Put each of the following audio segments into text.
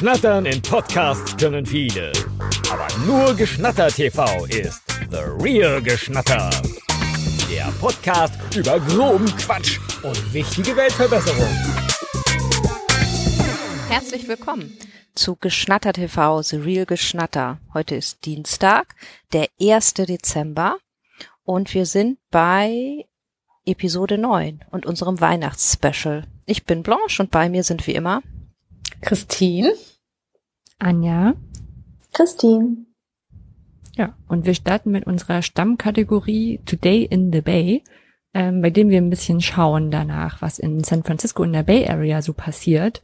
Schnattern in Podcasts können viele. Aber nur Geschnatter TV ist The Real Geschnatter. Der Podcast über groben Quatsch und wichtige Weltverbesserung. Herzlich willkommen zu Geschnatter TV, The Real Geschnatter. Heute ist Dienstag, der 1. Dezember und wir sind bei Episode 9 und unserem Weihnachtsspecial. Ich bin Blanche und bei mir sind wie immer Christine, Anja, Christine. Ja, und wir starten mit unserer Stammkategorie Today in the Bay, ähm, bei dem wir ein bisschen schauen danach, was in San Francisco in der Bay Area so passiert.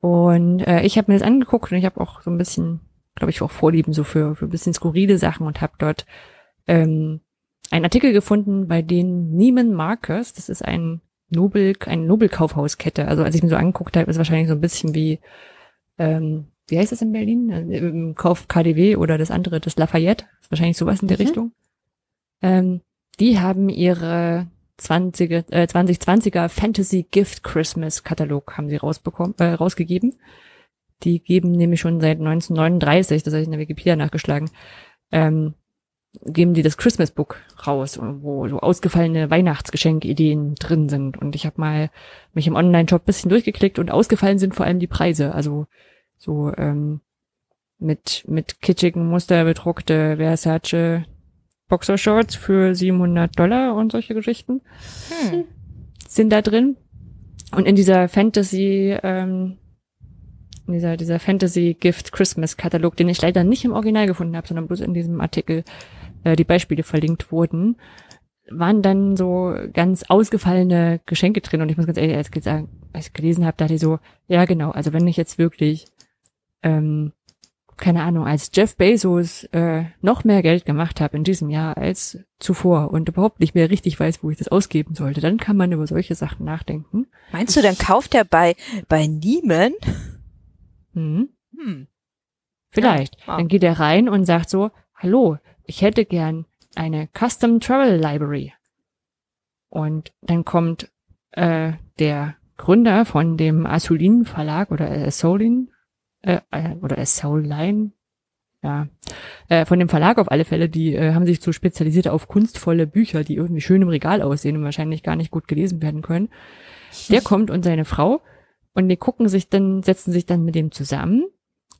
Und äh, ich habe mir das angeguckt und ich habe auch so ein bisschen, glaube ich, auch Vorlieben so für, für ein bisschen skurrile Sachen und habe dort ähm, einen Artikel gefunden, bei dem Neiman Marcus, das ist ein Nobel, eine Nobelkaufhauskette. Also als ich mir so angeguckt habe, ist wahrscheinlich so ein bisschen wie, ähm, wie heißt das in Berlin? Im Kauf KDW oder das andere, das Lafayette. Ist wahrscheinlich sowas in der Mhm. Richtung. Ähm, die haben ihre 20er, äh, 2020er Fantasy Gift Christmas Katalog haben sie rausbekommen, äh, rausgegeben. Die geben nämlich schon seit 1939, das habe ich in der Wikipedia nachgeschlagen, ähm, geben die das Christmas Book raus, wo so ausgefallene Weihnachtsgeschenkideen drin sind. Und ich habe mal mich im Online-Shop bisschen durchgeklickt und ausgefallen sind vor allem die Preise. Also so ähm, mit mit kitschigen Muster bedruckte Versace Boxershorts für 700 Dollar und solche Geschichten hm, sind da drin. Und in dieser Fantasy, ähm, in dieser, dieser Fantasy Gift Christmas Katalog, den ich leider nicht im Original gefunden habe, sondern bloß in diesem Artikel äh, die Beispiele verlinkt wurden, waren dann so ganz ausgefallene Geschenke drin. Und ich muss ganz ehrlich als ich sagen, als ich gelesen habe, dachte ich so, ja genau, also wenn ich jetzt wirklich, ähm, keine Ahnung, als Jeff Bezos äh, noch mehr Geld gemacht habe in diesem Jahr als zuvor und überhaupt nicht mehr richtig weiß, wo ich das ausgeben sollte, dann kann man über solche Sachen nachdenken. meinst du, dann kauft er bei, bei Neiman? Hm. Hm. Vielleicht. Ja. Dann geht er rein und sagt so, hallo, ich hätte gern eine Custom Travel Library. Und dann kommt äh, der Gründer von dem Asulin Verlag oder Asolin äh, äh, oder Asoline, ja, äh, von dem Verlag auf alle Fälle, die äh, haben sich so spezialisiert auf kunstvolle Bücher, die irgendwie schön im Regal aussehen und wahrscheinlich gar nicht gut gelesen werden können. Der kommt und seine Frau und die gucken sich dann, setzen sich dann mit dem zusammen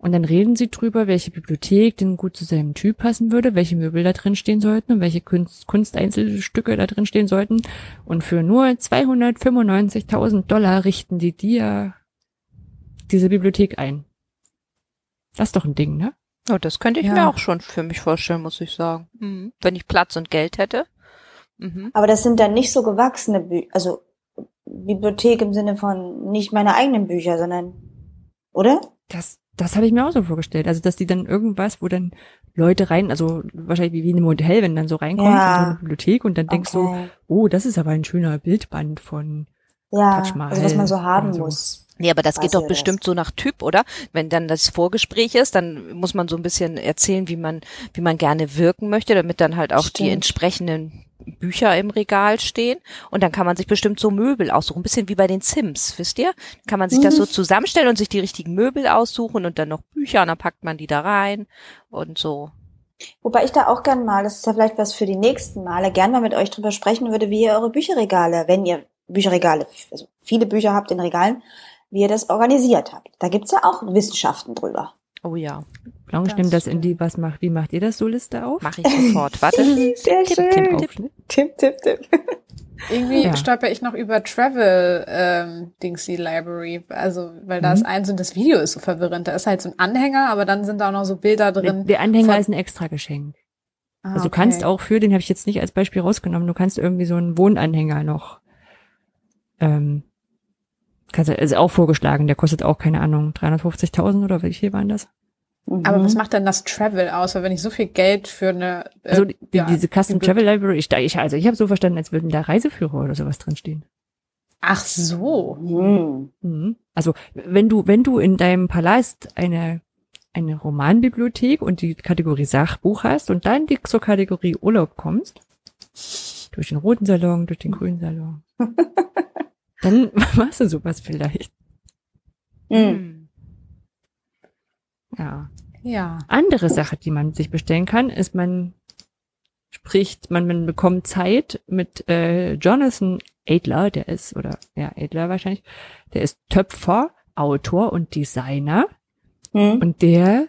und dann reden sie drüber, welche Bibliothek denn gut zu seinem Typ passen würde, welche Möbel da drin stehen sollten und welche Kunst, Kunsteinzelstücke da drin stehen sollten. Und für nur 295.000 Dollar richten die dir diese Bibliothek ein. Das ist doch ein Ding, ne? Oh, das könnte ich Ja. mir auch schon für mich vorstellen, muss ich sagen. Mhm. Wenn ich Platz und Geld hätte. Mhm. Aber das sind dann nicht so gewachsene Bücher, also Bibliothek im Sinne von nicht meine eigenen Bücher, sondern, oder? Das, das habe ich mir auch so vorgestellt. Also, dass die dann irgendwas, wo dann Leute rein, also wahrscheinlich wie in einem Hotel, wenn dann so reinkommst Ja. in so eine Bibliothek und dann denkst du, Okay. oh, das ist aber ein schöner Bildband von ja, Taj Mahal also was man so haben so. muss. Nee, aber das Weiß geht doch bestimmt so nach Typ, oder? Wenn dann das Vorgespräch ist, dann muss man so ein bisschen erzählen, wie man, wie man gerne wirken möchte, damit dann halt auch die Stimmt. entsprechenden Bücher im Regal stehen. Und dann kann man sich bestimmt so Möbel aussuchen, ein bisschen wie bei den Sims, wisst ihr? Kann man sich das Mhm. so zusammenstellen und sich die richtigen Möbel aussuchen und dann noch Bücher und dann packt man die da rein und so. Wobei ich da auch gern mal, das ist ja vielleicht was für die nächsten Male, gern mal mit euch drüber sprechen würde, wie ihr eure Bücherregale, wenn ihr Bücherregale, also viele Bücher habt in Regalen, wie ihr das organisiert habt. Da gibt's ja auch Wissenschaften drüber. Oh ja, Blanche Das nimmt das in die, was macht, wie macht ihr das so Liste auf? mache ich sofort. Warte. Sehr Tipp, schön. Tipp, auf, Tipp. ne? Tipp, tipp, tipp. Irgendwie Ja. stolper ich noch über Travel ähm, Dingsy Library, also weil da Mhm. ist eins und das Video ist so verwirrend. Da ist halt so ein Anhänger, aber dann sind da auch noch so Bilder Der, drin. der Anhänger ist ein extra Geschenk. Ah, Also du okay. kannst auch für, den habe ich jetzt nicht als Beispiel rausgenommen, du kannst irgendwie so einen Wohnanhänger noch, ähm, kannst, du- ist auch vorgeschlagen, der kostet auch, keine Ahnung, 350.000 oder wie viel waren das? Aber Mhm. was macht denn das Travel aus? Weil wenn ich so viel Geld für eine äh, Also die, ja, diese Custom Travel Library, ich, ich, also ich habe so verstanden, als würden da Reiseführer oder sowas drinstehen. Ach so. Mhm. Mhm. Also wenn du, wenn du in deinem Palast eine eine Romanbibliothek und die Kategorie Sachbuch hast und dann die, zur Kategorie Urlaub kommst, durch den roten Salon, durch den grünen Salon, dann machst du sowas vielleicht. Mhm. Hm. Ja. Ja. Andere Sache, die man sich bestellen kann, ist man spricht, man, man bekommt Zeit mit äh, Jonathan Adler, der ist, oder ja, Adler wahrscheinlich, der ist Töpfer, Autor und Designer Hm? und der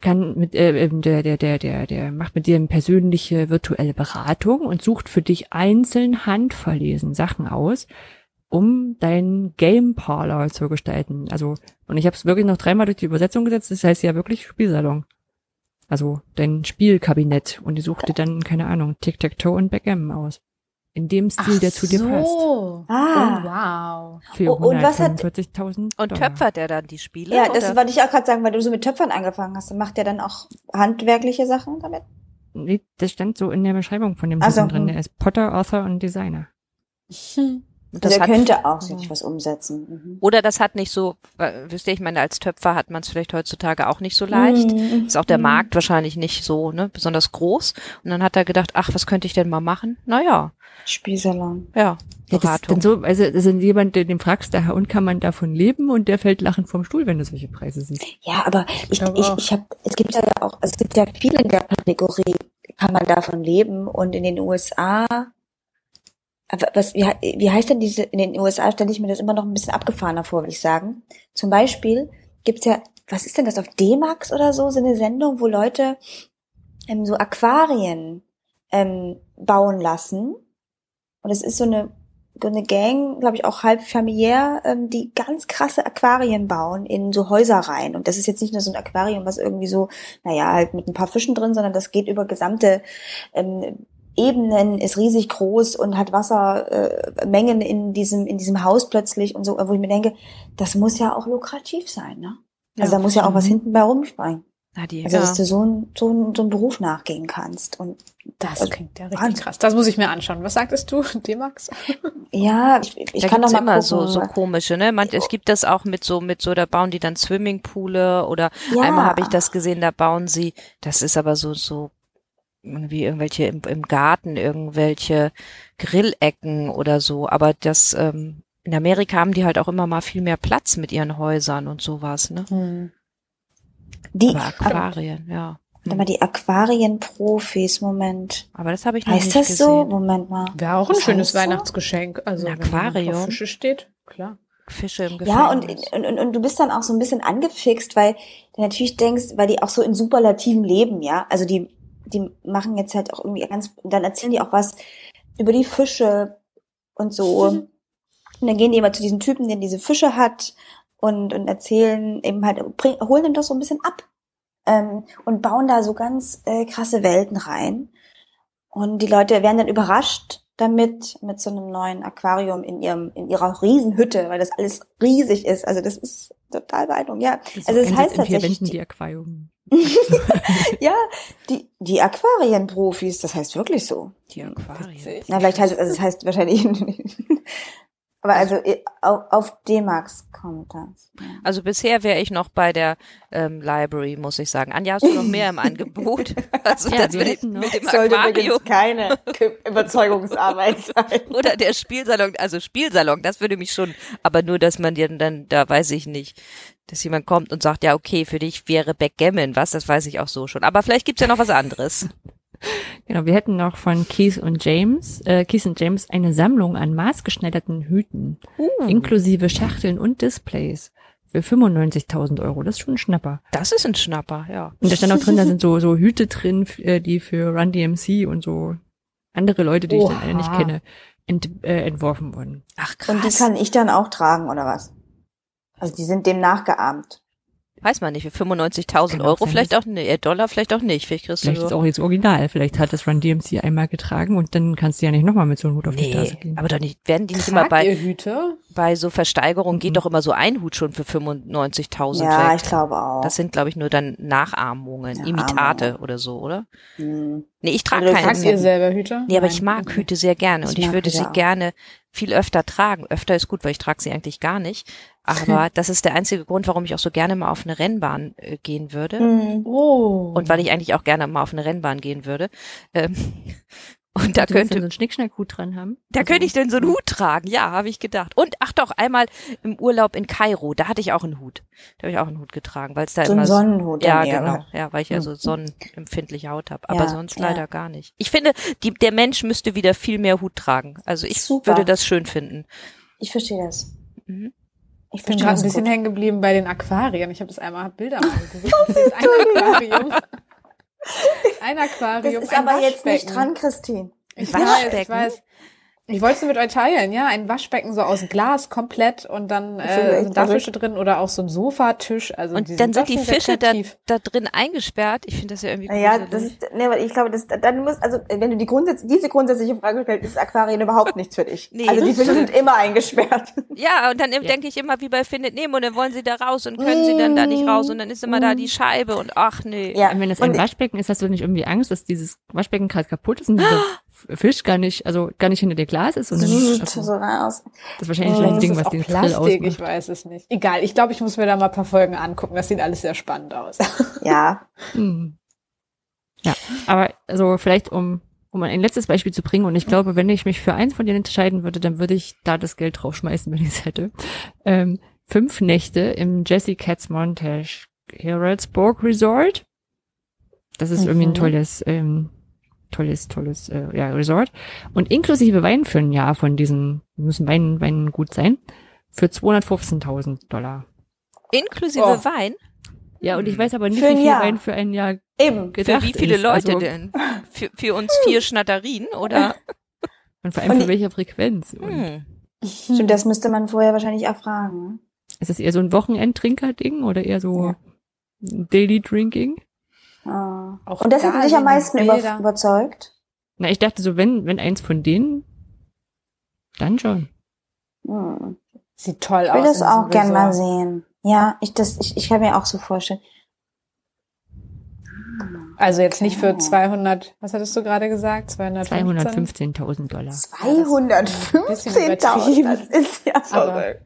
kann mit äh, ähm, der der der der der macht mit dir eine persönliche virtuelle Beratung und sucht für dich einzeln handverlesen Sachen aus, um deinen Game Parlor zu gestalten. Also und ich habe es wirklich noch dreimal durch die Übersetzung gesetzt. Das heißt ja wirklich Spielsalon. Also dein Spielkabinett und die sucht dir dann keine Ahnung Tic Tac Toe und Backgammon aus. In dem Stil, der zu dir passt. so. Ah. Oh, wow. Für Oh, und was hat- Und 145.000 Dollar. töpfert er dann die Spiele? Ja, das oder? wollte ich auch gerade sagen, weil du so mit Töpfern angefangen hast. Macht der dann auch handwerkliche Sachen damit? Nee, das stand so in der Beschreibung von dem Ach so, Typen drin. hm. Der ist Potter, Author und Designer. Hm. Und Also das er hat- könnte auch sich was umsetzen. Mhm. Oder das hat nicht so, wisst ihr, ich meine, als Töpfer hat man es vielleicht heutzutage auch nicht so leicht. Mhm. Ist auch der Mhm. Markt wahrscheinlich nicht so, ne, besonders groß. Und dann hat er gedacht, ach, was könnte ich denn mal machen? Naja, Spielsalon. ja, Ja, das Beratung. dann so, also das ist jemand, der dem fragst, daher und kann man davon leben und der fällt lachend vom Stuhl, wenn du solche Preise siehst. Ja, aber ich, ich, auch. ich habe, es gibt ja auch, also es gibt ja viele in der Kategorie, kann man davon leben und in den USA, was, wie, wie heißt denn diese, in den USA stelle ich mir das immer noch ein bisschen abgefahrener vor, würde ich sagen. Zum Beispiel gibt's ja, was ist denn das auf D-Max oder so, so eine Sendung, wo Leute ähm, so Aquarien ähm, bauen lassen. Und es ist so eine, so eine Gang, glaube ich, auch halb familiär, ähm, die ganz krasse Aquarien bauen in so Häuser rein. Und das ist jetzt nicht nur so ein Aquarium, was irgendwie so, naja, halt mit ein paar Fischen drin, sondern das geht über gesamte ähm, Ebenen, ist riesig groß und hat Wassermengen äh, in diesem, in diesem Haus plötzlich und so, wo ich mir denke, das muss ja auch lukrativ sein, ne? Also Ja. da muss ja auch was Mhm. hinten bei rumspringen. Na, die, Also, ja. dass du so, ein, so, ein, so einen Beruf nachgehen kannst. Und Das Also, klingt ja richtig Wahnsinn. krass. Das muss ich mir anschauen. Was sagtest du, D-Max? ja, ich, ich da kann gibt's doch mal immer gucken. so, so komische, ne? Man, es gibt das auch mit so, mit so, da bauen die dann Swimmingpoole oder ja. einmal habe ich das gesehen, da bauen sie, das ist aber so, so irgendwie irgendwelche im, im Garten, irgendwelche Grillecken oder so, aber das, ähm, in Amerika haben die halt auch immer mal viel mehr Platz mit ihren Häusern und sowas, ne? Hm. Die, Aber Aquarien, ja. Warte mal, die Aquarienprofis, Moment. Aber das habe ich noch Heißt nicht das gesehen. so? Moment mal. Wäre auch ein Was schönes? Weihnachtsgeschenk. Also, Ein wenn Aquarium. auf Fische steht, klar. Fische im Gefängnis. Ja, und, und, und, und du bist dann auch so ein bisschen angefixt, weil du natürlich denkst, weil die auch so in Superlativen leben, ja. Also die, die machen jetzt halt auch irgendwie ganz, dann erzählen die auch was über die Fische und so. Und dann gehen die immer zu diesem Typen, der diese Fische hat und, und erzählen eben halt, bring, holen ihm das so ein bisschen ab. Ähm, und bauen da so ganz äh, krasse Welten rein. Und die Leute werden dann überrascht damit, mit so einem neuen Aquarium in ihrem, in ihrer Riesenhütte, weil das alles riesig ist. Also das ist total beeindruckend, ja. Das Also es endet heißt tatsächlich, Wänden die- die Aquarium. Ja, die, die Aquarienprofis, das heißt wirklich so. die Aquarien. Na, vielleicht heißt es, also es heißt wahrscheinlich, aber also auf, auf D-Max kommt das. Also bisher wäre ich noch bei der ähm, Library, muss ich sagen. Anja, hast du noch mehr im Angebot? Also Ja, das mit, noch- mit dem Sollte übrigens keine Überzeugungsarbeit sein. oder der Spielsalon, also Spielsalon, das würde mich schon, aber nur, dass man dir dann, da weiß ich nicht, dass jemand kommt und sagt, ja, okay, für dich wäre Backgammon, was, das weiß ich auch so schon. Aber vielleicht gibt's ja noch was anderes. Genau, wir hätten noch von Keith und James, äh, Keith und James eine Sammlung an maßgeschneiderten Hüten, inklusive Schachteln und Displays für 95.000 Euro. Das ist schon ein Schnapper. Das ist ein Schnapper, ja. Und da stand auch drin, da sind so, so Hüte drin, äh, die für Run DMC und so andere Leute, die ich dann alle nicht Oha. kenne, ent, äh, entworfen wurden. Ach krass. Und die kann ich dann auch tragen, oder was? Also die sind dem nachgeahmt. Weiß man nicht, für 95.000 Kann auch Euro sein, vielleicht dass- auch nicht, äh, Dollar vielleicht auch nicht. Vielleicht kriegst Vielleicht du ist so, auch jetzt original. Vielleicht hat das Run DMC einmal getragen und dann kannst du ja nicht nochmal mit so einem Hut auf die Straße nee, gehen. aber doch nicht, werden die nicht immer Tragt bei, ihr Hüte? bei so Versteigerungen geht Mhm. doch immer so ein Hut schon für 95.000 Ja, weg. ich glaube auch. Das sind, glaube ich, nur dann Nachahmungen, Ja, Imitate Ahmung. oder so, oder? Hm. Nee, ich trage du keine. Nein. ihr selber Hüte? Nee, aber Nein. ich mag Okay. Hüte sehr gerne Ich und ich würde sie auch. gerne viel öfter tragen. Öfter ist gut, weil ich trage sie eigentlich gar nicht. Aber das ist der einzige Grund, warum ich auch so gerne mal auf eine Rennbahn äh, gehen würde. Hm. Oh. Und weil ich eigentlich auch gerne mal auf eine Rennbahn gehen würde. Ähm, Und da könnte, so einen Schnickschnackhut dran haben. da Also- könnte ich denn so einen Hut tragen. Ja, habe ich gedacht. Und ach doch, einmal im Urlaub in Kairo, da hatte ich auch einen Hut. Da habe ich auch einen Hut getragen, weil es da So immer ein Sonnenhut. Ja, eher, genau. oder? Ja, weil ich ja so Hm. sonnenempfindliche Haut habe. Aber Ja, sonst ja. leider gar nicht. Ich finde, die, der Mensch müsste wieder viel mehr Hut tragen. Also ich Super. würde das schön finden. Ich verstehe das. Mhm. Ich bin gerade das ein bisschen hängen geblieben bei den Aquarien. Ich habe das einmal hab Bilder mal geguckt. Das ist ein Aquarium. Ein Das Aquarium. ist ein aber jetzt nicht dran, Christine. Ich weiß, ich weiß. Ich wollte es mit euch teilen, ja. Ein Waschbecken so aus Glas komplett und dann äh, sind da. Fische drin oder auch so ein Sofatisch. Also Und die dann sind sind die Fische da, da drin eingesperrt. Ich finde das ja irgendwie Ja, gruselig. das ist, nee, aber ich glaube, das, dann muss, also, wenn du die Grundsätze, diese grundsätzliche Frage stellst, ist Aquarien überhaupt nichts für dich. Nee. also, die Fische sind immer eingesperrt. Ja, und dann denke ich immer wie bei Findet Nemo, und dann wollen sie da raus und können sie dann da nicht raus und dann ist immer da die Scheibe und ach nee. Ja. Und wenn das Und ein Waschbecken ist, hast du nicht irgendwie Angst, dass dieses Waschbecken gerade kaputt ist und dieser F- Fisch gar nicht, also gar nicht hinter dir Glas ist und dann, also, so raus. das ist wahrscheinlich vielleicht ein Das Ding, ist was auch den Plastik, ich ausmacht. weiß es nicht. Egal, ich glaube, ich muss mir da mal ein paar Folgen angucken. Das sieht alles sehr spannend aus. Ja. Hm. Ja, aber also vielleicht um um ein letztes Beispiel zu bringen und ich glaube, wenn ich mich für eins von denen entscheiden würde, dann würde ich da das Geld draufschmeißen, wenn ich es hätte. Ähm, fünf Nächte im Jesse Katz Montage Harrodsburg Resort. Das ist irgendwie ein Mhm. tolles, ähm, tolles, tolles äh, ja, Resort. Und inklusive Wein für ein Jahr von diesen, müssen Wein, Wein gut sein, für 215.000 Dollar. Inklusive Oh. Wein? Ja, und ich weiß aber nicht, Für wie viel Jahr. Wein für ein Jahr Eben. gedacht Für wie viele ist. Leute Also- denn? Für, für uns vier Schnatterien oder? Und vor allem Und für welcher Frequenz? Und Hm. Stimmt, das müsste man vorher wahrscheinlich erfragen. Ist das eher so ein Wochenendtrinker-Ding oder eher so Ja. Daily Drinking? Ah. Auch Und das da hat dich am meisten über, überzeugt? Na, ich dachte so, wenn, wenn eins von denen, dann schon. Hm. Sieht toll Ich aus. will das auch diesem gern mal sehen. Ja, ich, das, ich, ich kann mir auch so vorstellen. Also jetzt nicht für Oh. 200, was hattest du gerade gesagt? 215? 215.000 Dollar. 215.000, das ist ja verrückt.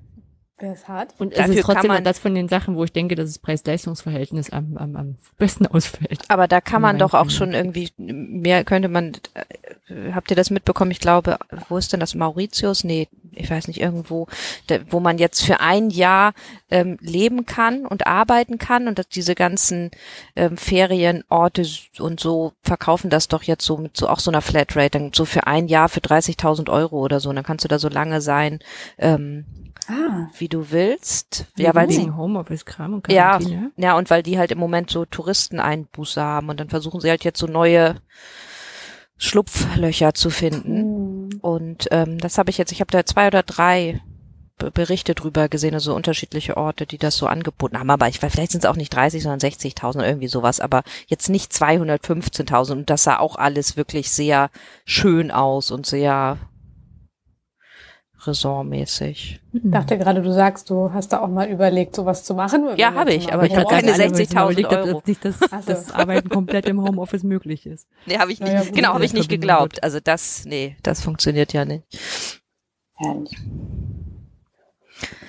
Wer ist hart? Und es Dafür ist kann trotzdem man- das von den Sachen, wo ich denke, dass das Preis-Leistungs-Verhältnis am, am, am besten ausfällt. Aber da kann man doch auch schon irgendwie mehr könnte man äh, habt ihr das mitbekommen? Ich glaube, wo ist denn das Mauritius? Nee, ich weiß nicht irgendwo, wo man jetzt für ein Jahr ähm, leben kann und arbeiten kann und dass diese ganzen ähm, Ferienorte und so verkaufen das doch jetzt so mit so auch so einer Flatrate, dann so für ein Jahr für 30.000 Euro oder so, und dann kannst du da so lange sein, ähm, Ah, wie du willst. Ja, weil sie Wegen Homeoffice-Kram und ja, Quarantäne. ja, und weil die halt im Moment so Touristeneinbuße haben und dann versuchen sie halt jetzt so neue Schlupflöcher zu finden. hm. Und ähm, das habe ich jetzt, ich habe da zwei oder drei Be- Berichte drüber gesehen, also unterschiedliche Orte, die das so angeboten haben. Aber ich weiß, vielleicht sind es auch nicht 30, sondern 60.000 oder irgendwie sowas, aber jetzt nicht 215.000. Und das sah auch alles wirklich sehr schön aus und sehr resortmäßig. Ich dachte gerade, du sagst, du hast da auch mal überlegt, sowas zu machen. Ja, habe ich, aber ich vor hab Ort keine sind. 60.000 überlegt, Euro. Dass nicht das, Ach so. das Arbeiten komplett im Homeoffice möglich ist. Nee, habe ich nicht. Naja, gut, genau, habe ich nicht geglaubt. Also das, nee, das funktioniert ja nicht. Herrlich.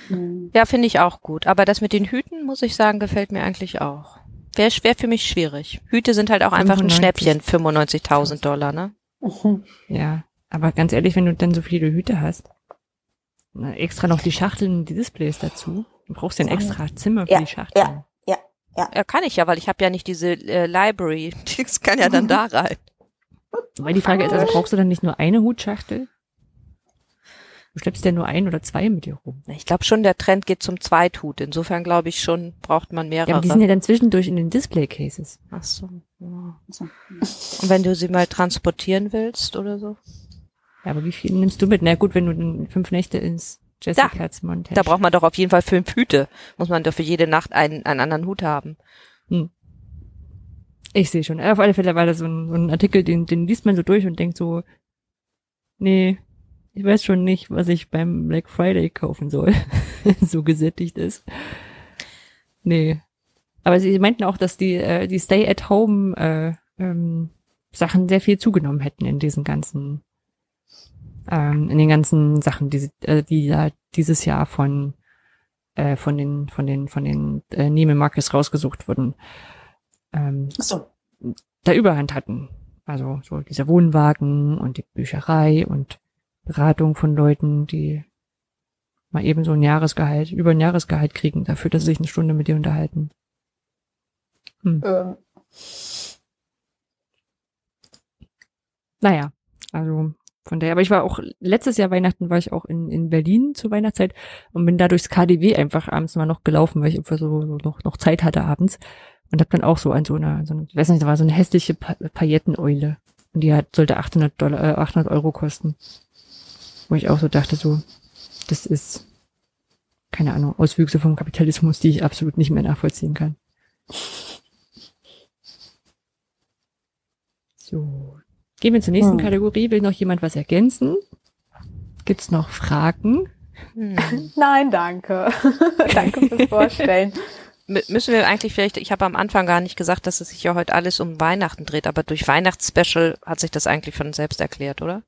Hm. Ja, finde ich auch gut. Aber das mit den Hüten, muss ich sagen, gefällt mir eigentlich auch. Wäre schwer für mich schwierig. Hüte sind halt auch einfach ein 95. Schnäppchen, 95.000 Dollar, ne? Mhm. Ja, aber ganz ehrlich, wenn du dann so viele Hüte hast, extra noch die Schachteln und die Displays dazu, du brauchst ja ein extra Zimmer für Ja, die Schachteln. ja. Ja, kann ich ja, weil ich habe ja nicht diese äh, Library. Das kann ja dann da rein. Weil die Frage ist, also brauchst du dann nicht nur eine Hutschachtel? Du schleppst ja nur ein oder zwei mit dir rum. Ich glaube schon, der Trend geht zum Zweithut. Insofern glaube ich schon, braucht man Ja, mehrere. aber die sind ja dann zwischendurch in den Display-Cases. Ach so. Ja. So. Und wenn du sie mal transportieren willst oder so? Ja, aber wie viel nimmst du mit? Na gut, wenn du fünf Nächte ins Jessicas Montage. Da braucht man doch auf jeden Fall fünf Hüte. Muss man doch für jede Nacht einen, einen anderen Hut haben. Ich sehe schon. Auf alle Fälle war das so ein, so ein Artikel, den, den liest man so durch und denkt so, nee, ich weiß schon nicht, was ich beim Black Friday kaufen soll. so gesättigt ist. Nee. Aber sie meinten auch, dass die, äh, die Stay-at-Home äh, ähm, Sachen sehr viel zugenommen hätten in diesen ganzen, ähm, in den ganzen Sachen, die, sie- äh, die da dieses Jahr von äh, von den von den von den äh, Neiman Marcus rausgesucht wurden. Ähm, so. da Überhand hatten. Also so dieser Wohnwagen und die Bücherei und Beratung von Leuten, die mal eben so ein Jahresgehalt, über ein Jahresgehalt kriegen, dafür, dass sie sich eine Stunde mit dir unterhalten. Ähm, Naja, also von daher, aber ich war auch, letztes Jahr Weihnachten war ich auch in, in Berlin zur Weihnachtszeit und bin da durchs KDW einfach abends mal noch gelaufen, weil ich einfach so, so noch, noch Zeit hatte abends und hab dann auch so an so einer, so eine, ich weiß nicht, da war so eine hässliche pa Pailletteneule und die hat, sollte 800 Dollar, äh, 800 Euro kosten. Wo ich auch so dachte, so, das ist, keine Ahnung, Auswüchse vom Kapitalismus, die ich absolut nicht mehr nachvollziehen kann. So. Gehen wir zur nächsten Hm. Kategorie. Will noch jemand was ergänzen? Gibt's noch Fragen? Hm. nein, danke. danke fürs Vorstellen. Müssen wir eigentlich vielleicht, ich habe am Anfang gar nicht gesagt, dass es sich ja heute alles um Weihnachten dreht, aber durch Weihnachtsspecial hat sich das eigentlich von selbst erklärt, oder?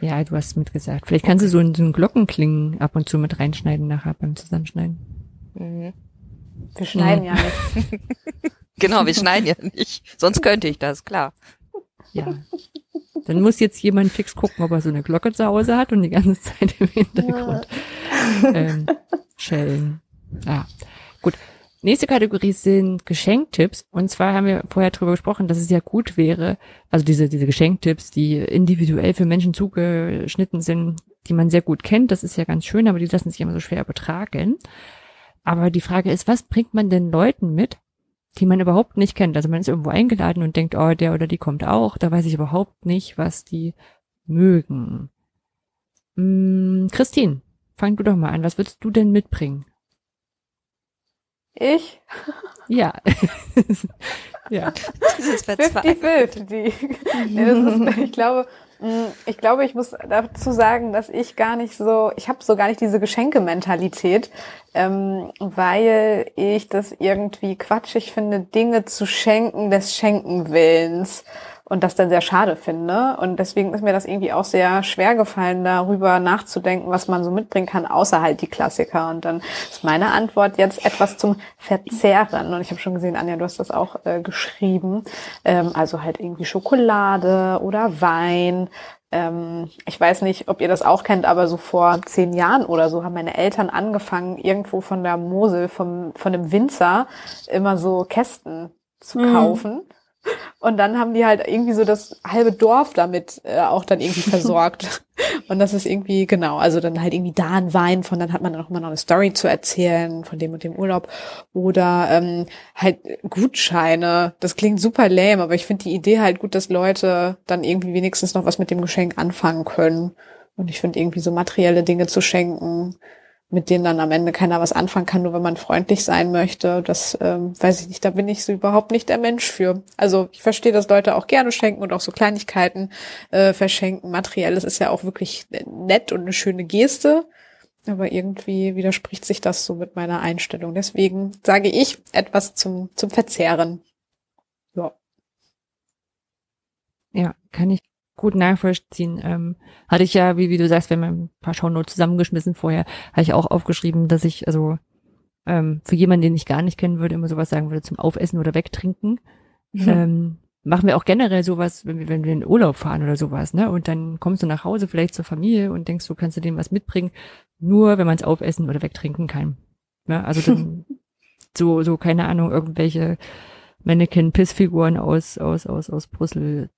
Ja, du hast mitgesagt. Vielleicht kannst du so einen, so einen Glockenklingen ab und zu mit reinschneiden nachher beim Zusammenschneiden. Mhm. Wir schneiden ja nicht. Genau, wir schneiden ja nicht. Sonst könnte ich das, klar. Ja. Dann muss jetzt jemand fix gucken, ob er so eine Glocke zu Hause hat und die ganze Zeit im Hintergrund ähm, schellen. Ja, gut. Nächste Kategorie sind Geschenktipps. Und zwar haben wir vorher drüber gesprochen, dass es ja gut wäre, also diese, diese Geschenktipps, die individuell für Menschen zugeschnitten sind, die man sehr gut kennt. Das ist ja ganz schön, aber die lassen sich immer so schwer übertragen. Aber die Frage ist, was bringt man denn Leuten mit, die man überhaupt nicht kennt? Also man ist irgendwo eingeladen und denkt, oh, der oder die kommt auch. Da weiß ich überhaupt nicht, was die mögen. Hm, Christine, fang du doch mal an. Was würdest du denn mitbringen? Ich? Ja. ja. Dieses Verzweifeln. 50-50. Nee, das ist, ich glaube, ich glaube, ich muss dazu sagen, dass ich gar nicht so, ich habe so gar nicht diese Geschenkementalität, ähm, weil ich das irgendwie quatschig finde, Dinge zu schenken des Schenkenwillens und das dann sehr schade finde. Und deswegen ist mir das irgendwie auch sehr schwer gefallen, darüber nachzudenken, was man so mitbringen kann, außer halt die Klassiker. Und dann ist meine Antwort jetzt etwas zum Verzehren. Und ich habe schon gesehen, Anja, du hast das auch äh, geschrieben. Ähm, also halt irgendwie Schokolade oder Wein. Ähm, ich weiß nicht, ob ihr das auch kennt, aber so vor zehn Jahren oder so haben meine Eltern angefangen, irgendwo von der Mosel, vom, von dem Winzer, immer so Kästen zu Mhm. Und dann haben die halt irgendwie so das halbe Dorf damit äh, auch dann irgendwie versorgt. Und das ist irgendwie, genau, also dann halt irgendwie da ein Wein von, dann hat man dann auch immer noch eine Story zu erzählen von dem und dem Urlaub. Oder ähm, halt Gutscheine. Das klingt super lame, aber ich finde die Idee halt gut, dass Leute dann irgendwie wenigstens noch was mit dem Geschenk anfangen können. Und ich finde irgendwie so materielle Dinge zu schenken, mit denen dann am Ende keiner was anfangen kann, nur wenn man freundlich sein möchte. Das ähm, weiß ich nicht, da bin ich so überhaupt nicht der Mensch für. Also ich verstehe, dass Leute auch gerne schenken und auch so Kleinigkeiten äh, verschenken. Materielles ist ja auch wirklich nett und eine schöne Geste. Aber irgendwie widerspricht sich das so mit meiner Einstellung. Deswegen sage ich etwas zum, zum Verzehren. Ja. Ja, kann ich gut nachvollziehen. Ähm, hatte ich ja, wie, wie du sagst, wir haben ein paar Shownotes zusammengeschmissen vorher, habe ich auch aufgeschrieben, dass ich, also ähm, für jemanden, den ich gar nicht kennen würde, immer sowas sagen würde zum Aufessen oder Wegtrinken. Ähm, machen wir auch generell sowas, wenn wir, wenn wir in Urlaub fahren oder sowas, ne? Und dann kommst du nach Hause vielleicht zur Familie und denkst, du kannst du dem was mitbringen, nur wenn man es aufessen oder wegtrinken kann. Ne? Also dann so, so, keine Ahnung, irgendwelche Mannequin-Pissfiguren aus, aus, aus, aus Brüssel,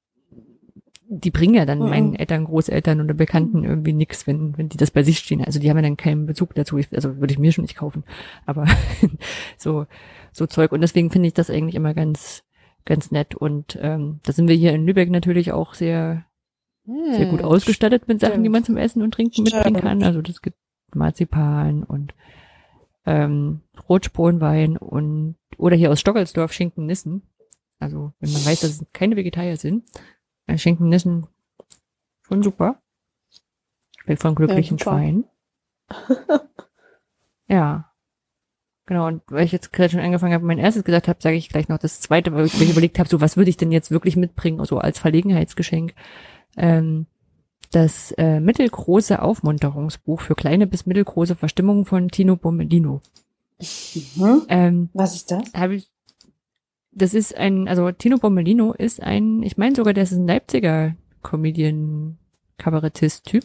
die bringen ja dann Mhm. meinen Eltern, Großeltern oder Bekannten irgendwie nix, wenn, wenn die das bei sich stehen. Also die haben ja dann keinen Bezug dazu. Ich, also würde ich mir schon nicht kaufen. Aber so, so Zeug. Und deswegen finde ich das eigentlich immer ganz, ganz nett. Und ähm, da sind wir hier in Lübeck natürlich auch sehr, sehr gut Hm, ausgestattet mit Sachen, die man zum Essen und Trinken mitbringen kann. Also das gibt Marzipan und ähm, Rotspronwein und oder hier aus Stockelsdorf Schinken-Nissen. Also wenn man weiß, dass es keine Vegetarier sind, Schinken-Nissen schon super. Schmeckt von glücklichen super. Schweinen. ja. Genau, und weil ich jetzt gerade schon angefangen habe, mein erstes gesagt habe, sage ich gleich noch das zweite, weil ich mir überlegt habe, so was würde ich denn jetzt wirklich mitbringen, so als Verlegenheitsgeschenk. Ähm, das äh, mittelgroße Aufmunterungsbuch für kleine bis mittelgroße Verstimmungen von Tino Bombellino. Mhm. Ähm, Was ist das? habe ich das ist ein, also Tino Bommelino ist ein, ich meine sogar, der ist ein Leipziger Comedian, Kabarettist-Typ.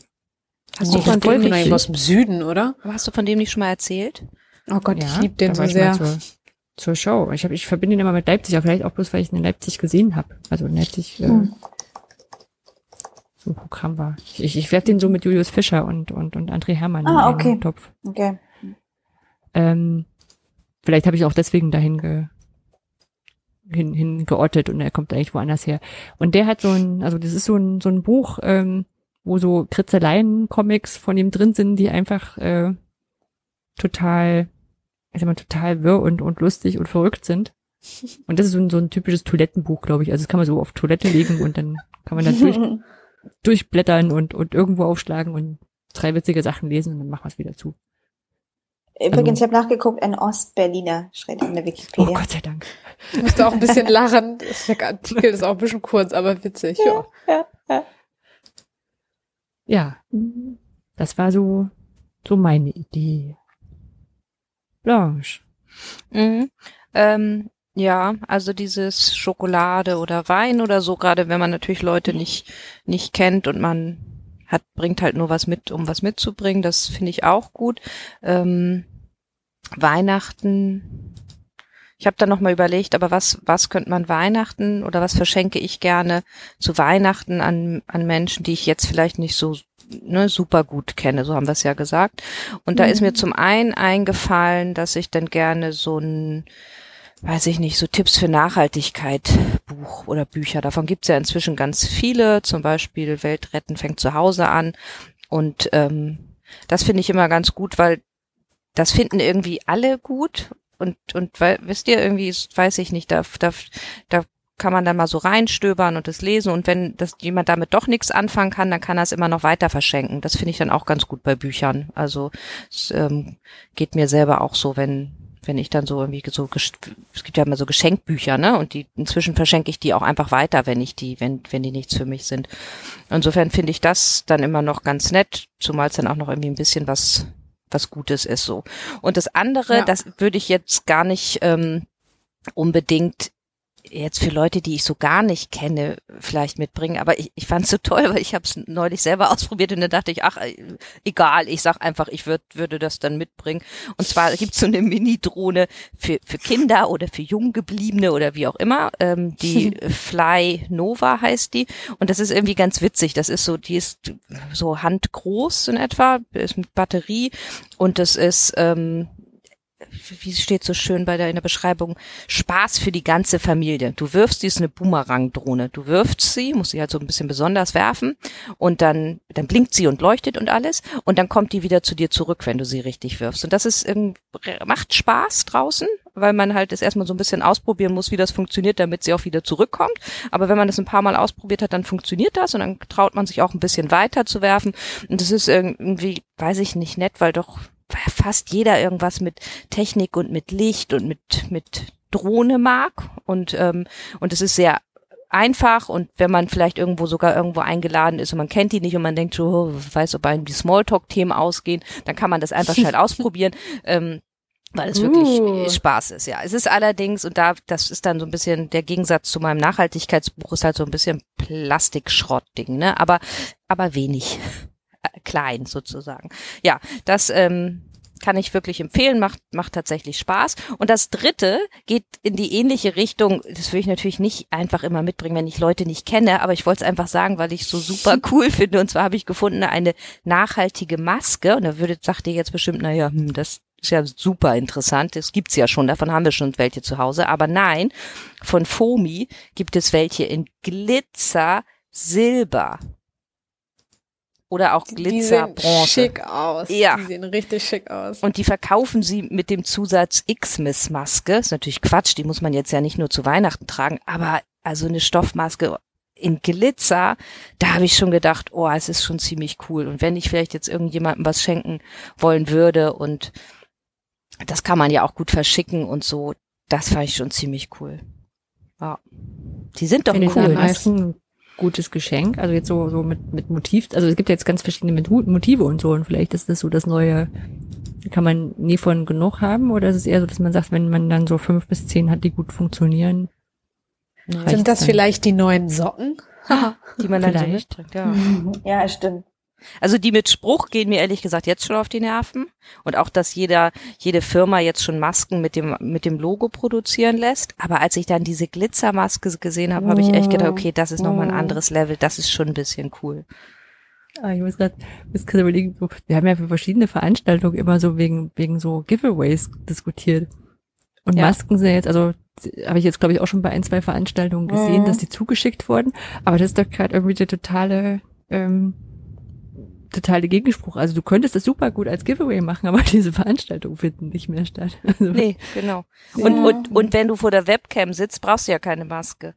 Hast du von dem nicht aus dem Süden, oder? Hast du von dem nicht schon mal erzählt? Oh Gott, ich lieb den so sehr. Zur, zur Show. Ich, hab, ich verbinde ihn immer mit Leipzig, aber vielleicht auch bloß, weil ich ihn in Leipzig gesehen habe. Also in Leipzig äh, Hm. so ein Programm war. Ich, ich, ich werfe den so mit Julius Fischer und, und, und André Hermann Ah, in okay. Topf. Okay. Ähm, vielleicht habe ich auch deswegen dahin ge, hin, hin geortet und er kommt eigentlich woanders her. Und der hat so ein, also das ist so ein, so ein Buch, ähm, wo so Kritzeleien-Comics von ihm drin sind, die einfach äh, total, ich sag mal, total wirr und, und lustig und verrückt sind. Und das ist so ein, so ein typisches Toilettenbuch, glaube ich. Also das kann man so auf Toilette legen und dann kann man da durch, durchblättern und, und irgendwo aufschlagen und drei witzige Sachen lesen und dann machen wir es wieder zu. Übrigens, ich habe nachgeguckt, ein Ostberliner steht in der Oh Wikipedia. Gott sei Dank. Ich musste auch ein bisschen lachen. Der Artikel ist auch ein bisschen kurz, aber witzig, ja. Ja, das war so, so meine Idee. Blanche. Mhm. Ähm, ja, also dieses Schokolade oder Wein oder so, gerade wenn man natürlich Leute nicht, nicht kennt und man hat, bringt halt nur was mit, um was mitzubringen, das finde ich auch gut. Ähm, Weihnachten, ich habe da noch mal überlegt, aber was, was könnte man Weihnachten oder was verschenke ich gerne zu Weihnachten an, an Menschen, die ich jetzt vielleicht nicht so ne, super gut kenne, so haben wir es ja gesagt. Und da ist mir zum einen eingefallen, dass ich dann gerne so ein, weiß ich nicht, so Tipps für Nachhaltigkeit Buch oder Bücher. Davon gibt's ja inzwischen ganz viele, zum Beispiel Weltretten fängt zu Hause an. Und ähm, das finde ich immer ganz gut, weil das finden irgendwie alle gut. Und, und weil, wisst ihr, irgendwie, weiß ich nicht, da, da, da kann man dann mal so reinstöbern und es lesen. Und wenn das jemand damit doch nichts anfangen kann, dann kann er es immer noch weiter verschenken. Das finde ich dann auch ganz gut bei Büchern. Also es ähm, geht mir selber auch so, wenn wenn ich dann so irgendwie so es gibt ja immer so Geschenkbücher, ne? Und die inzwischen verschenke ich die auch einfach weiter, wenn ich die, wenn wenn die nichts für mich sind. Insofern finde ich das dann immer noch ganz nett, zumal es dann auch noch irgendwie ein bisschen was was Gutes ist so. Und das andere, Ja. das würde ich jetzt gar nicht ähm, unbedingt jetzt für Leute, die ich so gar nicht kenne, vielleicht mitbringen. Aber ich, ich fand es so toll, weil ich habe es neulich selber ausprobiert und dann dachte ich, ach, äh, egal, ich sag einfach, ich würd, würde das dann mitbringen. Und zwar gibt's so eine Mini-Drohne für, für Kinder oder für Junggebliebene oder wie auch immer. Ähm, die Fly Nova heißt die. Und das ist irgendwie ganz witzig. Das ist so, die ist so handgroß in etwa, ist mit Batterie und das ist ähm, wie steht so schön bei der in der Beschreibung, Spaß für die ganze Familie. Du wirfst, die ist eine Boomerang-Drohne. Du wirfst sie, musst sie halt so ein bisschen besonders werfen und dann, dann blinkt sie und leuchtet und alles und dann kommt die wieder zu dir zurück, wenn du sie richtig wirfst. Und das ist macht Spaß draußen, weil man halt es erstmal so ein bisschen ausprobieren muss, wie das funktioniert, damit sie auch wieder zurückkommt. Aber wenn man das ein paar Mal ausprobiert hat, dann funktioniert das und dann traut man sich auch ein bisschen weiter zu werfen. Und das ist irgendwie, weiß ich nicht, nett, weil doch fast jeder irgendwas mit Technik und mit Licht und mit mit Drohne mag und ähm, und es ist sehr einfach und wenn man vielleicht irgendwo sogar irgendwo eingeladen ist und man kennt die nicht und man denkt so, oh, weiß, ob einem die Smalltalk-Themen ausgehen, dann kann man das einfach schnell ausprobieren. Ähm, weil es wirklich Uh. Spaß ist, ja. Es ist allerdings, und da, das ist dann so ein bisschen der Gegensatz zu meinem Nachhaltigkeitsbuch, ist halt so ein bisschen Plastikschrottding, ne? Aber, aber wenig. Äh, Klein sozusagen. Ja, das ähm, kann ich wirklich empfehlen, macht, macht tatsächlich Spaß. Und das dritte geht in die ähnliche Richtung. Das will ich natürlich nicht einfach immer mitbringen, wenn ich Leute nicht kenne, aber ich wollte es einfach sagen, weil ich es so super cool finde. Und zwar habe ich gefunden eine nachhaltige Maske. Und da würde, sagt ihr jetzt bestimmt, naja, hm, das ist ja super interessant. Das gibt's ja schon, davon haben wir schon welche zu Hause. Aber nein, von Fomi gibt es welche in Glitzer Silber. Oder auch Die Glitzer sehen schick aus. Ja. Die sehen richtig schick aus. Und die verkaufen sie mit dem Zusatz X-Miss-Maske. Ist natürlich Quatsch, die muss man jetzt ja nicht nur zu Weihnachten tragen, aber also eine Stoffmaske in Glitzer, da habe ich schon gedacht, oh, es ist schon ziemlich cool. Und wenn ich vielleicht jetzt irgendjemandem was schenken wollen würde und das kann man ja auch gut verschicken und so, das fand ich schon ziemlich cool. Ja. Die sind doch cool. Gutes Geschenk. Also jetzt so, so mit, mit Motiv. Also es gibt ja jetzt ganz verschiedene Mit- Motive und so. Und vielleicht ist das so das neue, kann man nie von genug haben. Oder ist es eher so, dass man sagt, wenn man dann so fünf bis zehn hat, die gut funktionieren, Sind das dann. vielleicht die neuen Socken? Die man dann so Vielleicht. mitträgt, ja. Ja, stimmt. Also die mit Spruch gehen mir ehrlich gesagt jetzt schon auf die Nerven. Und auch, dass jeder, jede Firma jetzt schon Masken mit dem, mit dem Logo produzieren lässt. Aber als ich dann diese Glitzermaske gesehen habe, habe ich echt gedacht, okay, das ist nochmal ein anderes Level. Das ist schon ein bisschen cool. Ah, ich muss gerade überlegen, wir haben ja für verschiedene Veranstaltungen immer so wegen, wegen so Giveaways diskutiert. Und Ja. Masken sind jetzt, also habe ich jetzt glaube ich auch schon bei ein, zwei Veranstaltungen gesehen, Mhm. dass die zugeschickt wurden. Aber das ist doch gerade irgendwie der totale, ähm, totale Gegenspruch. Also du könntest das super gut als Giveaway machen, aber diese Veranstaltungen finden nicht mehr statt. Also, Nee, genau. Und, Ja. und, und wenn du vor der Webcam sitzt, brauchst du ja keine Maske.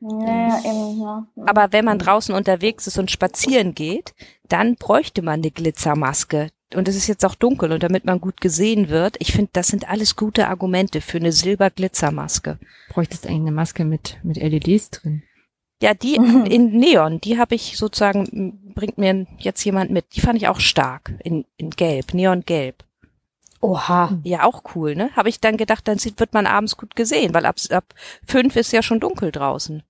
Ja, eben, ja. Aber wenn man draußen unterwegs ist und spazieren geht, dann bräuchte man eine Glitzermaske. Und es ist jetzt auch dunkel und damit man gut gesehen wird, ich finde, das sind alles gute Argumente für eine Silberglitzermaske. bräuchtest eigentlich eine Maske mit, mit LEDs drin. Ja, die in Neon, die habe ich sozusagen, bringt mir jetzt jemand mit. Die fand ich auch stark in, in Gelb, Neongelb. Oha. Ja, auch cool, ne? Habe ich dann gedacht, dann sieht, wird man abends gut gesehen, weil ab, ab fünf ist ja schon dunkel draußen.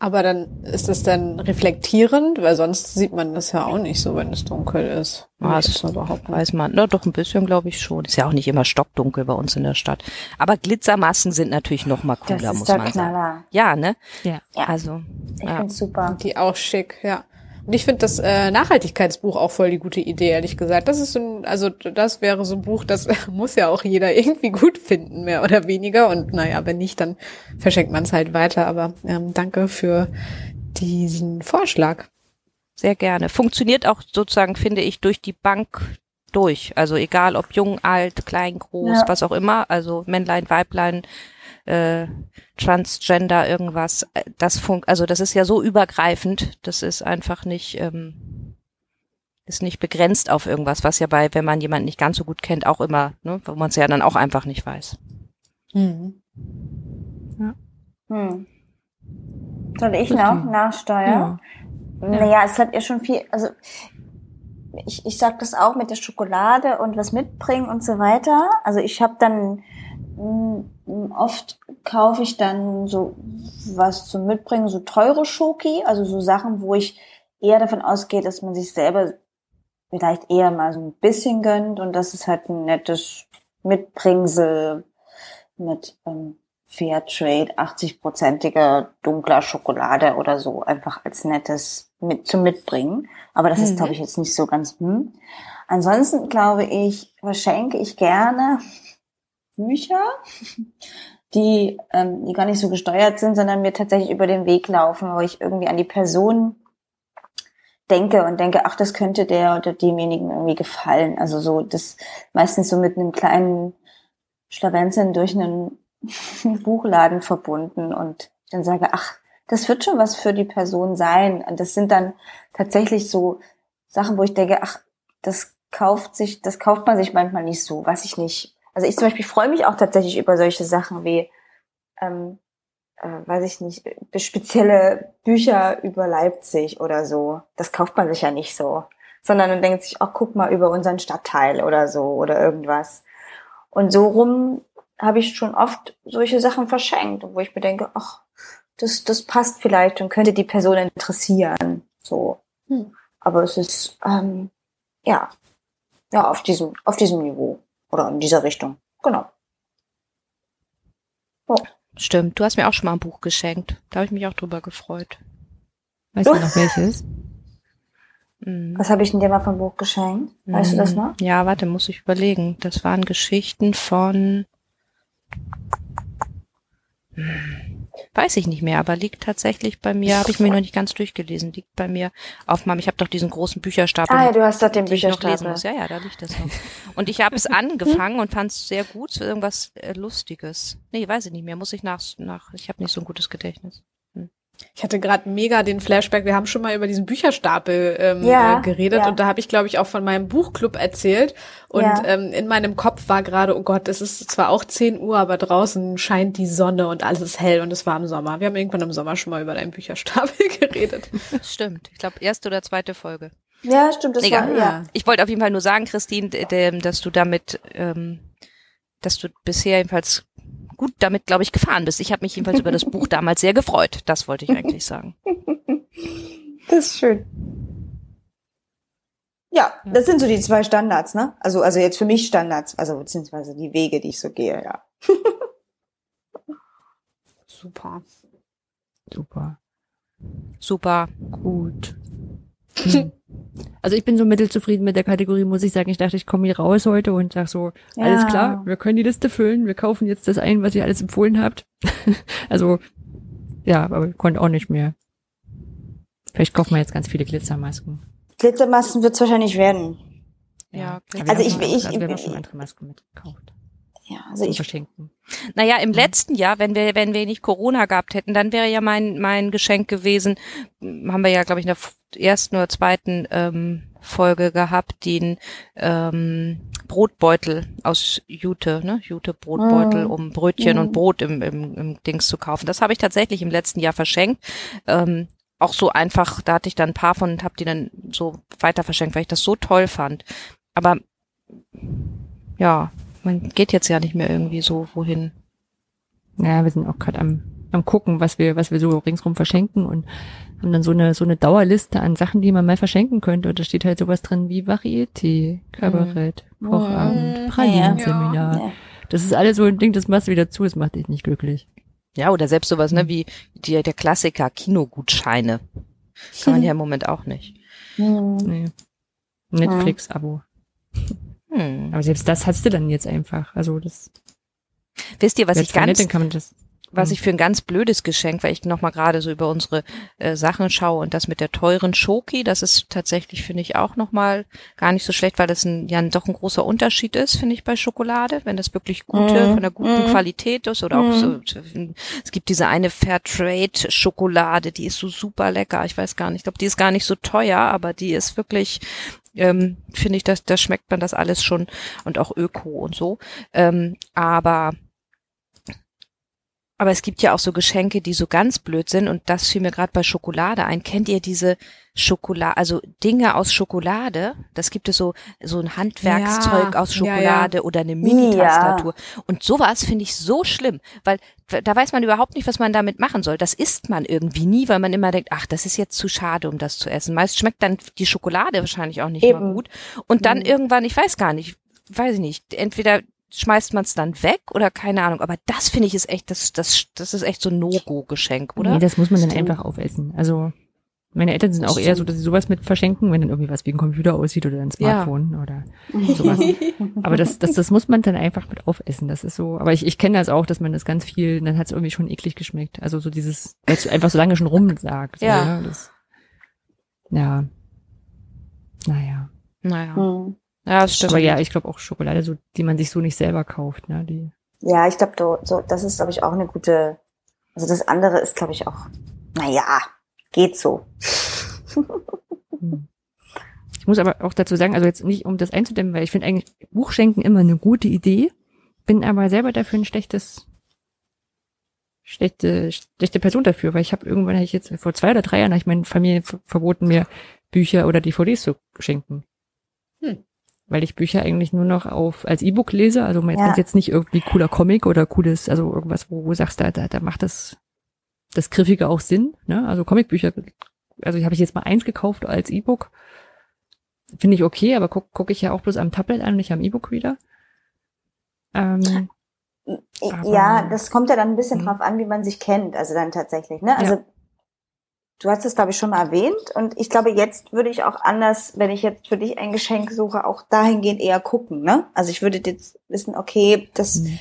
Aber dann ist das dann reflektierend, weil sonst sieht man das ja auch nicht so, wenn es dunkel ist. Ah, jetzt mal behaupten. Weiß man, na doch ein bisschen, glaube ich schon. Ist ja auch nicht immer stockdunkel bei uns in der Stadt. Aber Glitzermasken sind natürlich noch mal Das cooler, ist muss der man sagen. Knaller. Ja, ne? Ja. Ja. Also, Ich ja. find's super. Die auch schick, ja. Und ich finde das äh, Nachhaltigkeitsbuch auch voll die gute Idee, ehrlich gesagt. Das ist so ein, also das wäre so ein Buch, das muss ja auch jeder irgendwie gut finden, mehr oder weniger. Und naja, wenn nicht, dann verschenkt man es halt weiter. Aber ähm, danke für diesen Vorschlag. sehr gerne. Funktioniert auch sozusagen, finde ich, durch die Bank durch. Also egal ob jung, alt, klein, groß, Ja. was auch immer. Also Männlein, Weiblein, äh, Transgender, irgendwas. Äh, Das fun also das ist ja so übergreifend. Das ist einfach nicht, ähm, ist nicht begrenzt auf irgendwas, was ja bei, wenn man jemanden nicht ganz so gut kennt, auch immer, ne, wo man es ja dann auch einfach nicht weiß. Mhm. Hm. Soll ich noch nachsteuern? Naja, es hat ja schon viel, also ich, ich sag das auch mit der Schokolade und was mitbringen und so weiter. Also ich habe dann mm, oft kaufe ich dann so was zum Mitbringen, so teure Schoki, also so Sachen, wo ich eher davon ausgehe, dass man sich selber vielleicht eher mal so ein bisschen gönnt und das ist halt ein nettes Mitbringsel mit ähm, Fairtrade, 80-prozentiger dunkler Schokolade oder so, einfach als nettes mit zum Mitbringen. Aber das ist, Mhm. glaube ich, jetzt nicht so ganz. Hm. Ansonsten glaube ich, verschenke ich gerne Bücher, die, ähm, die gar nicht so gesteuert sind, sondern mir tatsächlich über den Weg laufen, wo ich irgendwie an die Person denke und denke, ach, das könnte der oder demjenigen irgendwie gefallen. Also so, das meistens so mit einem kleinen Schlawenzeln durch einen Buchladen verbunden und dann sage, ach, das wird schon was für die Person sein. Und das sind dann tatsächlich so Sachen, wo ich denke, ach, das kauft sich, das kauft man sich manchmal nicht so, weiß ich nicht. Also ich zum Beispiel freue mich auch tatsächlich über solche Sachen wie, ähm, äh, weiß ich nicht, spezielle Bücher über Leipzig oder so. Das kauft man sich ja nicht so. Sondern man denkt sich, ach, guck mal über unseren Stadtteil oder so oder irgendwas. Und so rum habe ich schon oft solche Sachen verschenkt, wo ich mir denke, ach, das, das passt vielleicht und könnte die Person interessieren. So. Hm. Aber es ist, ähm, ja, ja, auf diesem, auf diesem Niveau oder in dieser Richtung. Genau. Stimmt, du hast mir auch schon mal ein Buch geschenkt. Da habe ich mich auch drüber gefreut. Weißt du noch welches? Mhm. Was habe ich denn dir mal vom Buch geschenkt? Weißt du das Mhm. noch? Ja, warte, muss ich überlegen. Das waren Geschichten von. Hm, Weiß ich nicht mehr, aber liegt tatsächlich bei mir, habe ich mir noch nicht ganz durchgelesen, liegt bei mir auf meinem, ich habe doch diesen großen Bücherstapel. Ah ja, du hast doch den Bücherstapel. Ja, ja, da liegt das noch. Und ich habe es angefangen und fand es sehr gut, so irgendwas äh, Lustiges. Nee, weiß ich nicht mehr, muss ich nach, nach ich habe nicht so ein gutes Gedächtnis. Ich hatte gerade mega den Flashback. Wir haben schon mal über diesen Bücherstapel ähm, Ja, äh, geredet ja. und da habe ich, glaube ich, auch von meinem Buchclub erzählt. Und Ja. ähm, in meinem Kopf war gerade, oh Gott, es ist zwar auch 10 Uhr, aber draußen scheint die Sonne und alles ist hell und es war im Sommer. Wir haben irgendwann im Sommer schon mal über deinen Bücherstapel geredet. Stimmt, ich glaube erste oder zweite Folge. Ja, stimmt, das Egal. war, ja. Ich wollte auf jeden Fall nur sagen, Christine, dass du damit, ähm, dass du bisher jedenfalls gut damit, glaube ich, gefahren bist. Ich habe mich jedenfalls über das Buch damals sehr gefreut. Das wollte ich eigentlich sagen. Das ist schön. Ja, das sind so die zwei Standards, ne? Also, also jetzt für mich Standards, also beziehungsweise die Wege, die ich so gehe, ja. Super. Super. Super. Gut. Hm. Also ich bin so mittelzufrieden mit der Kategorie, muss ich sagen. Ich dachte, ich komme hier raus heute und sag so, alles Ja. klar, wir können die Liste füllen, wir kaufen jetzt das ein, was ihr alles empfohlen habt. also, ja, aber ich konnte auch nicht mehr. Vielleicht kaufen wir jetzt ganz viele Glitzermasken. Glitzermasken wird's wahrscheinlich werden. Ja, wir Also ich- schon- ich- also wir haben ich- schon andere Masken mitgekauft. Ja, also ich, Verschenken. Naja, im letzten Jahr, wenn wir, wenn wir nicht Corona gehabt hätten, dann wäre ja mein, mein Geschenk gewesen, hm, haben wir ja, glaube ich, in der ersten oder zweiten ähm, Folge gehabt, den ähm, Brotbeutel aus Jute, ne? Jute Brotbeutel, Mm. um Brötchen Mm. und Brot im, im, im Dings zu kaufen. Das habe ich tatsächlich im letzten Jahr verschenkt. Ähm, auch so einfach, da hatte ich dann ein paar von und habe die dann so weiter verschenkt, weil ich das so toll fand. Aber ja, man geht jetzt ja nicht mehr irgendwie so wohin. Ja, wir sind auch gerade am, am gucken, was wir, was wir so ringsrum verschenken und haben dann so eine, so eine Dauerliste an Sachen, die man mal verschenken könnte. Und da steht halt sowas drin wie Varieté, Kabarett, Kochabend, Mhm. Pralinen-Seminar. ja. Das ist alles so ein Ding, das machst du wieder zu, das macht dich nicht glücklich. Ja, oder selbst sowas, Mhm. ne, wie die, der Klassiker Kinogutscheine. Kann man ja im Moment auch nicht. Hm. Nee. Netflix-Abo. Hm. Aber selbst das hast du dann jetzt einfach. Also das Wisst ihr, was ich nett, ganz, kann man das. was ich für ein ganz blödes Geschenk, weil ich noch mal gerade so über unsere äh, Sachen schaue und das mit der teuren Schoki, das ist tatsächlich, finde ich, auch noch mal gar nicht so schlecht, weil das ein, ja doch ein großer Unterschied ist, finde ich, bei Schokolade, wenn das wirklich gute, Mhm. von der guten Mhm. Qualität ist oder auch Mhm. so, es gibt diese eine Fairtrade Schokolade, die ist so super lecker, ich weiß gar nicht, ich glaube, die ist gar nicht so teuer, aber die ist wirklich ähm, finde ich, dass da schmeckt man das alles schon und auch Öko und so. Ähm, aber aber es gibt ja auch so Geschenke, die so ganz blöd sind und das fiel mir gerade bei Schokolade ein. Kennt ihr diese Schokolade, also Dinge aus Schokolade? Das gibt es so so ein Handwerkszeug Ja, aus ja, ja. Schokolade oder eine Mini-Tastatur. Und sowas finde ich so schlimm, weil da weiß man überhaupt nicht, was man damit machen soll. Das isst man irgendwie nie, weil man immer denkt, ach, das ist jetzt zu schade, um das zu essen. Meist schmeckt dann die Schokolade wahrscheinlich auch nicht mal Eben. gut. Und dann Mhm. irgendwann, ich weiß gar nicht, weiß ich nicht, entweder schmeißt man es dann weg oder keine Ahnung. Aber das finde ich ist echt, das, das, das ist echt so ein No-Go-Geschenk, oder? Nee, das muss man dann einfach aufessen. Also meine Eltern sind auch eher so, dass sie sowas mit verschenken, wenn dann irgendwie was wie ein Computer aussieht oder ein Smartphone oder sowas. Aber das, das, das muss man dann einfach mit aufessen. Das ist so. Aber ich, ich kenne das auch, dass man das ganz viel, dann hat es irgendwie schon eklig geschmeckt. Also so dieses, weil es einfach so lange schon rumsagt. So, Ja. ne? Das, ja. Naja. naja. Hm. Ja, das stimmt. Aber ja, ich glaube auch Schokolade, so, die man sich so nicht selber kauft, ne? Die, Ja, ich glaube, so, das ist, glaube ich, auch eine gute. Also das andere ist, glaube ich, auch. Naja, geht so. Hm. Ich muss aber auch dazu sagen, also jetzt nicht um das einzudämmen, weil ich finde eigentlich Buchschenken immer eine gute Idee, bin aber selber dafür ein schlechtes, schlechte, schlechte Person dafür, weil ich habe irgendwann, hab ich jetzt vor zwei oder drei Jahren, habe ich meinen Familie ver- verboten, mir Bücher oder DVDs zu schenken. Hm. Weil ich Bücher eigentlich nur noch auf als E-Book lese, also wenn Ja. jetzt nicht irgendwie cooler Comic oder cooles, also irgendwas, wo du sagst, da, da, da macht das das Griffige auch Sinn, ne? Also Comicbücher, also habe ich jetzt mal eins gekauft als E-Book. Finde ich okay, aber guck, guck ich ja auch bloß am Tablet an, nicht am E-Book-Reader. Ähm, Aber- ja, das kommt ja dann ein bisschen Mhm. drauf an, wie man sich kennt, also dann tatsächlich, ne? Also Ja. Du hast es, glaube ich, schon mal erwähnt und ich glaube, jetzt würde ich auch anders, wenn ich jetzt für dich ein Geschenk suche, auch dahingehend eher gucken, ne? Also ich würde jetzt wissen, okay, das, Mhm.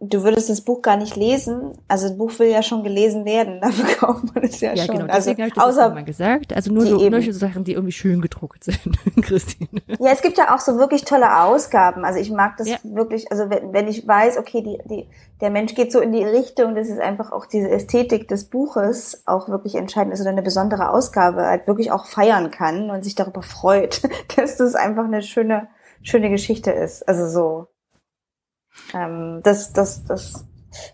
Du würdest das Buch gar nicht lesen, also ein Buch will ja schon gelesen werden, dafür kauft man es ja, ja, schon. genau, also habe ich das außer mal gesagt. Also nur die so solche Sachen, die irgendwie schön gedruckt sind, Christine. Ja, es gibt ja auch so wirklich tolle Ausgaben. Also ich mag das Ja. wirklich, also wenn, wenn ich weiß, okay, die, die, der Mensch geht so in die Richtung, das ist einfach auch diese Ästhetik des Buches auch wirklich entscheidend ist oder eine besondere Ausgabe halt wirklich auch feiern kann und sich darüber freut, dass das einfach eine schöne, schöne Geschichte ist. Also so, ähm, das, das, das,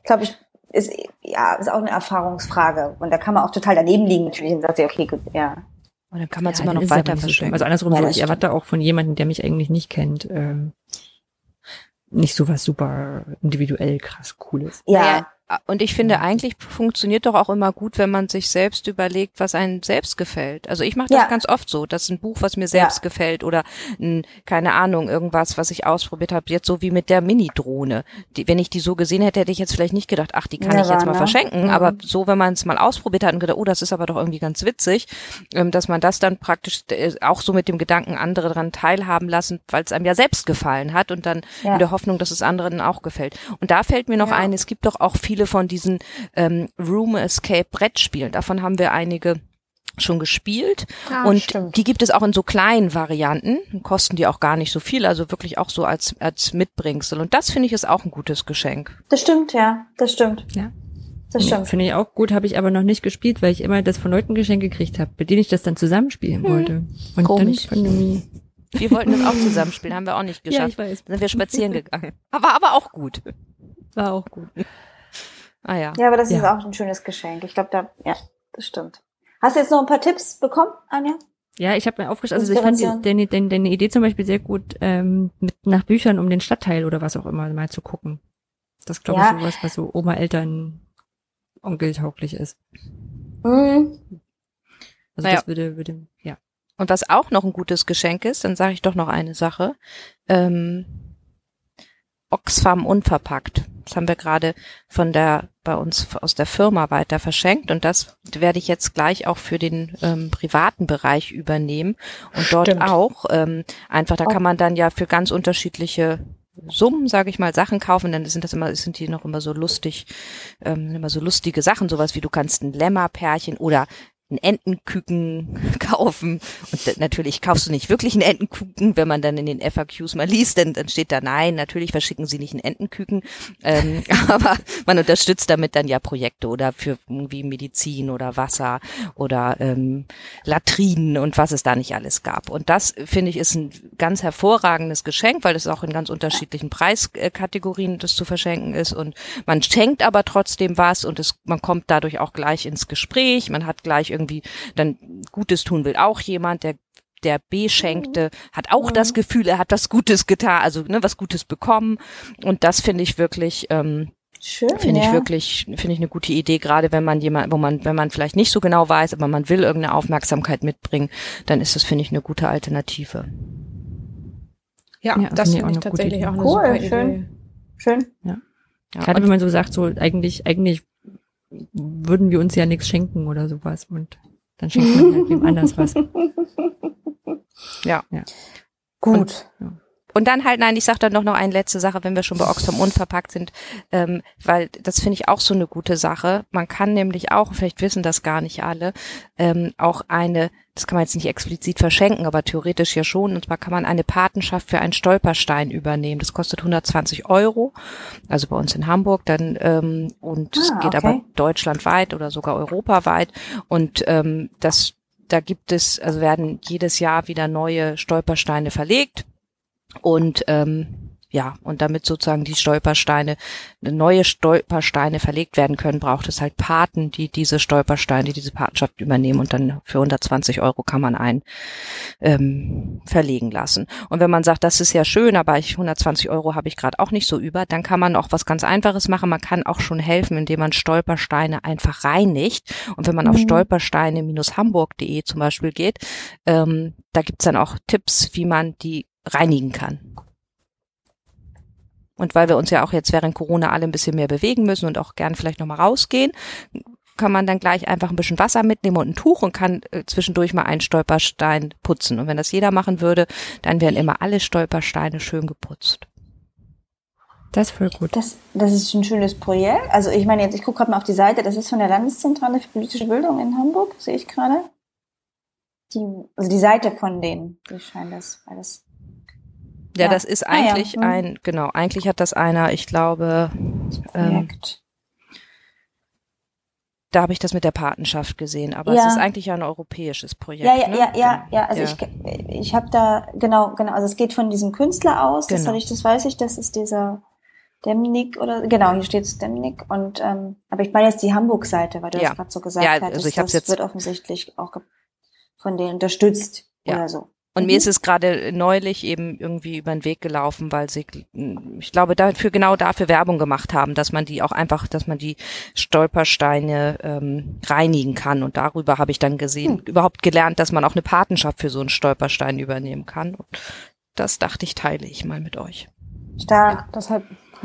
glaube ich, ist, ja, ist auch eine Erfahrungsfrage. Und da kann man auch total daneben liegen natürlich und sagt, ja, okay, gut, ja. Und dann kann man es Ja, immer noch weiter verschenken. Also andersrum, Ja, so, ich erwarte auch von jemandem, der mich eigentlich nicht kennt, ähm, nicht so was super individuell krass Cooles. Ja, und ich finde, eigentlich funktioniert doch auch immer gut, wenn man sich selbst überlegt, was einem selbst gefällt. Also ich mache das Ja. ganz oft so, dass ein Buch, was mir selbst Ja. gefällt oder ein, keine Ahnung, irgendwas, was ich ausprobiert habe, jetzt so wie mit der Mini-Drohne. Wenn ich die so gesehen hätte, hätte ich jetzt vielleicht nicht gedacht, ach, die kann Ja, ich jetzt mal ne? verschenken. Mhm. Aber so, wenn man es mal ausprobiert hat und gedacht, oh, das ist aber doch irgendwie ganz witzig, ähm, dass man das dann praktisch äh, auch so mit dem Gedanken andere daran teilhaben lassen, weil es einem ja selbst gefallen hat und dann in der Hoffnung, dass es anderen auch gefällt. Und da fällt mir noch ein, es gibt doch auch viele von diesen ähm, Room Escape Brettspielen. Davon haben wir einige schon gespielt Ah, und stimmt. die gibt es auch in so kleinen Varianten, kosten die auch gar nicht so viel, also wirklich auch so als als Mitbringsel und das finde ich ist auch ein gutes Geschenk. das stimmt, ja, das stimmt. Ja. Das Ja, stimmt. Finde ich auch gut, habe ich aber noch nicht gespielt, weil ich immer das von Leuten geschenkt gekriegt habe, mit denen ich das dann zusammenspielen wollte. Und Komisch. dann Pandemie. Wir wollten das auch zusammenspielen, haben wir auch nicht Ja, geschafft. ich weiß. Sind wir spazieren gegangen. Aber aber auch gut. War auch gut. Ah ja. Ja, aber das ist Ja. auch ein schönes Geschenk. Ich glaube, da, ja, das stimmt. Hast du jetzt noch ein paar Tipps bekommen, Anja? Ja, ich habe mir aufgeschrieben, also ich fand deine, deine, deine Idee zum Beispiel sehr gut, ähm, mit nach Büchern um den Stadtteil oder was auch immer mal zu gucken. Das glaube Ja. ich sowas, was so Oma, Eltern, Onkel tauglich ist. Mhm. Also Naja. das würde, würde, ja. Und was auch noch ein gutes Geschenk ist, dann sage ich doch noch eine Sache. Ähm, Oxfam unverpackt. Das haben wir gerade von der bei uns aus der Firma weiter verschenkt. Und das werde ich jetzt gleich auch für den ähm, privaten Bereich übernehmen. Und dort Stimmt. auch ähm, einfach da kann man dann ja für ganz unterschiedliche Summen, sage ich mal, Sachen kaufen, dann sind das immer, sind die noch immer so lustig, ähm, immer so lustige Sachen, sowas wie du kannst ein Lämmerpärchen oder ein Entenküken kaufen. Und natürlich kaufst du nicht wirklich einen Entenküken, wenn man dann in den FAQs mal liest, dann, dann steht da, nein, natürlich verschicken sie nicht einen Entenküken. Ähm, aber man unterstützt damit dann ja Projekte oder für irgendwie Medizin oder Wasser oder ähm, Latrinen und was es da nicht alles gab. Und das, finde ich, ist ein ganz hervorragendes Geschenk, weil es auch in ganz unterschiedlichen Preiskategorien das zu verschenken ist. Und man schenkt aber trotzdem was und es, man kommt dadurch auch gleich ins Gespräch. Man hat gleich irgendwie dann Gutes tun will auch jemand, der der B schenkte, hat auch das Gefühl, er hat was Gutes getan, also ne, was Gutes bekommen. Und das finde ich wirklich, ähm, Schön. finde ja. ich wirklich, finde ich eine gute Idee, gerade wenn man jemand, wo man, wenn man vielleicht nicht so genau weiß, aber man will irgendeine Aufmerksamkeit mitbringen, dann ist das, finde ich, eine gute Alternative. Ja, Ja, das finde ich tatsächlich auch eine Idee. super Cool, Idee. schön. Schön. Ja, Gerade wenn man so sagt, so eigentlich, eigentlich würden wir uns ja nichts schenken oder sowas und dann schenkt man halt wem anders was. ja. Gut. Und dann halt, nein, ich sag dann noch noch eine letzte Sache, wenn wir schon bei Oxfam unverpackt sind, ähm, weil das finde ich auch so eine gute Sache. Man kann nämlich auch, vielleicht wissen das gar nicht alle, ähm, auch eine, das kann man jetzt nicht explizit verschenken, aber theoretisch ja schon, und zwar kann man eine Patenschaft für einen Stolperstein übernehmen. Das kostet 120 Euro, also bei uns in Hamburg dann, ähm, und es Ah, geht okay. aber deutschlandweit oder sogar europaweit. Und ähm, das da gibt es, also werden jedes Jahr wieder neue Stolpersteine verlegt. Und ähm, ja, und damit sozusagen die Stolpersteine, neue Stolpersteine verlegt werden können, braucht es halt Paten, die diese Stolpersteine, die diese Patenschaft übernehmen und dann für 120 Euro kann man einen ähm, verlegen lassen. Und wenn man sagt, das ist ja schön, aber ich 120 Euro habe ich gerade auch nicht so über, dann kann man auch was ganz Einfaches machen. Man kann auch schon helfen, indem man Stolpersteine einfach reinigt. Und wenn man auf Mhm. stolpersteine-hamburg.de zum Beispiel geht, ähm, da gibt's dann auch Tipps, wie man die reinigen kann. Und weil wir uns ja auch jetzt während Corona alle ein bisschen mehr bewegen müssen und auch gern vielleicht nochmal rausgehen, kann man dann gleich einfach ein bisschen Wasser mitnehmen und ein Tuch und kann äh, zwischendurch mal einen Stolperstein putzen. Und wenn das jeder machen würde, dann wären immer alle Stolpersteine schön geputzt. Das ist voll gut. Das, das ist ein schönes Projekt. Also ich meine jetzt, ich gucke gerade mal auf die Seite, das ist von der Landeszentrale für politische Bildung in Hamburg, sehe ich gerade. Die, also die Seite von denen, die scheint das alles. Ja, Ja. das ist Ah ja, eigentlich hm. ein, genau, eigentlich hat das einer, ich glaube, ähm, da habe ich das mit der Patenschaft gesehen, aber Ja. es ist eigentlich ja ein europäisches Projekt. Ja, ja, ne? ja, ja, Genau. ja. Also ich, ich habe da genau, genau. Also es geht von diesem Künstler aus. Das Genau. habe ich, das weiß ich. Das ist dieser Demnik oder genau hier steht Demnik und ähm, aber ich meine jetzt die Hamburg-Seite, weil du das gerade so gesagt Ja, hattest. also ich das jetzt- wird offensichtlich auch von denen unterstützt Ja. oder so. Und Mhm. mir ist es gerade neulich eben irgendwie über den Weg gelaufen, weil sie, ich glaube, dafür genau dafür Werbung gemacht haben, dass man die auch einfach, dass man die Stolpersteine ähm, reinigen kann. Und darüber habe ich dann gesehen, überhaupt gelernt, dass man auch eine Patenschaft für so einen Stolperstein übernehmen kann. Und das dachte ich, teile ich mal mit euch. Stark. Das hat,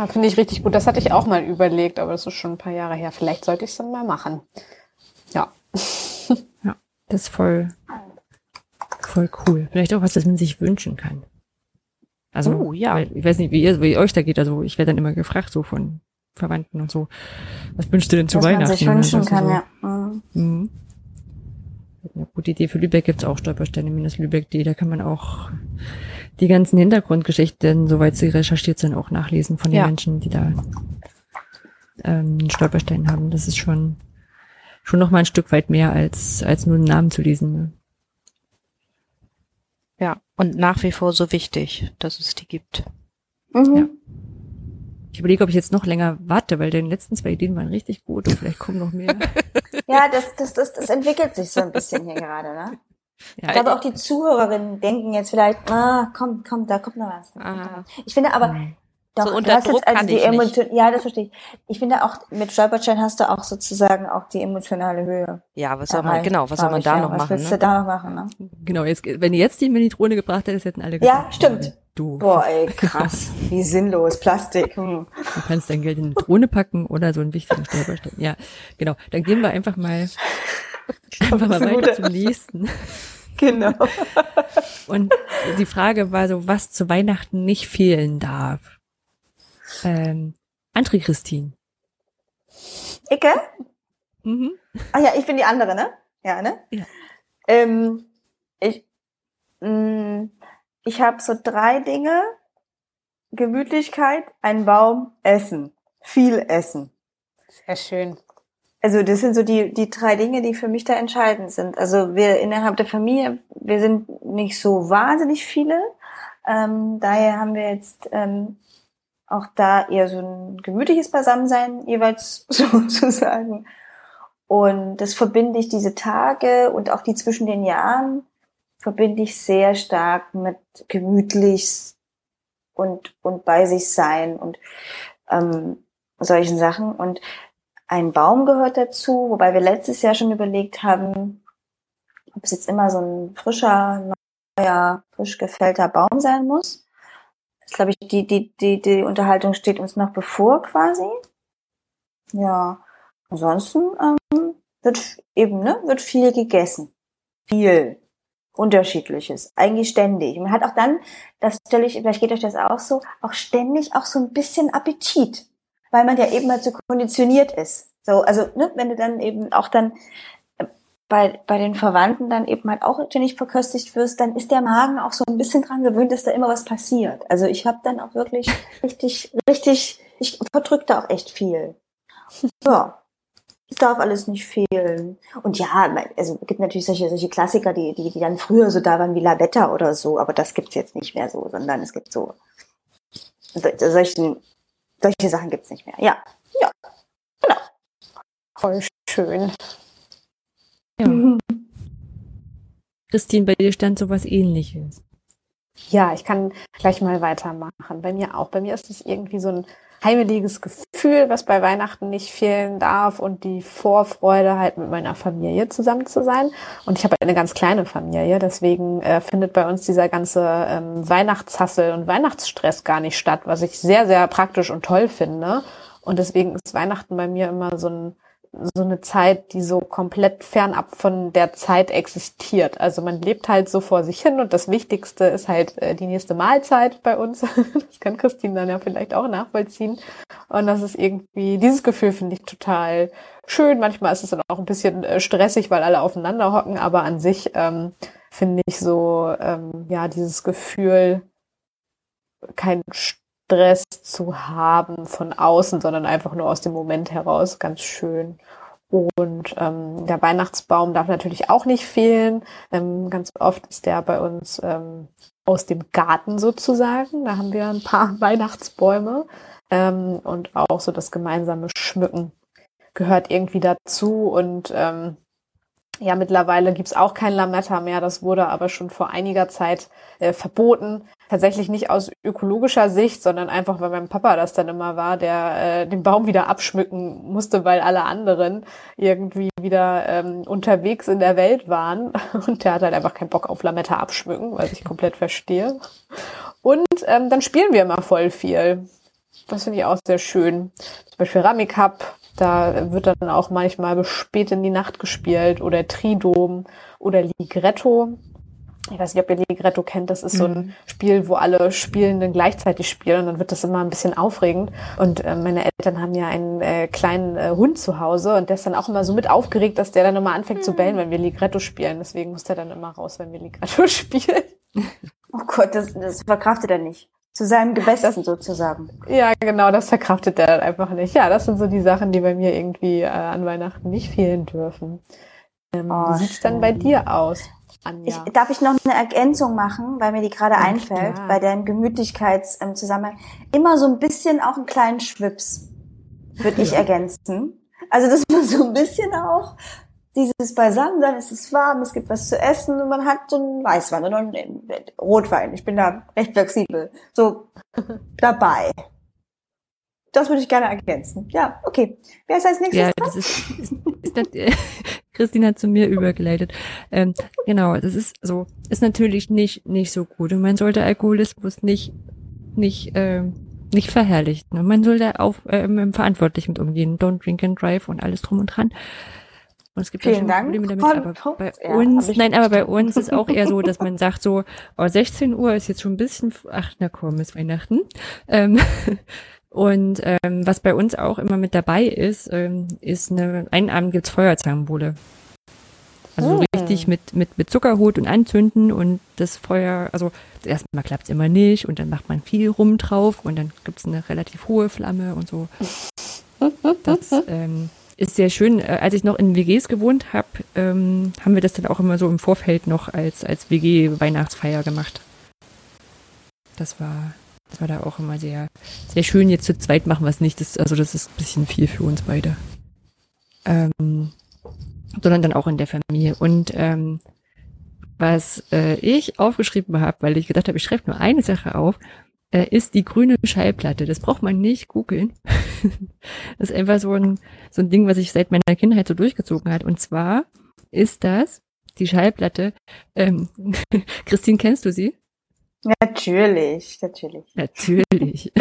finde ich richtig gut. Das hatte ich auch mal überlegt, aber das ist schon ein paar Jahre her. Vielleicht sollte ich es dann mal machen. Ja. Das ist voll, voll cool. Vielleicht auch was, das man sich wünschen kann. Also, Oh, ja. weil, ich weiß nicht, wie ihr, wie euch da geht. Also, ich werde dann immer gefragt, so von Verwandten und so. Was wünschst du denn zu Was Weihnachten? man sich wünschen du kann, so, ja. Mhm. Mhm. Eine gute Idee. Für Lübeck gibt's auch Stolpersteine minus Lübeck.de. Da kann man auch die ganzen Hintergrundgeschichten, soweit sie recherchiert sind, auch nachlesen von den Ja. Menschen, die da ähm, einen Stolperstein haben. Das ist schon schon noch mal ein Stück weit mehr als als nur einen Namen zu lesen. Ne? Und nach wie vor so wichtig, dass es die gibt. Mhm. Ja. Ich überlege, ob ich jetzt noch länger warte, weil deine letzten zwei Ideen waren richtig gut und vielleicht kommen noch mehr. Ja, das, das, das, das entwickelt sich so ein bisschen hier gerade, ne? Ich Ja, glaube, auch die Zuhörerinnen denken jetzt vielleicht, ah, komm, komm, da kommt noch was. Ah. Ich finde aber, Mhm. Doch, So du unter hast Druck jetzt also kann die ich nicht. Emotion, ja, das verstehe ich. Ich finde auch, mit Stolperstein hast du auch sozusagen auch die emotionale Höhe. Ja, was soll man, genau, was soll man da ja. noch was machen? willst Ne? du da noch machen, ne? Genau, jetzt, wenn ihr jetzt die Minitrone gebracht hättest, hätten alle Ja, gesagt, stimmt. Du, Boah, ey, krass. Wie sinnlos. Plastik. Hm. du kannst dein Geld in eine Drohne packen oder so einen wichtigen Stolperstein. Ja, genau. Dann gehen wir einfach mal, einfach mal weiter zum nächsten. Genau. Und die Frage war so, was zu Weihnachten nicht fehlen darf. Ähm, André Christine. Icke? Mhm. Ah ja, ich bin die andere, ne? Ja, ne? Ja. Ähm, ich mh, ich habe so drei Dinge. Gemütlichkeit, ein Baum, Essen. Viel Essen. Sehr schön. Also das sind so die, die drei Dinge, die für mich da entscheidend sind. Also wir innerhalb der Familie, wir sind nicht so wahnsinnig viele. Ähm, daher haben wir jetzt ähm, auch da eher so ein gemütliches Beisammensein jeweils sozusagen. Und das verbinde ich diese Tage und auch die zwischen den Jahren verbinde ich sehr stark mit gemütlich und, und bei sich sein und ähm, solchen Sachen. Und ein Baum gehört dazu, wobei wir letztes Jahr schon überlegt haben, ob es jetzt immer so ein frischer, neuer, frisch gefällter Baum sein muss. Das glaube ich, die, die, die, die Unterhaltung steht uns noch bevor quasi. Ja, ansonsten ähm, wird eben, ne, wird viel gegessen. Viel. Unterschiedliches. Eigentlich ständig. Man hat auch dann, das stelle ich, vielleicht geht euch das auch so, auch ständig auch so ein bisschen Appetit weil man ja eben halt so konditioniert ist. So, also, ne, wenn du dann eben auch dann bei, bei den Verwandten dann eben halt auch ständig verköstigt wirst, dann ist der Magen auch so ein bisschen dran gewöhnt, dass da immer was passiert. Also ich habe dann auch wirklich richtig, richtig, ich verdrück da auch echt viel. Ja. Es darf alles nicht fehlen. Und ja, also es gibt natürlich solche, solche Klassiker, die, die, die dann früher so da waren wie Lavetta oder so, aber das gibt's jetzt nicht mehr so, sondern es gibt so so- solchen, solche Sachen gibt's nicht mehr. Ja. Ja. Voll schön. Ja. Christine, bei dir stand sowas ähnliches. Ja, ich kann gleich mal weitermachen. Bei mir auch. Bei mir ist es irgendwie so ein heimeliges Gefühl, was bei Weihnachten nicht fehlen darf und die Vorfreude halt mit meiner Familie zusammen zu sein. Und ich habe eine ganz kleine Familie, deswegen äh, findet bei uns dieser ganze ähm, Weihnachtshassel und Weihnachtsstress gar nicht statt, was ich sehr, sehr praktisch und toll finde. Und deswegen ist Weihnachten bei mir immer so ein so eine Zeit, die so komplett fernab von der Zeit existiert. Also man lebt halt so vor sich hin und das Wichtigste ist halt äh, die nächste Mahlzeit bei uns. das kann Christine dann ja vielleicht auch nachvollziehen. Und das ist irgendwie, dieses Gefühl finde ich total schön. Manchmal ist es dann auch ein bisschen äh, stressig, weil alle aufeinander hocken, aber an sich ähm, finde ich so, ähm, ja, dieses Gefühl, kein Stress zu haben von außen, sondern einfach nur aus dem Moment heraus. Ganz schön. Und ähm, der Weihnachtsbaum darf natürlich auch nicht fehlen. Ähm, ganz oft ist der bei uns ähm, aus dem Garten sozusagen. Da haben wir ein paar Weihnachtsbäume. Ähm, und auch so das gemeinsame Schmücken gehört irgendwie dazu. Und ähm, Ja, mittlerweile gibt's auch kein Lametta mehr. Das wurde aber schon vor einiger Zeit äh, verboten. Tatsächlich nicht aus ökologischer Sicht, sondern einfach, weil mein Papa das dann immer war, der äh, den Baum wieder abschmücken musste, weil alle anderen irgendwie wieder ähm, unterwegs in der Welt waren. Und der hat halt einfach keinen Bock auf Lametta abschmücken, was ich komplett verstehe. Und ähm, dann spielen wir immer voll viel. Das finde ich auch sehr schön. Zum Beispiel Rami Cup, da wird dann auch manchmal bis spät in die Nacht gespielt oder Tridom oder Ligretto. Ich weiß nicht, ob ihr Ligretto kennt. Das ist so ein Mhm. Spiel, wo alle Spielenden gleichzeitig spielen und dann wird das immer ein bisschen aufregend. Und äh, meine Eltern haben ja einen äh, kleinen äh, Hund zu Hause und der ist dann auch immer so mit aufgeregt, dass der dann immer anfängt zu bellen, wenn wir Ligretto spielen. Deswegen muss der dann immer raus, wenn wir Ligretto spielen. Oh Gott, das, das verkraftet er nicht. Zu seinem Gebesten sozusagen. Ja, genau, das verkraftet er dann einfach nicht. Ja, das sind so die Sachen, die bei mir irgendwie äh, an Weihnachten nicht fehlen dürfen. Ähm, Oh, wie sieht's dann bei schön. dir aus, Anja? Ich, darf ich noch eine Ergänzung machen, weil mir die gerade Ja, einfällt, klar. bei deinem Gemütlichkeitszusammenhang. Immer so ein bisschen auch einen kleinen Schwips würde ich ergänzen. Also dass man so ein bisschen auch dieses Beisammensein, es ist warm, es gibt was zu essen und man hat so einen Weißwein oder einen Rotwein. Ich bin da recht flexibel. So dabei. Das würde ich gerne ergänzen. Ja, okay. Wer ist als nächstes? Ja, das ist, ist, ist das, Christine hat zu mir übergeleitet. Ähm, genau, das ist so, ist natürlich nicht, nicht so gut. Und man sollte Alkoholismus nicht, nicht, ähm, nicht verherrlichen. Und man sollte auch ähm, verantwortlich mit umgehen. Don't drink and drive und alles drum und dran. Und es gibt ja Vielen schon Dank. Probleme damit, aber bei ja, uns, nein, aber bei uns ist auch eher so, dass man sagt so, oh, 16 Uhr ist jetzt schon ein bisschen, ach, na komm, ist Weihnachten. Ähm, und ähm, was bei uns auch immer mit dabei ist, ähm, ist eine, einen Abend gibt's Feuerzangenbowle. Also so Hm. richtig mit, mit, mit Zuckerhut und anzünden und das Feuer, also erstmal klappt's immer nicht und dann macht man viel rum drauf und dann gibt's eine relativ hohe Flamme und so. Das ähm, ist sehr schön. Äh, Als ich noch in WGs gewohnt habe, ähm, haben wir das dann auch immer so im Vorfeld noch als, als WG-Weihnachtsfeier gemacht. Das war, das war da auch immer sehr, sehr schön. Jetzt zu zweit machen es nicht. Das, also das ist ein bisschen viel für uns beide. Ähm, sondern dann auch in der Familie. Und ähm, was äh, ich aufgeschrieben habe, weil ich gedacht habe, ich schreibe nur eine Sache auf, äh, ist die grüne Schallplatte. Das braucht man nicht googeln. das ist einfach so ein, so ein Ding, was sich seit meiner Kindheit so durchgezogen hat. Und zwar ist das die Schallplatte. Ähm, Christine, kennst du sie? Natürlich, natürlich. Natürlich.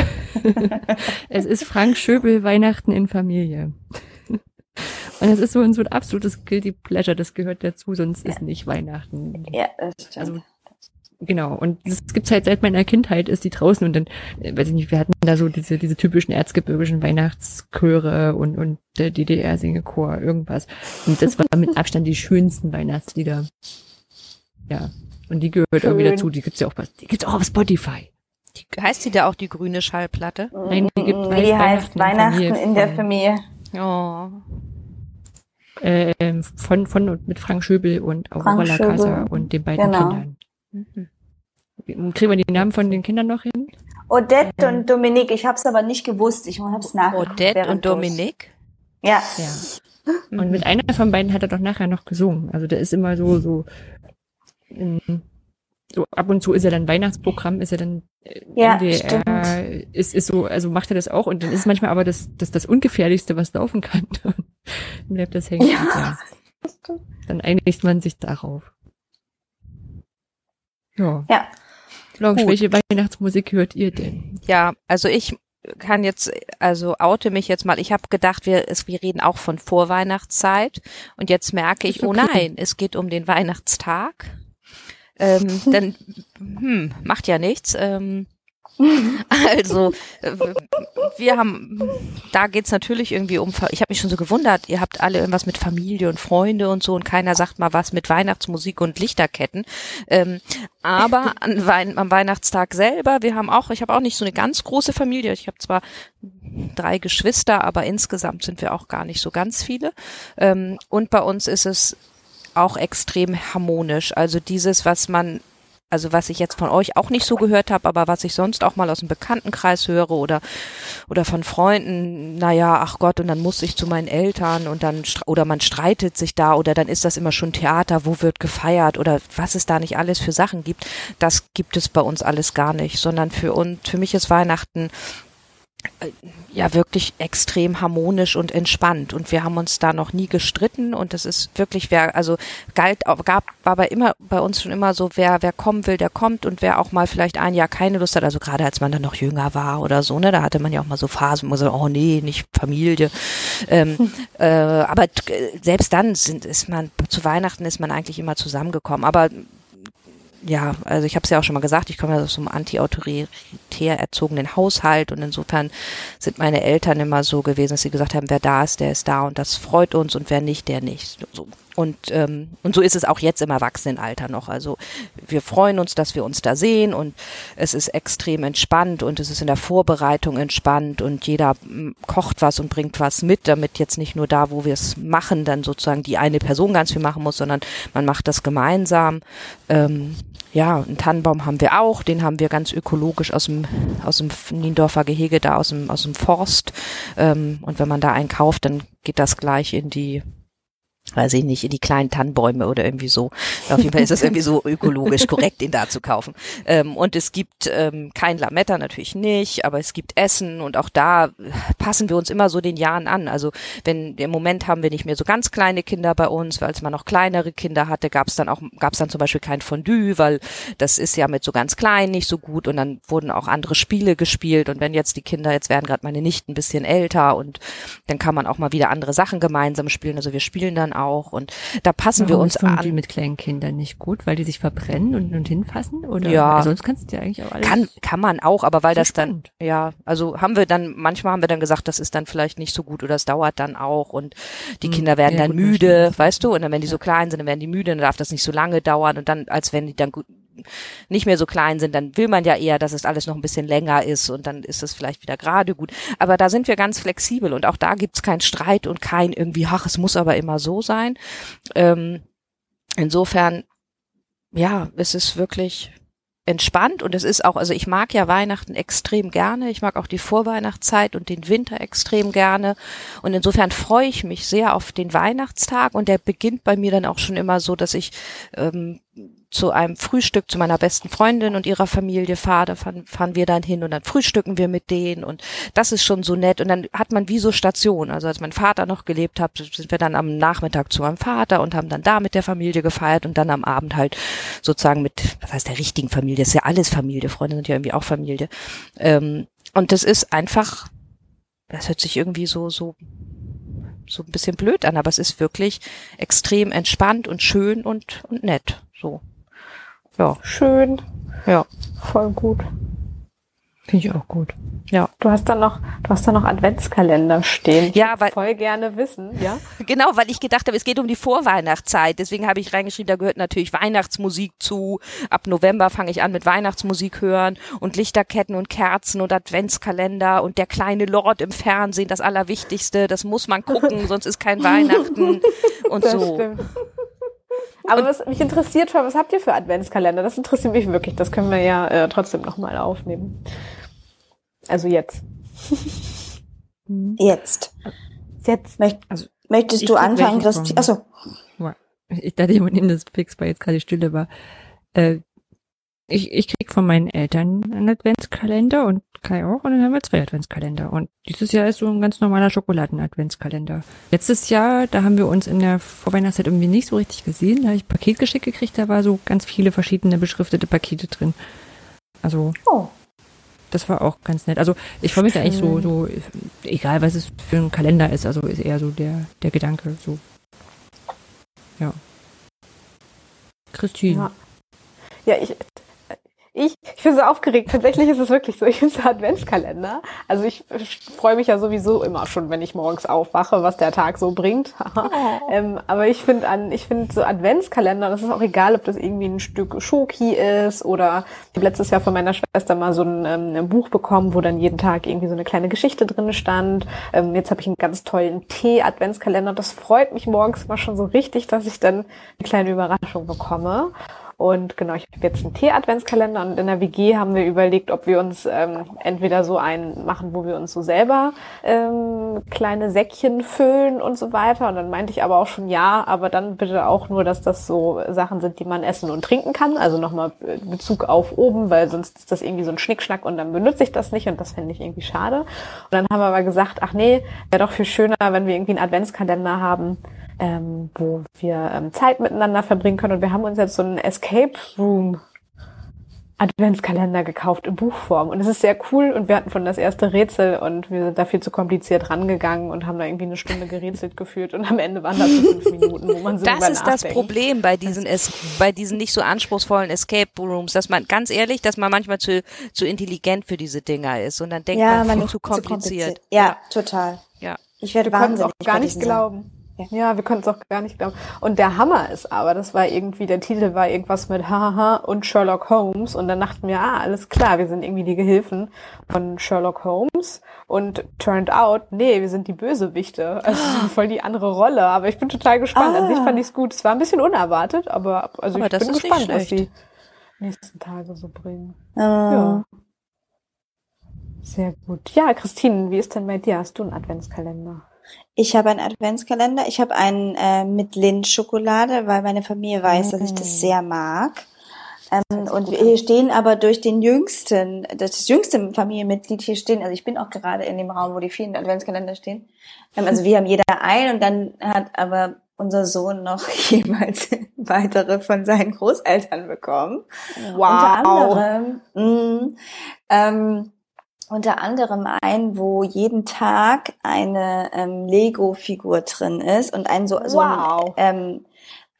es ist Frank Schöbel Weihnachten in Familie. Und es ist so ein, so ein absolutes Guilty Pleasure, das gehört dazu, sonst ist nicht Weihnachten. Ja, das stimmt. Also genau, und das gibt's halt seit meiner Kindheit, ist die draußen und dann, äh, weiß ich nicht, wir hatten da so diese, diese typischen erzgebirgischen Weihnachtschöre und, und der DDR-Singechor, irgendwas. Und das war mit Abstand die schönsten Weihnachtslieder. Ja. Und die gehört irgendwie Schön. dazu, die gibt's ja auch, bei- die gibt's auch auf Spotify. Die, heißt die da auch die grüne Schallplatte? Nein, die gibt- Mm, Wie die heißt Weihnachten Weihnachten in in der Familie. Oh. äh, von, von und mit Frank Schöbel und Aurora Frank Lacasa und den beiden Genau. Kindern. Mhm. Kriegen wir die Namen von den Kindern noch hin? Odette und Dominique, ich habe es aber nicht gewusst. Ich habe es nachgeguckt. Odette und Dominique? Ja. Ja. Und mit einer von beiden hat er doch nachher noch gesungen. Also der ist immer so, so, ähm, so ab und zu ist er dann Weihnachtsprogramm, ist er dann äh, Ja, NDR, ist, ist so, also macht er das auch und dann ist manchmal aber das, das, das Ungefährlichste, was laufen kann. dann bleibt das hängen. Ja. Ja. Dann einigt man sich darauf. Ja. Ja. Blanche, Gut. welche Weihnachtsmusik hört ihr denn? Ja, also ich kann jetzt, also oute mich jetzt mal. Ich habe gedacht, wir, es, wir reden auch von Vorweihnachtszeit und jetzt merke ich, Ist oh okay. nein, es geht um den Weihnachtstag. Ähm, dann hm, macht ja nichts. Ähm, also äh, wir haben, da geht's natürlich irgendwie um. Ich habe mich schon so gewundert. Ihr habt alle irgendwas mit Familie und Freunde und so und keiner sagt mal was mit Weihnachtsmusik und Lichterketten. Ähm, aber an Wein am Weihnachtstag selber, wir haben auch, ich habe auch nicht so eine ganz große Familie. Ich habe zwar drei Geschwister, aber insgesamt sind wir auch gar nicht so ganz viele. Ähm, und bei uns ist es auch extrem harmonisch. Also dieses, was man also was ich jetzt von euch auch nicht so gehört habe, aber was ich sonst auch mal aus dem Bekanntenkreis höre oder oder von Freunden, naja, ach Gott, und dann muss ich zu meinen Eltern und dann oder man streitet sich da oder dann ist das immer schon Theater, wo wird gefeiert oder was es da nicht alles für Sachen gibt, das gibt es bei uns alles gar nicht, sondern für uns, für mich ist Weihnachten ja wirklich extrem harmonisch und entspannt. Und wir haben uns da noch nie gestritten. Und das ist wirklich wer also galt gab war aber immer bei uns schon immer so wer wer kommen will der kommt. Und wer auch mal vielleicht ein Jahr keine Lust hat also gerade als man dann noch jünger war oder so ne da hatte man ja auch mal so Phasen wo man so oh nee nicht Familie. Ähm, hm. äh, aber selbst dann sind ist man zu Weihnachten ist man eigentlich immer zusammengekommen. Aber ja, also ich habe es ja auch schon mal gesagt, ich komme ja aus so einem anti-autoritär erzogenen Haushalt und insofern sind meine Eltern immer so gewesen, dass sie gesagt haben, wer da ist, der ist da und das freut uns und wer nicht, der nicht. So. Und, ähm, und so ist es auch jetzt im Erwachsenenalter noch. Also wir freuen uns, dass wir uns da sehen und es ist extrem entspannt und es ist in der Vorbereitung entspannt und jeder mm, kocht was und bringt was mit, damit jetzt nicht nur da, wo wir es machen, dann sozusagen die eine Person ganz viel machen muss, sondern man macht das gemeinsam. Ähm, ja, einen Tannenbaum haben wir auch, den haben wir ganz ökologisch aus dem, aus dem Niendorfer Gehege da aus dem, aus dem Forst. Ähm, und wenn man da einen kauft, dann geht das gleich in die weiß ich nicht, in die kleinen Tannenbäume oder irgendwie so. Auf jeden Fall ist es irgendwie so ökologisch korrekt, den da zu kaufen. Ähm, und es gibt ähm, kein Lametta natürlich nicht, aber es gibt Essen und auch da passen wir uns immer so den Jahren an. Also wenn im Moment haben wir nicht mehr so ganz kleine Kinder bei uns, weil als man noch kleinere Kinder hatte, gab es dann auch gab es dann zum Beispiel kein Fondue, weil das ist ja mit so ganz klein nicht so gut und dann wurden auch andere Spiele gespielt und wenn jetzt die Kinder jetzt werden gerade meine Nichten ein bisschen älter und dann kann man auch mal wieder andere Sachen gemeinsam spielen. Also wir spielen dann auch und da passen Warum wir uns an. die mit kleinen Kindern nicht gut, weil die sich verbrennen und, und hinfassen oder ja, sonst kannst du ja eigentlich auch alles kann kann man auch, aber weil das spannend. dann ja, also haben wir dann manchmal haben wir dann gesagt, das ist dann vielleicht nicht so gut oder es dauert dann auch und die Hm, Kinder werden ja, dann müde, weißt du, und dann wenn die Ja. so klein sind, dann werden die müde, dann darf das nicht so lange dauern und dann als wenn die dann gut nicht mehr so klein sind, dann will man ja eher, dass es alles noch ein bisschen länger ist und dann ist es vielleicht wieder gerade gut. Aber da sind wir ganz flexibel und auch da gibt's keinen Streit und kein irgendwie, ach, es muss aber immer so sein. Ähm, insofern, ja, es ist wirklich entspannt und es ist auch, also ich mag ja Weihnachten extrem gerne. Ich mag auch die Vorweihnachtszeit und den Winter extrem gerne. Und insofern freue ich mich sehr auf den Weihnachtstag und der beginnt bei mir dann auch schon immer so, dass ich ähm, zu einem Frühstück zu meiner besten Freundin und ihrer Familie fahre, da fahren, fahren wir dann hin und dann frühstücken wir mit denen und das ist schon so nett und dann hat man wie so Station. Also als mein Vater noch gelebt hat, sind wir dann am Nachmittag zu meinem Vater und haben dann da mit der Familie gefeiert und dann am Abend halt sozusagen mit, was heißt der richtigen Familie, das ist ja alles Familie, Freunde sind ja irgendwie auch Familie. Ähm, und das ist einfach, das hört sich irgendwie so, so so ein bisschen blöd an, aber es ist wirklich extrem entspannt und schön und, und nett. So. Ja, Schön. ja. Voll gut. Finde ich auch gut. Du hast dann noch, du hast dann noch Adventskalender stehen. Ich Ja, weil- voll gerne wissen, ja? Genau, weil ich gedacht habe, es geht um die Vorweihnachtszeit. Deswegen habe ich reingeschrieben, da gehört natürlich Weihnachtsmusik zu. Ab November fange ich an mit Weihnachtsmusik hören und Lichterketten und Kerzen und Adventskalender und der kleine Lord im Fernsehen, das Allerwichtigste. Das muss man gucken, sonst ist kein Weihnachten und Das so. stimmt. Aber was mich interessiert, was habt ihr für Adventskalender? Das interessiert mich wirklich. Das können wir ja äh, trotzdem nochmal aufnehmen. Also jetzt. Jetzt. Jetzt. Möcht, Also, möchtest ich du anfangen, Christi? Achso, Ich dachte, jemand nimmt das fix, weil jetzt gerade Stille war. Äh, ich, ich krieg von meinen Eltern einen Adventskalender und Kai auch und dann haben wir zwei Adventskalender. Und dieses Jahr ist so ein ganz normaler Schokoladen-Adventskalender. Letztes Jahr, da haben wir uns in der Vorweihnachtszeit irgendwie nicht so richtig gesehen. Da habe ich ein Paket geschickt gekriegt, da war so ganz viele verschiedene beschriftete Pakete drin. Also, Oh. das war auch ganz nett. Also ich freue mich da eigentlich so, so, egal was es für ein Kalender ist, also ist eher so der, der Gedanke, so. Ja. Christine. Ja. Ja, ich, ich, ich bin so aufgeregt. Tatsächlich ist es wirklich so. Ich bin so Adventskalender. Also ich, ich freue mich ja sowieso immer schon, wenn ich morgens aufwache, was der Tag so bringt. ähm, aber ich finde an, ich finde so Adventskalender, das ist auch egal, ob das irgendwie ein Stück Schoki ist oder ich habe letztes Jahr von meiner Schwester mal so ein, ähm, ein Buch bekommen, wo dann jeden Tag irgendwie so eine kleine Geschichte drin stand. Ähm, jetzt habe ich einen ganz tollen Tee-Adventskalender. Das freut mich morgens mal schon so richtig, dass ich dann eine kleine Überraschung bekomme. Und genau, ich habe jetzt einen Tee-Adventskalender und in der WG haben wir überlegt, ob wir uns ähm, entweder so einen machen, wo wir uns so selber ähm, kleine Säckchen füllen und so weiter. Und dann meinte ich aber auch schon ja, aber dann bitte auch nur, dass das so Sachen sind, die man essen und trinken kann. Also nochmal Bezug auf oben, weil sonst ist das irgendwie so ein Schnickschnack und dann benutze ich das nicht und das fände ich irgendwie schade. Und dann haben wir aber gesagt, ach nee, wäre doch viel schöner, wenn wir irgendwie einen Adventskalender haben, ähm, wo wir ähm, Zeit miteinander verbringen können. Und wir haben uns jetzt so einen Escape Room Adventskalender gekauft in Buchform. Und es ist sehr cool und wir hatten von das erste Rätsel und wir sind da viel zu kompliziert rangegangen und haben da irgendwie eine Stunde gerätselt gefühlt und am Ende waren das so fünf Minuten, wo man so Das ist das. Problem bei diesen es bei diesen nicht so anspruchsvollen Escape Rooms, dass man ganz ehrlich, dass man manchmal zu zu intelligent für diese Dinger ist und dann denkt ja, man, man viel ist zu kompliziert. Ja, total. Ja. Ich werde Wir können es wahnsinnig auch gar nicht glauben. Ja, wir können es auch gar nicht glauben. Und der Hammer ist aber, das war irgendwie, der Titel war irgendwas mit Haha und Sherlock Holmes. Und dann dachten wir, ah, alles klar, wir sind irgendwie die Gehilfen von Sherlock Holmes. Und turned out, nee, wir sind die Bösewichte. Also voll die andere Rolle. Aber ich bin total gespannt. An Ah. sich fand ich es gut. Es war ein bisschen unerwartet, aber also Aber ich bin gespannt, was die nächsten Tage so bringen. Äh, Ja. Sehr gut. Ja, Christine, wie ist denn bei dir? Hast du einen Adventskalender? Ich habe einen Adventskalender. Ich habe einen äh, mit Lindschokolade, weil meine Familie weiß, dass ich Mm. das sehr mag. Ähm, und wir hier stehen aber durch den jüngsten, das jüngste Familienmitglied hier stehen. Also ich bin auch gerade in dem Raum, wo die vielen Adventskalender stehen. Ähm, also wir haben jeder einen und dann hat aber unser Sohn noch jeweils weitere von seinen Großeltern bekommen. Unter anderem, mh, ähm, unter anderem ein, wo jeden Tag eine ähm, Lego-Figur drin ist und ein so, so Wow. ein, ähm,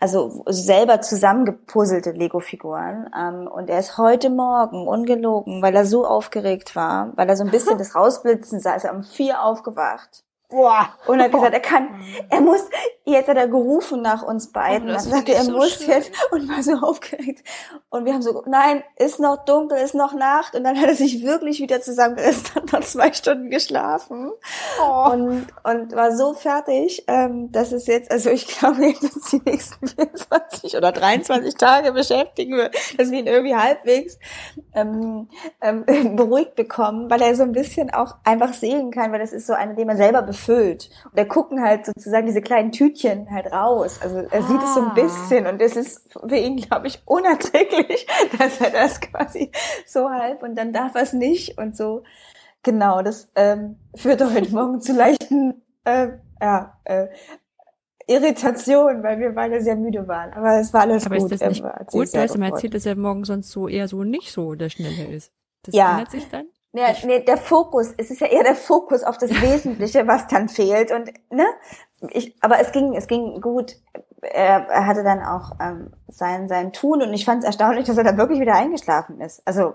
also selber zusammengepuzzelte Lego-Figuren. Ähm, und er ist heute Morgen ungelogen, weil er so aufgeregt war, weil er so ein bisschen das Rausblitzen sah, ist er um vier aufgewacht. Boah. Und er hat gesagt, er kann, er muss, jetzt hat er gerufen nach uns beiden. Oh, das er sagte, er so muss schön. jetzt und war so aufgeregt. Und wir haben so, nein, ist noch dunkel, ist noch Nacht. Und dann hat er sich wirklich wieder zusammengerissen, hat noch zwei Stunden geschlafen Oh. und, und war so fertig, ähm, dass es jetzt, also ich glaube, jetzt uns die nächsten 24 oder 23 Tage beschäftigen wird, dass wir ihn irgendwie halbwegs ähm, ähm, beruhigt bekommen, weil er so ein bisschen auch einfach sehen kann, weil das ist so einer, den man selber befüllt. Und da gucken halt sozusagen diese kleinen Tütchen halt raus. Also er sieht es so Ah. ein bisschen und das ist für ihn, glaube ich, unerträglich, dass er das quasi so halb und dann darf er es nicht und so. Genau, das ähm, führte heute Morgen zu leichten äh, ja, äh, Irritationen, weil wir beide sehr müde waren. Aber es war alles Aber gut. ist das nicht Er gut? Du hast erzählt, dass er morgen sonst so eher so nicht so der Schnelle ist. Das Ja. ändert sich dann? Nee, nee, der Fokus, es ist ja eher der Fokus auf das Wesentliche, was dann fehlt. Und ne, ich, aber es ging, es ging gut. Er, er hatte dann auch ähm, sein sein Tun und ich fand es erstaunlich, dass er dann wirklich wieder eingeschlafen ist. Also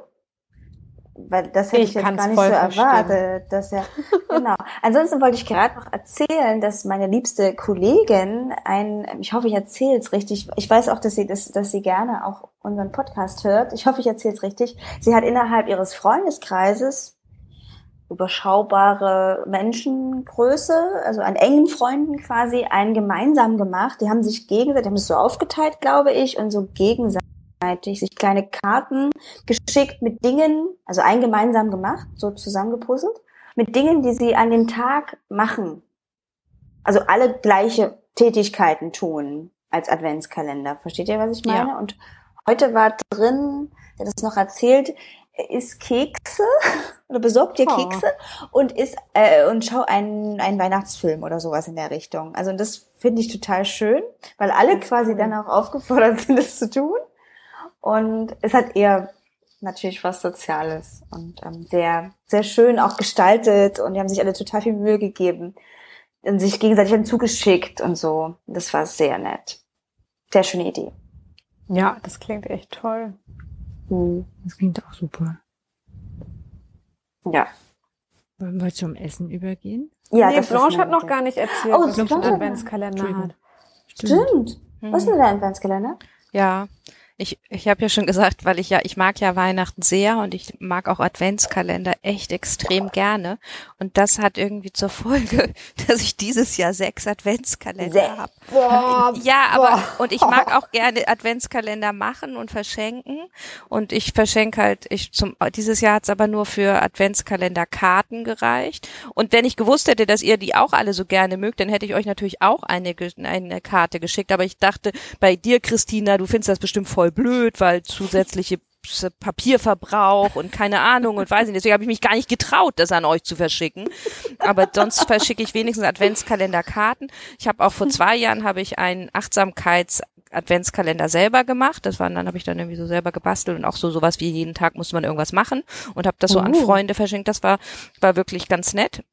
weil das hätte Ich ich, jetzt gar nicht so verstehen. erwartet, dass er genau. Ansonsten wollte ich gerade noch erzählen, dass meine liebste Kollegin ein, ich hoffe, ich erzähle es richtig. Ich weiß auch, dass sie das, dass sie gerne auch unseren Podcast hört. Ich hoffe, ich erzähle es richtig. Sie hat innerhalb ihres Freundeskreises überschaubare Menschengröße, also an engen Freunden quasi, einen gemeinsam gemacht. Die haben sich gegenseitig, haben es so aufgeteilt, glaube ich, und so gegenseitig sich kleine Karten geschickt mit Dingen, also ein gemeinsam gemacht, so zusammengepuzzelt, mit Dingen, die sie an dem Tag machen. Also alle gleiche Tätigkeiten tun als Adventskalender. Versteht ihr, was ich meine? Ja. Und heute war drin, der das noch erzählt, isst Kekse oder besorgt dir Oh. Kekse und ist äh, und schau einen, einen Weihnachtsfilm oder sowas in der Richtung. Also das finde ich total schön, weil alle quasi dann auch aufgefordert sind, das zu tun. Und es hat eher natürlich was Soziales und ähm, sehr, sehr schön auch gestaltet und die haben sich alle total viel Mühe gegeben und sich gegenseitig dann zugeschickt und so. Das war sehr nett. Sehr schöne Idee. Ja, das klingt echt toll. Das klingt auch super. Ja. Wollen wir zum Essen übergehen? Ja, nee, das ist Blanche hat noch gar nicht erzählt, Oh, was Blanche Adventskalender hat. Stimmt. Mhm. Was ist denn dein Adventskalender? Ja, Ich, ich habe ja schon gesagt, weil ich ja, ich mag ja Weihnachten sehr und ich mag auch Adventskalender echt extrem gerne. Und das hat irgendwie zur Folge, dass ich dieses Jahr sechs Adventskalender habe. Boah, Ja, aber und ich mag auch gerne Adventskalender machen und verschenken. Und ich verschenke halt, ich zum dieses Jahr hat's aber nur für Adventskalenderkarten gereicht. Und wenn ich gewusst hätte, dass ihr die auch alle so gerne mögt, dann hätte ich euch natürlich auch eine, eine Karte geschickt. Aber ich dachte, bei dir, Christina, du findest das bestimmt voll blöd, weil zusätzliche Papierverbrauch und keine Ahnung und weiß nicht. Deswegen habe ich mich gar nicht getraut, das an euch zu verschicken. Aber sonst verschicke ich wenigstens Adventskalenderkarten. Ich habe auch vor zwei Jahren habe ich einen Achtsamkeits Adventskalender selber gemacht. Das waren dann habe ich dann irgendwie so selber gebastelt und auch so sowas wie jeden Tag musste man irgendwas machen und habe das so an Oh. Freunde verschenkt. Das war war wirklich ganz nett.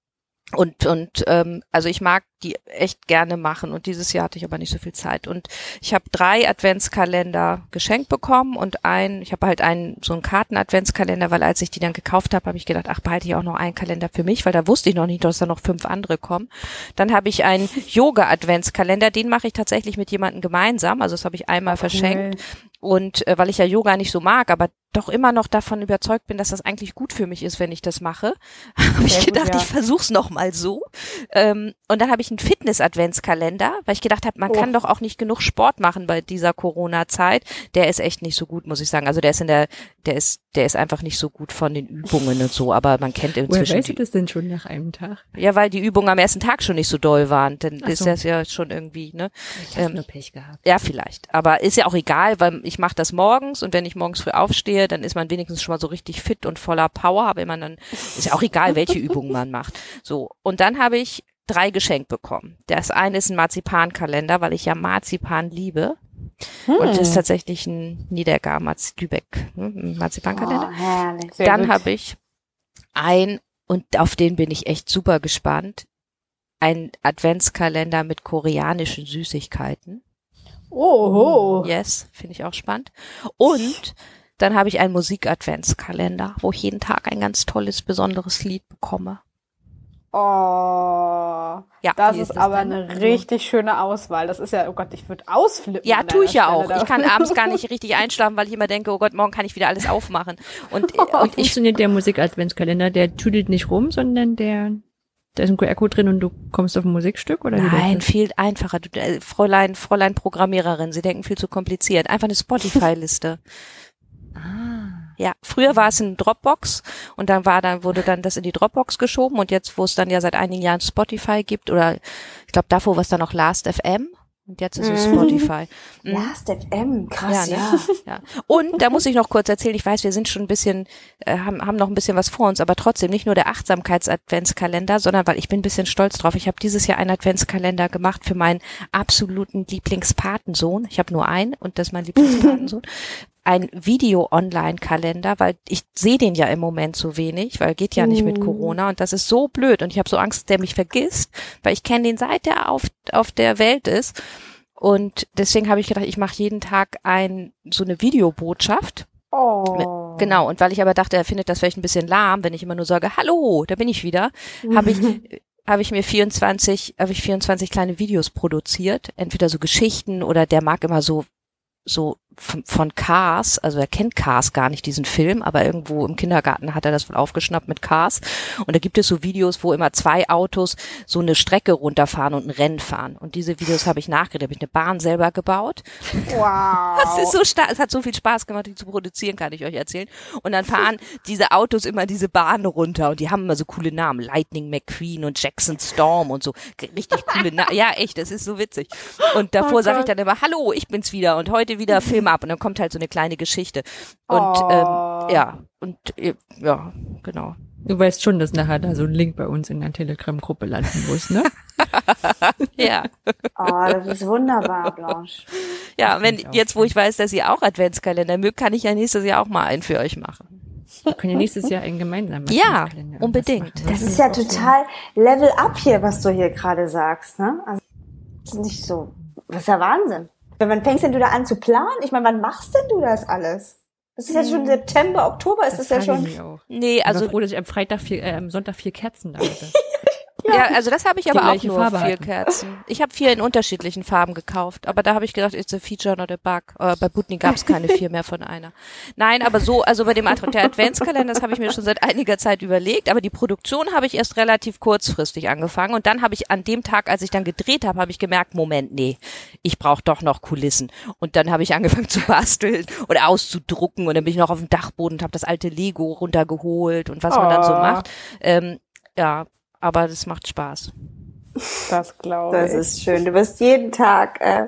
Und, und ähm, also ich mag die echt gerne machen und dieses Jahr hatte ich aber nicht so viel Zeit. Und ich habe drei Adventskalender geschenkt bekommen und ein, ich habe halt einen so einen Karten-Adventskalender, weil als ich die dann gekauft habe, habe ich gedacht, ach, behalte ich auch noch einen Kalender für mich, weil da wusste ich noch nicht, dass da noch fünf andere kommen. Dann habe ich einen Yoga-Adventskalender, den mache ich tatsächlich mit jemandem gemeinsam, also das habe ich einmal verschenkt. Und äh, weil ich ja Yoga nicht so mag, aber doch immer noch davon überzeugt bin, dass das eigentlich gut für mich ist, wenn ich das mache, habe ich Sehr gut, gedacht, ja. ich versuch's noch mal so. Ähm, und dann habe ich einen Fitness-Adventskalender, weil ich gedacht habe, man Oh. kann doch auch nicht genug Sport machen bei dieser Corona-Zeit. Der ist echt nicht so gut, muss ich sagen. Also der ist in der, der ist, der ist einfach nicht so gut von den Übungen und so. Aber man kennt Woher inzwischen weißt du das denn schon nach einem Tag? ja, weil die Übungen am ersten Tag schon nicht so doll waren. Dann Ach ist so. das ja schon irgendwie ne. Ich Ähm, nur Pech gehabt. Ja, vielleicht. Aber ist ja auch egal, weil ich mache das morgens und wenn ich morgens früh aufstehe, dann ist man wenigstens schon mal so richtig fit und voller Power. Aber wenn man dann, ist ja auch egal, welche Übungen man macht. So. Und dann habe ich drei geschenkt bekommen. Das eine ist ein Marzipankalender, weil ich ja Marzipan liebe. Und das ist tatsächlich ein Niedergar Marz Lübeck, ne, Marzipankalender. Oh, Dann habe ich ein, und auf den bin ich echt super gespannt, ein Adventskalender mit koreanischen Süßigkeiten. Oho. Yes, finde ich auch spannend. Und dann habe ich einen Musik-Adventskalender, wo ich jeden Tag ein ganz tolles, besonderes Lied bekomme. Oh. Ja, Das ist ist das aber denn? eine richtig schöne Auswahl. Das ist ja, oh Gott, ich würde ausflippen. ja tue ich ja deiner auch. Stelle Ich kann abends gar nicht richtig einschlafen, weil ich immer denke, oh Gott, morgen kann ich wieder alles aufmachen. Und, Oh, und ich funktioniert der Musik-Adventskalender, der tüdelt nicht rum, sondern der, da ist ein QR-Code drin und du kommst auf ein Musikstück oder Nein, viel einfacher. Du, äh, Fräulein, Fräulein Programmiererin, Sie denken viel zu kompliziert. Einfach eine Spotify-Liste. Ja, früher war es in Dropbox und dann war dann wurde dann das in die Dropbox geschoben und jetzt, wo es dann ja seit einigen Jahren Spotify gibt oder ich glaube davor war es dann noch Last FM und jetzt ist es Mhm. Spotify. Mhm. Last FM, krass, Ja, ja. ne? ja. Und da muss ich noch kurz erzählen, ich weiß, wir sind schon ein bisschen, äh, haben, haben noch ein bisschen was vor uns, aber trotzdem nicht nur der Achtsamkeits-Adventskalender, sondern weil ich bin ein bisschen stolz drauf. Ich habe dieses Jahr einen Adventskalender gemacht für meinen absoluten Lieblingspatensohn. Ich habe nur einen und das ist mein Lieblingspatensohn. Ein Video-Online-Kalender, weil ich sehe den ja im Moment so wenig, weil geht ja nicht mit Mhm. Corona und das ist so blöd und ich habe so Angst, dass der mich vergisst, weil ich kenne den seit der auf, auf der Welt ist und deswegen habe ich gedacht, ich mache jeden Tag ein, so eine Videobotschaft. Oh. Genau. Und weil ich aber dachte, er findet das vielleicht ein bisschen lahm, wenn ich immer nur sage, hallo, da bin ich wieder, habe ich, habe ich mir 24, habe ich 24 kleine Videos produziert. Entweder so Geschichten oder der mag immer so, so von, von Cars, also er kennt Cars gar nicht, diesen Film, aber irgendwo im Kindergarten hat er das wohl aufgeschnappt mit Cars. Und da gibt es so Videos, wo immer zwei Autos so eine Strecke runterfahren und ein Rennen fahren. Und diese Videos habe ich nachgedacht, habe ich eine Bahn selber gebaut. Wow. Das ist so stark, es hat so viel Spaß gemacht, die zu produzieren, kann ich euch erzählen. Und dann fahren diese Autos immer diese Bahn runter und die haben immer so coole Namen. Lightning McQueen und Jackson Storm und so. Richtig coole Namen. Ja, echt, das ist so witzig. Und davor Oh sage ich dann immer, hallo, ich bin's wieder und heute wieder Film ab. Und dann kommt halt so eine kleine Geschichte. Und Oh. ähm, ja, und äh, ja, genau. Du weißt schon, dass nachher da so ein Link bei uns in der Telegram-Gruppe landen muss, ne? Ja. Oh, das ist wunderbar, Blanche. Ja, wenn jetzt, wo ich weiß, dass ihr auch Adventskalender mögt, kann ich ja nächstes Jahr auch mal einen für euch machen. Wir können ja nächstes Jahr einen gemeinsamen Ja, unbedingt. machen. Das ist ja total Level up hier, was du hier gerade sagst, ne? Also, das ist nicht so. Das ist ja Wahnsinn. Wenn wann fängst denn du da an zu planen? Ich meine, wann machst denn du das alles? Das ist jetzt schon September, Oktober ist das, ja frage ich schon. mich auch. Nee, Also also froh, dass ich am Freitag vier, äh, am Sonntag vier Kerzen da hatte. Ja, also das habe ich aber auch nur Farbe vier hatten. Kerzen. Ich habe vier in unterschiedlichen Farben gekauft, aber da habe ich gedacht, it's a feature, not a bug. Aber bei Butni gab es keine vier mehr von einer. Nein, aber so, also bei dem Ad der Adventskalender, das habe ich mir schon seit einiger Zeit überlegt, aber die Produktion habe ich erst relativ kurzfristig angefangen und dann habe ich an dem Tag, als ich dann gedreht habe, habe ich gemerkt, Moment, nee, ich brauche doch noch Kulissen. Und dann habe ich angefangen zu basteln oder auszudrucken und dann bin ich noch auf dem Dachboden und habe das alte Lego runtergeholt und was man dann so Oh. macht. Ähm, ja, aber das macht Spaß. Das glaube Das ich. ist schön. Du wirst jeden Tag äh,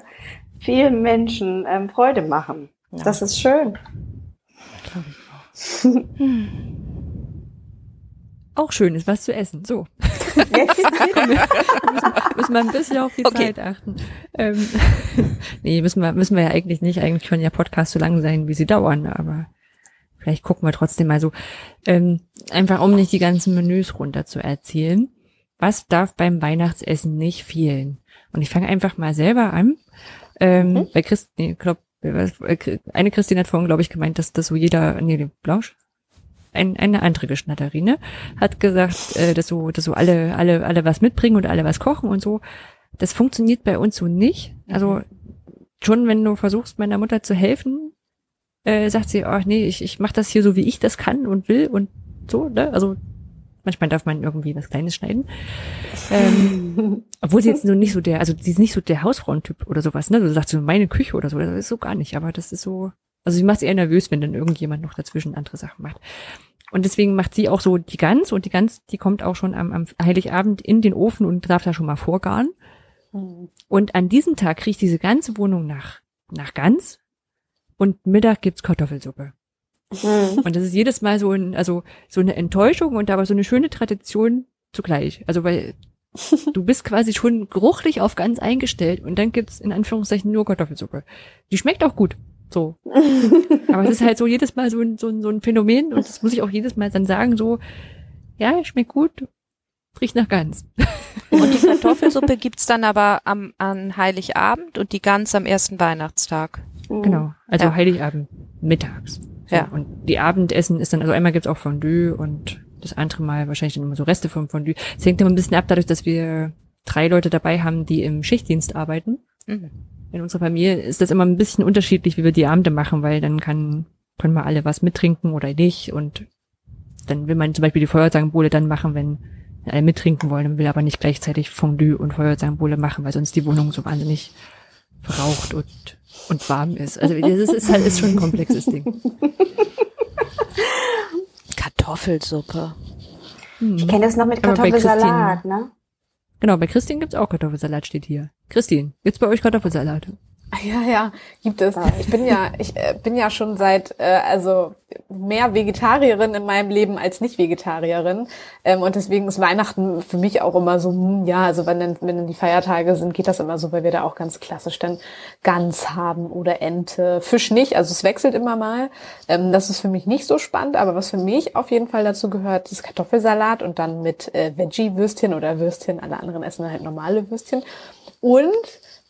vielen Menschen ähm, Freude machen. Ja. Das ist schön. Auch schön ist was zu essen. So. müssen wir ein bisschen auf die Okay. Zeit achten. Ähm, nee, müssen wir, müssen wir ja eigentlich nicht. Eigentlich können ja Podcasts so lang sein, wie sie dauern, aber vielleicht gucken wir trotzdem mal so. Ähm, einfach um nicht die ganzen Menüs runter zu erzählen. Was darf beim Weihnachtsessen nicht fehlen? Und ich fange einfach mal selber an. Ähm, Mhm. Bei Christ, nee, glaub, äh, eine Christine hat vorhin, glaube ich, gemeint, dass das so jeder, nee, Blausch, ein, eine andere Geschnatterine hat gesagt, äh, dass so, dass so alle, alle, alle was mitbringen und alle was kochen und so. Das funktioniert bei uns so nicht. Also schon, wenn du versuchst, meiner Mutter zu helfen, äh, sagt sie, ach nee, ich, ich mache das hier so, wie ich das kann und will und so. Ne? Also manchmal darf man irgendwie was Kleines schneiden. Ähm, obwohl sie jetzt so nicht so der, also sie ist nicht so der Hausfrauentyp oder sowas, ne? Du sagst so meine Küche oder so, das ist so gar nicht, aber das ist so, also sie macht sie eher nervös, wenn dann irgendjemand noch dazwischen andere Sachen macht. Und deswegen macht sie auch so die Gans und die Gans, die kommt auch schon am, am Heiligabend in den Ofen und darf da schon mal vorgaren. Hm. Und an diesem Tag riecht diese ganze Wohnung nach, nach Gans und Mittag gibt's Kartoffelsuppe. Hm. Und das ist jedes Mal so ein, also so eine Enttäuschung und aber so eine schöne Tradition zugleich. Also weil du bist quasi schon geruchlich auf Gans eingestellt und dann gibt's in Anführungszeichen nur Kartoffelsuppe. Die schmeckt auch gut. So. Aber es ist halt so jedes Mal so ein, so ein, so ein Phänomen und das muss ich auch jedes Mal dann sagen, so, ja, schmeckt gut, riecht nach Gans. Und die Kartoffelsuppe gibt's dann aber am, an Heiligabend und die Gans am ersten Weihnachtstag. Genau. Also Ja. Heiligabend mittags. So, Ja. Und die Abendessen ist dann, also einmal gibt's auch Fondue und das andere Mal wahrscheinlich dann immer so Reste vom Fondue. Es hängt immer ein bisschen ab, dadurch, dass wir drei Leute dabei haben, die im Schichtdienst arbeiten. Mhm. In unserer Familie ist das immer ein bisschen unterschiedlich, wie wir die Abende machen, weil dann kann, können wir alle was mittrinken oder nicht und dann will man zum Beispiel die Feuerzangenbowle dann machen, wenn alle mittrinken wollen, und will aber nicht gleichzeitig Fondue und Feuerzangenbowle machen, weil sonst die Wohnung so wahnsinnig verraucht und, und warm ist. Also das ist, halt ist schon ein komplexes Ding. Kartoffelsuppe. Hm. Ich kenne das noch mit Kartoffelsalat, ne? Genau, bei Christine gibt's auch Kartoffelsalat, steht hier. Christine, gibt's bei euch Kartoffelsalat? Ja, ja, gibt es. Ich bin ja, ich äh, bin ja schon seit äh, also mehr Vegetarierin in meinem Leben als nicht Vegetarierin ähm, und deswegen ist Weihnachten für mich auch immer so, hm, ja, also wenn dann, wenn dann die Feiertage sind, geht das immer so, weil wir da auch ganz klassisch dann Gans haben oder Ente, Fisch nicht, also es wechselt immer mal. Ähm, das ist für mich nicht so spannend, aber was für mich auf jeden Fall dazu gehört, ist Kartoffelsalat und dann mit äh, Veggie-Würstchen oder Würstchen. Alle anderen essen halt normale Würstchen und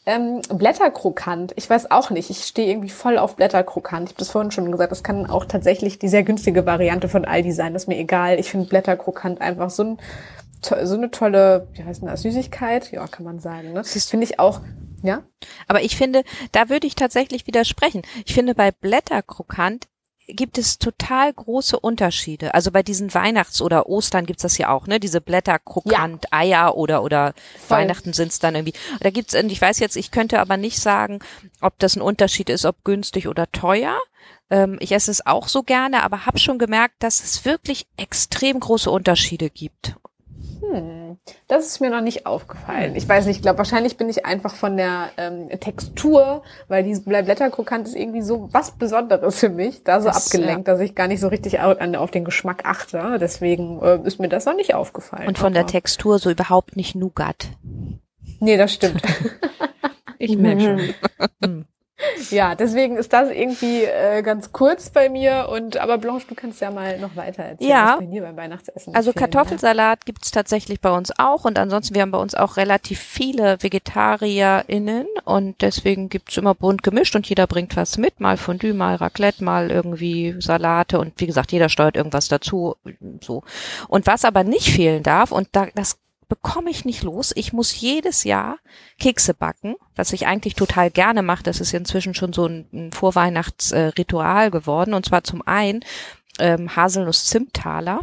ähm, Blätterkrokant. Ich weiß auch nicht. Ich stehe irgendwie voll auf Blätterkrokant. Ich habe das vorhin schon gesagt. Das kann auch tatsächlich die sehr günstige Variante von Aldi sein. Das ist mir egal. Ich finde Blätterkrokant einfach so, ein, so eine tolle, wie heißt denn das, Süßigkeit? Ja, kann man sagen. Ne? Das finde ich auch, ja? Aber ich finde, da würde ich tatsächlich widersprechen. Ich finde, bei Blätterkrokant gibt es total große Unterschiede. Also bei diesen Weihnachts- oder Ostern gibt's das ja auch, ne? Diese Blätterkrokant-Eier oder oder Voll. Weihnachten sind's dann irgendwie. Da gibt's, ich weiß jetzt, ich könnte aber nicht sagen, ob das ein Unterschied ist, ob günstig oder teuer. Ähm, ich esse es auch so gerne, aber habe schon gemerkt, dass es wirklich extrem große Unterschiede gibt. Hm, das ist mir noch nicht aufgefallen. Ich weiß nicht, ich glaube, wahrscheinlich bin ich einfach von der ähm, Textur, weil dieses Blä- Blätterkrokant ist irgendwie so was Besonderes für mich, da so Das, abgelenkt, dass ich gar nicht so richtig an, auf den Geschmack achte. Deswegen äh, ist mir das noch nicht aufgefallen. Und von der Aber- Textur so überhaupt nicht Nougat. Nee, das stimmt. Ich merke schon. Ja, deswegen ist das irgendwie äh, ganz kurz bei mir. Und aber Blanche, du kannst ja mal noch weiter erzählen, Ja. was bei dir beim Weihnachtsessen Also Kartoffelsalat gibt's tatsächlich bei uns auch und ansonsten, wir haben bei uns auch relativ viele VegetarierInnen und deswegen gibt's immer bunt gemischt und jeder bringt was mit, mal Fondue, mal Raclette, mal irgendwie Salate und wie gesagt, jeder steuert irgendwas dazu, so. Und was aber nicht fehlen darf und da, das bekomme ich nicht los. Ich muss jedes Jahr Kekse backen, was ich eigentlich total gerne mache. Das ist inzwischen schon so ein, Vorweihnachtsritual geworden. Und zwar zum einen ähm, Haselnuss-Zimttaler.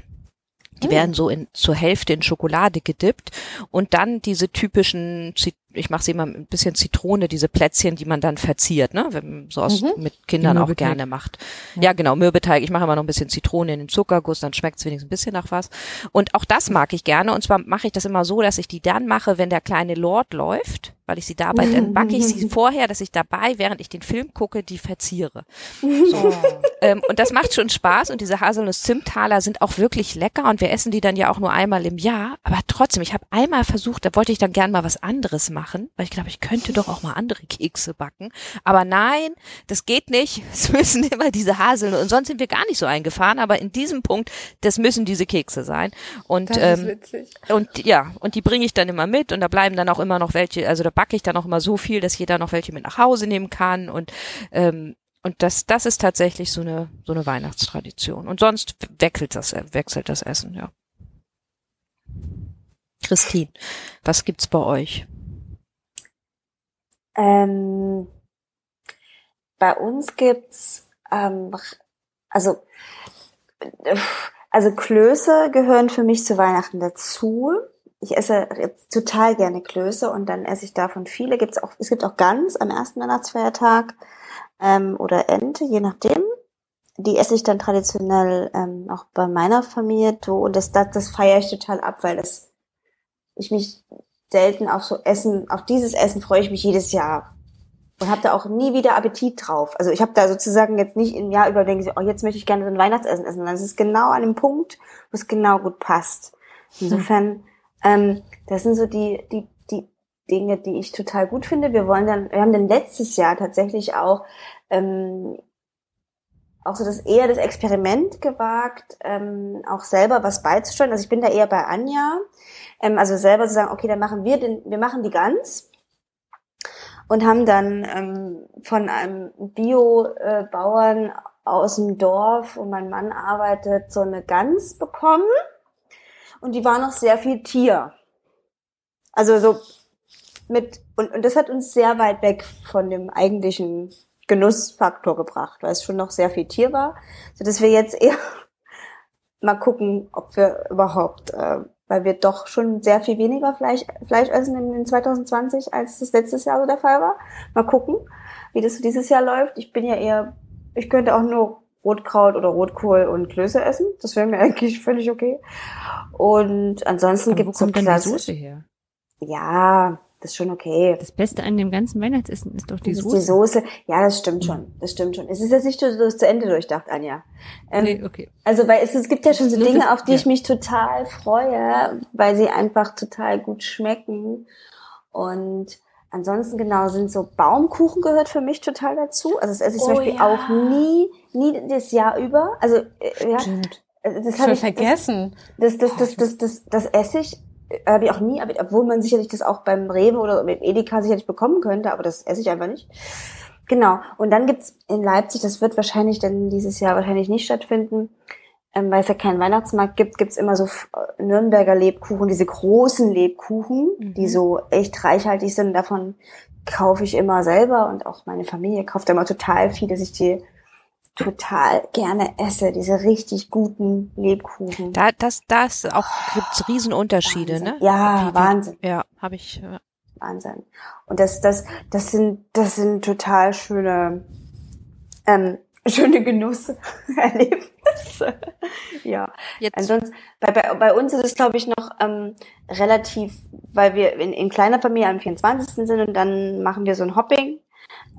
Die Mm. werden so in, zur Hälfte in Schokolade gedippt und dann diese typischen, ich mache sie immer mit ein bisschen Zitrone, diese Plätzchen, die man dann verziert, ne, wenn man so aus, Mhm. mit Kindern auch gerne macht. Ja, genau, Mürbeteig. Ich mache immer noch ein bisschen Zitrone in den Zuckerguss, dann schmeckt es wenigstens ein bisschen nach was. Und auch das mag ich gerne. Und zwar mache ich das immer so, dass ich die dann mache, wenn der kleine Lord läuft, weil ich sie dabei, dann backe ich sie vorher, dass ich dabei, während ich den Film gucke, die verziere. So. ähm, und das macht schon Spaß und diese Haselnuss-Zimttaler sind auch wirklich lecker und wir essen die dann ja auch nur einmal im Jahr. Aber trotzdem, ich habe einmal versucht, da wollte ich dann gern mal was anderes machen, weil ich glaube, ich könnte doch auch mal andere Kekse backen. Aber nein, das geht nicht. Es müssen immer diese Haselnuss und sonst sind wir gar nicht so eingefahren, aber in diesem Punkt, das müssen diese Kekse sein. Und Das ähm, und ja, und die bringe ich dann immer mit und da bleiben dann auch immer noch welche, also da backe ich dann auch immer so viel, dass jeder noch welche mit nach Hause nehmen kann und ähm, und das das ist tatsächlich so eine so eine Weihnachtstradition und sonst wechselt das wechselt das Essen, ja. Christine, was gibt's bei euch? Ähm, bei uns gibt's ähm, also also Klöße gehören für mich zu Weihnachten dazu. Ich esse total gerne Klöße und dann esse ich davon viele. Gibt's auch es gibt auch Gans am ersten Weihnachtsfeiertag ähm, oder Ente, je nachdem. Die esse ich dann traditionell ähm, auch bei meiner Familie und das, das das feiere ich total ab, weil das ich mich selten auf so Essen, auf dieses Essen freue ich mich jedes Jahr und habe da auch nie wieder Appetit drauf. Also ich habe da sozusagen jetzt nicht im Jahr über denke, ich, oh, jetzt möchte ich gerne so ein Weihnachtsessen essen. es ist genau an dem Punkt, wo es genau gut passt. Insofern, ähm, das sind so die, die, die Dinge, die ich total gut finde. Wir wollen dann, wir haben dann letztes Jahr tatsächlich auch ähm, auch so das eher das Experiment gewagt, ähm, auch selber was beizusteuern. Also ich bin da eher bei Anja, ähm, also selber zu sagen, okay, dann machen wir den, wir machen die Gans und haben dann ähm, von einem Bio-Bauern aus dem Dorf, wo mein Mann arbeitet, so eine Gans bekommen und die war noch sehr viel Tier. Also so mit und, und das hat uns sehr weit weg von dem eigentlichen Genussfaktor gebracht, weil es schon noch sehr viel Tier war, so dass wir jetzt eher mal gucken, ob wir überhaupt, äh, weil wir doch schon sehr viel weniger Fleisch, Fleisch essen in, in 2020, als das letztes Jahr so der Fall war. Mal gucken, wie das so dieses Jahr läuft. Ich bin ja eher, ich könnte auch nur Rotkraut oder Rotkohl und Klöße essen. Das wäre mir eigentlich völlig okay. Und ansonsten gibt es so. Soße her? Ja, das ist schon okay. Das Beste an dem ganzen Weihnachtsessen ist doch die Das ist Soße. die Soße. Ja, das stimmt schon. Das stimmt schon. Es ist jetzt nicht so, so zu Ende durchdacht, Anja. Ähm, Nee, okay. Also, weil es, es gibt ja schon so Dinge, das- auf die ich mich total freue, weil sie einfach total gut schmecken. Und ansonsten genau sind so Baumkuchen gehört für mich total dazu. Also das esse ich zum Oh Beispiel ja. auch nie, nie das Jahr über. Also äh, ja, Stimmt. äh, das habe ich vergessen. Das, das, das, das, das, das esse ich. Habe ich auch nie, aber obwohl man sicherlich das auch beim Rewe oder mit Edeka sicherlich bekommen könnte, aber das esse ich einfach nicht. Genau. Und dann gibt's in Leipzig, das wird wahrscheinlich dann dieses Jahr wahrscheinlich nicht stattfinden, ähm, weil es ja keinen Weihnachtsmarkt gibt, gibt's immer so äh, Nürnberger Lebkuchen, diese großen Lebkuchen, Mhm. die so echt reichhaltig sind. Davon kaufe ich immer selber und auch meine Familie kauft immer total viel, dass ich die total gerne esse, diese richtig guten Lebkuchen. Da das das auch gibt's Riesenunterschiede, Wahnsinn. ne? Ja, wie- Wahnsinn. Ja, habe ich äh, Wahnsinn. Und das, das, das sind, das sind total schöne, ähm, schöne Genusserlebnisse. ja. jetzt Ansonsten, bei, bei, bei uns ist es, glaube ich, noch ähm, relativ, weil wir in, in kleiner Familie am 24. sind und dann machen wir so ein Hopping,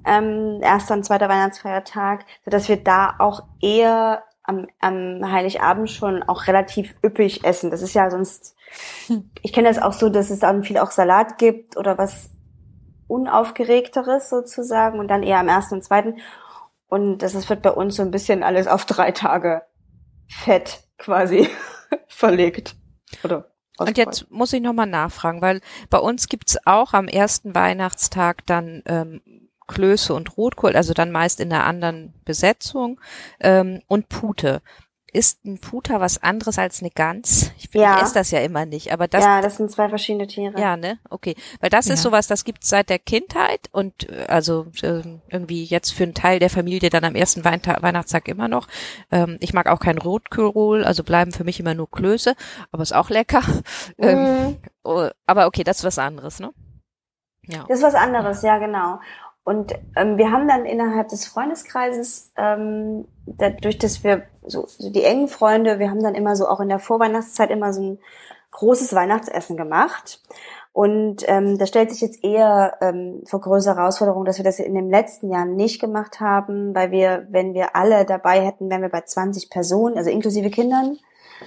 ähm, erster und zweiter Weihnachtsfeiertag, sodass wir da auch eher am, am Heiligabend schon auch relativ üppig essen. Das ist ja sonst, ich kenne das auch so, dass es dann viel auch Salat gibt oder was unaufgeregteres sozusagen und dann eher am ersten und zweiten. Und das ist- wird bei uns so ein bisschen alles auf drei Tage fett quasi verlegt. Oder Und jetzt muss ich nochmal nachfragen, weil bei uns gibt's auch am ersten Weihnachtstag dann ähm, Klöße und Rotkohl, also dann meist in einer anderen Besetzung ähm, und Pute. ist ein Puter was anderes als eine Gans? Ich, bin, Ja. ich esse das ja immer nicht, aber das, ja, das sind zwei verschiedene Tiere. ja, ne? Okay. Weil das ist Ja. sowas, das gibt's seit der Kindheit und äh, also ähm, irgendwie jetzt für einen Teil der Familie dann am ersten Weintag, Weihnachtstag immer noch. Ähm, ich mag auch kein Rotkohl, also bleiben für mich immer nur Klöße, aber ist auch lecker. Ähm, Mhm. oh, aber okay, das ist was anderes, ne? Ja. Das ist was anderes, ja, genau. Und ähm, wir haben dann innerhalb des Freundeskreises, ähm, dadurch, dass wir so, so die engen Freunde, wir haben dann immer so auch in der Vorweihnachtszeit immer so ein großes Weihnachtsessen gemacht. Und ähm, da stellt sich jetzt eher ähm, vor größere Herausforderung, dass wir das in den letzten Jahren nicht gemacht haben, weil wir, wenn wir alle dabei hätten, wären wir bei 20 Personen, also inklusive Kindern,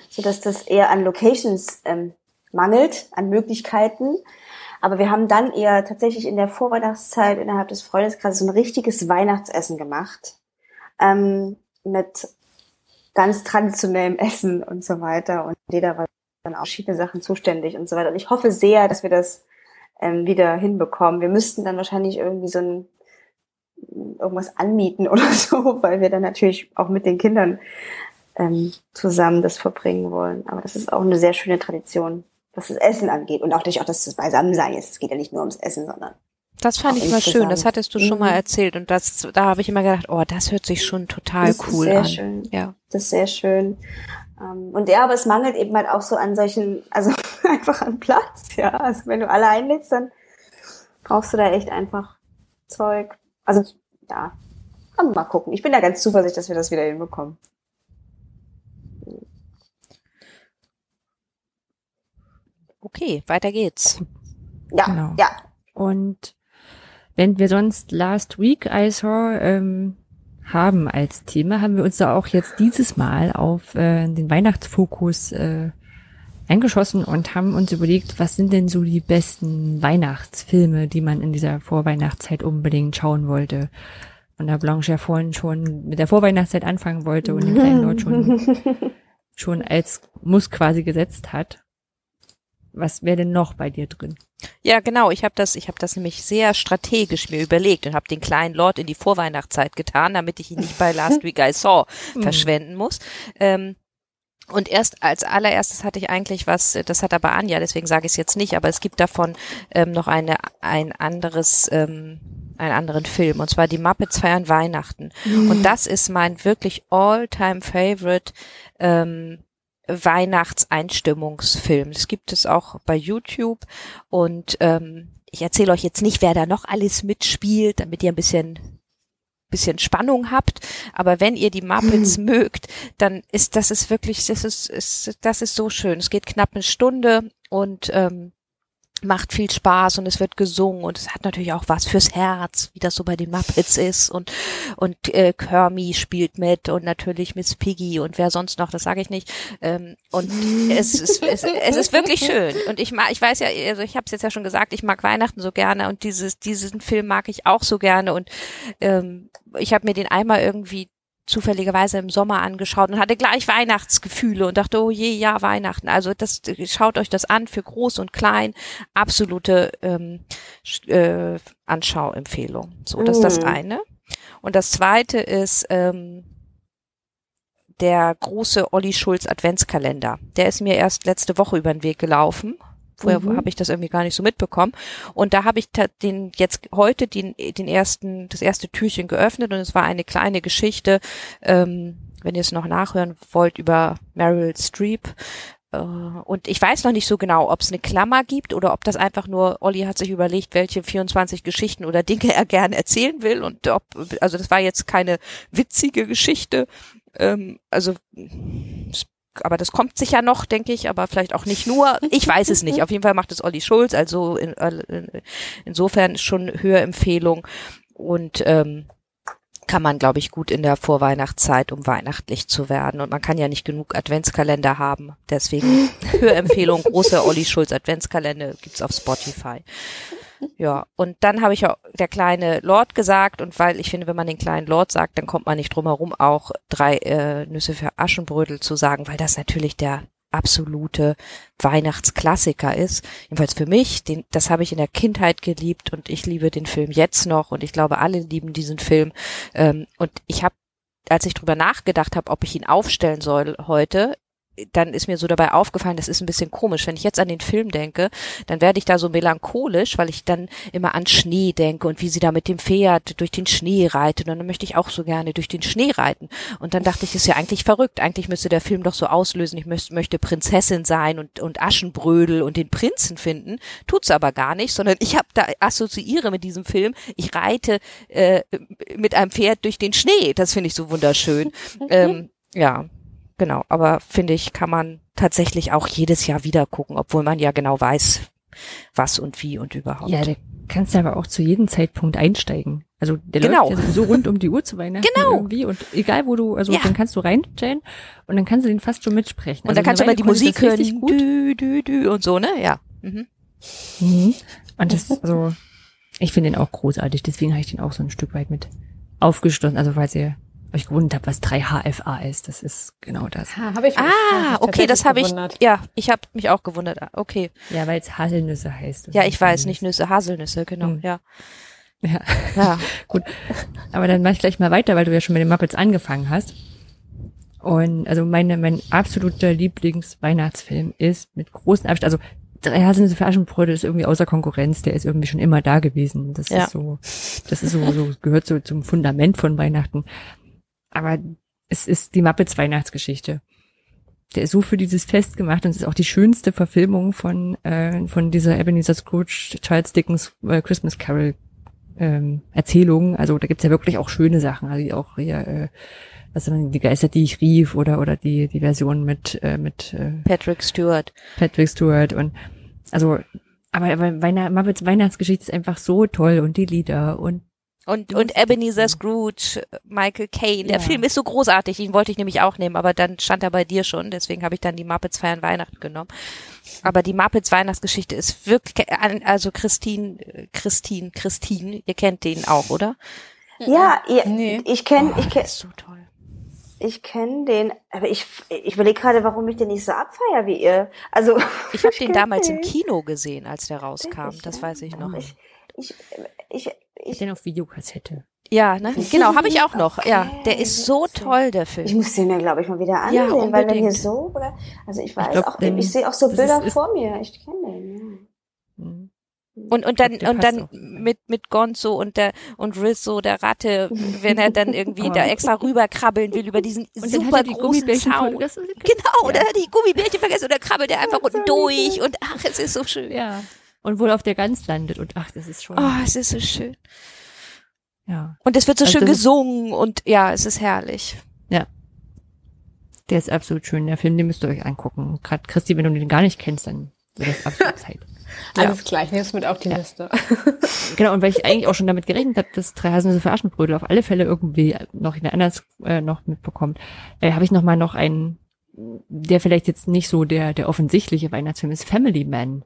so dass das eher an Locations ähm, mangelt, an Möglichkeiten. Aber wir haben dann eher tatsächlich in der Vorweihnachtszeit innerhalb des Freundeskreises so ein richtiges Weihnachtsessen gemacht. Ähm, mit ganz traditionellem Essen und so weiter. Und jeder war dann auch verschiedene Sachen zuständig und so weiter. Und ich hoffe sehr, dass wir das ähm, wieder hinbekommen. Wir müssten dann wahrscheinlich irgendwie so ein irgendwas anmieten oder so, weil wir dann natürlich auch mit den Kindern ähm, zusammen das verbringen wollen. Aber das ist auch eine sehr schöne Tradition, was das Essen angeht. Und auch natürlich auch, das Beisammensein ist. Es geht ja nicht nur ums Essen, sondern Das fand ich mal schön, das hattest du schon mal Mhm. erzählt und das, da habe ich immer gedacht, oh, das hört sich schon total Das ist cool sehr an. schön. Ja. das ist sehr schön. Ähm, Und ja, aber es mangelt eben halt auch so an solchen, also einfach an Platz, ja. Also wenn du alle einlädst, dann brauchst du da echt einfach Zeug. Also ja, mal gucken. Ich bin da ganz zuversichtlich, dass wir das wieder hinbekommen. Okay, weiter geht's. Ja, Genau. ja. Und wenn wir sonst Last Week I Saw ähm, haben als Thema, haben wir uns da auch jetzt dieses Mal auf äh, den Weihnachtsfokus äh, eingeschossen und haben uns überlegt, was sind denn so die besten Weihnachtsfilme, die man in dieser Vorweihnachtszeit unbedingt schauen wollte. Und da Blanche ja vorhin schon mit der Vorweihnachtszeit anfangen wollte und den kleinen Lord schon, schon als Muss quasi gesetzt hat. Was wäre denn noch bei dir drin? Ja, genau. Ich habe das, ich habe das nämlich sehr strategisch mir überlegt und habe den kleinen Lord in die Vorweihnachtszeit getan, damit ich ihn nicht bei Last Week I Saw verschwenden muss. Ähm, und erst als allererstes hatte ich eigentlich was, das hat aber Anja, deswegen sage ich es jetzt nicht, aber es gibt davon ähm, noch eine ein anderes ähm, einen anderen Film und zwar die Muppets feiern Weihnachten und das ist mein wirklich all-time favorite ähm, Weihnachtseinstimmungsfilm. Das gibt es auch bei YouTube und ähm, ich erzähle euch jetzt nicht, wer da noch alles mitspielt, damit ihr ein bisschen bisschen Spannung habt, aber wenn ihr die Muppets mögt, dann ist das ist wirklich das ist, ist das ist so schön. Es geht knapp eine Stunde und ähm, macht viel Spaß und es wird gesungen und es hat natürlich auch was fürs Herz, wie das so bei den Muppets ist und und äh, Kermie spielt mit und natürlich Miss Piggy und wer sonst noch, das sage ich nicht. Ähm, und es ist es, es ist wirklich schön und ich mag, ich weiß ja, also ich habe es jetzt ja schon gesagt, ich mag Weihnachten so gerne und dieses diesen Film mag ich auch so gerne und ähm, ich habe mir den einmal irgendwie zufälligerweise im Sommer angeschaut und hatte gleich Weihnachtsgefühle und dachte, oh je, ja, Weihnachten. Also das schaut euch das an für groß und klein. Absolute ähm, äh, Anschauempfehlung. So, das ist das Mm. eine. Und das zweite ist ähm, der große Olli Schulz Adventskalender. Der ist mir erst letzte Woche über den Weg gelaufen. Vorher Mhm. habe ich das irgendwie gar nicht so mitbekommen. Und da habe ich den jetzt heute den, den ersten, das erste Türchen geöffnet und es war eine kleine Geschichte, ähm, wenn ihr es noch nachhören wollt, über Meryl Streep. Äh, Und ich weiß noch nicht so genau, ob es eine Klammer gibt oder ob das einfach nur, Olli hat sich überlegt, welche 24 Geschichten oder Dinge er gerne erzählen will und ob, also das war jetzt keine witzige Geschichte, ähm, also aber das kommt sicher noch, denke ich, aber vielleicht auch nicht nur. Ich weiß es nicht. Auf jeden Fall macht es Olli Schulz, also in, in, insofern schon Hörempfehlung und ähm, kann man, glaube ich, gut in der Vorweihnachtszeit, um weihnachtlich zu werden. Und man kann ja nicht genug Adventskalender haben. Deswegen Hörempfehlung, große Olli Schulz Adventskalender gibt's auf Spotify. Ja, und dann habe ich auch der kleine Lord gesagt und weil ich finde, wenn man den kleinen Lord sagt, dann kommt man nicht drum herum, auch drei äh, Nüsse für Aschenbrödel zu sagen, weil das natürlich der absolute Weihnachtsklassiker ist. Jedenfalls für mich, den, das habe ich in der Kindheit geliebt und ich liebe den Film jetzt noch und ich glaube, alle lieben diesen Film. Ähm, und ich habe als ich drüber nachgedacht habe, ob ich ihn aufstellen soll heute, dann ist mir so dabei aufgefallen, das ist ein bisschen komisch. Wenn ich jetzt an den Film denke, dann werde ich da so melancholisch, weil ich dann immer an Schnee denke und wie sie da mit dem Pferd durch den Schnee reitet. Und dann möchte ich auch so gerne durch den Schnee reiten. Und dann dachte ich, ist ja eigentlich verrückt. Eigentlich müsste der Film doch so auslösen, ich möchte, möchte Prinzessin sein und, und Aschenbrödel und den Prinzen finden. Tut's aber gar nicht, sondern ich habe da assoziiere mit diesem Film, ich reite äh, mit einem Pferd durch den Schnee. Das finde ich so wunderschön. ähm, ja, genau. Aber finde ich, kann man tatsächlich auch jedes Jahr wieder gucken, obwohl man ja genau weiß, was und wie und überhaupt. Ja, da kannst du aber auch zu jedem Zeitpunkt einsteigen. Also der Genau. läuft ja sowieso rund um die Uhr zu Weihnachten Genau. irgendwie und egal wo du, also Ja. dann kannst du reinstellen und dann kannst du den fast schon mitsprechen. und also dann kannst du immer die Musik hören, dü, dü, dü und so, ne? Ja. Mhm. Mhm. Und das, also, ich finde den auch großartig, deswegen habe ich den auch so ein Stück weit mit aufgeschlossen. Also, falls ihr euch gewundert habt, was 3HFA ist, das ist genau das. Ha, hab ich mich Ah, okay, das habe ich. Ja, ich habe mich auch gewundert. Ah, Okay. Ja, weil es Haselnüsse heißt. Ja, ich weiß, nicht Nüsse, Haselnüsse, genau. Hm. Ja. Ja. Ja. Gut. Aber dann mach ich gleich mal weiter, weil du ja schon mit den Muppets angefangen hast. Und also meine, mein absoluter Lieblingsweihnachtsfilm ist mit großen Abstand, also drei Haselnüsse für Aschenbrödel ist irgendwie außer Konkurrenz, der ist irgendwie schon immer da gewesen. Das Ja. ist so, das ist so, so gehört so zum Fundament von Weihnachten. Aber es ist die Muppets Weihnachtsgeschichte. Der ist so für dieses Fest gemacht und es ist auch die schönste Verfilmung von, äh, von dieser Ebenezer Scrooge Charles Dickens äh, Christmas Carol ähm, Erzählungen. Also da gibt's ja wirklich auch schöne Sachen. Also auch hier, äh, sind die Geister, die ich rief oder oder die die Version mit äh, mit äh, Patrick Stewart. Patrick Stewart und also aber, aber Weihnacht, Muppets Weihnachtsgeschichte ist einfach so toll und die Lieder und Und, und Ebenezer Scrooge, Michael Caine. Der Ja. Film ist so großartig, den wollte ich nämlich auch nehmen, aber dann stand er bei dir schon, deswegen habe ich dann die Muppets feiern Weihnachten genommen. Aber die Muppets Weihnachtsgeschichte ist wirklich, also Christine, Christine, Christine, ihr kennt den auch, oder? Ja, ihr, Nee. ich kenne, ich Oh, kenne, das ist so toll. ich kenne den, aber ich, ich überlege gerade, warum ich den nicht so abfeier wie ihr. Also Ich habe den damals im den. Kino gesehen, als der rauskam. Wirklich, Das weiß ich noch. Ich, ich, ich, ich ich, den auf Videokassette. Ja, ne? Genau, habe ich auch noch. Ja, der Okay, ist so toll, der ich Film. muss den mir, glaube ich, mal wieder Ja, ansehen, weil wenn hier so, oder? Also ich weiß glaub, auch, denn ich sehe auch so Bilder ist- vor mir. Ich kenne den, Mhm. Und, und dann, und dann mit, mit Gonzo und der, und Rizzo, der Ratte, wenn er dann irgendwie da extra rüberkrabbeln will über diesen Und dann super hat er die großen Gummibärchen Zaun. Genau, oder die Gummibärchen vergessen oder krabbelt er einfach unten durch und ach, es ist so schön. Ja. Und wohl auf der Gans landet und ach, das ist schon. Oh, es ist so schön. Ja. Und es wird so Also schön gesungen und ja, es ist herrlich. Der ist absolut schön. Der Film, den müsst ihr euch angucken. Gerade Christi, wenn du den gar nicht kennst, dann wird das absolut Zeit. Alles klar, ich nehme es mit auf die Liste. Genau, und weil ich eigentlich auch schon damit gerechnet habe, dass drei Haselnüsse für Aschenbrödel auf alle Fälle irgendwie noch jemand anders äh, noch mitbekommt, äh, habe ich noch mal noch einen, der vielleicht jetzt nicht so der der offensichtliche Weihnachtsfilm ist, Family Man.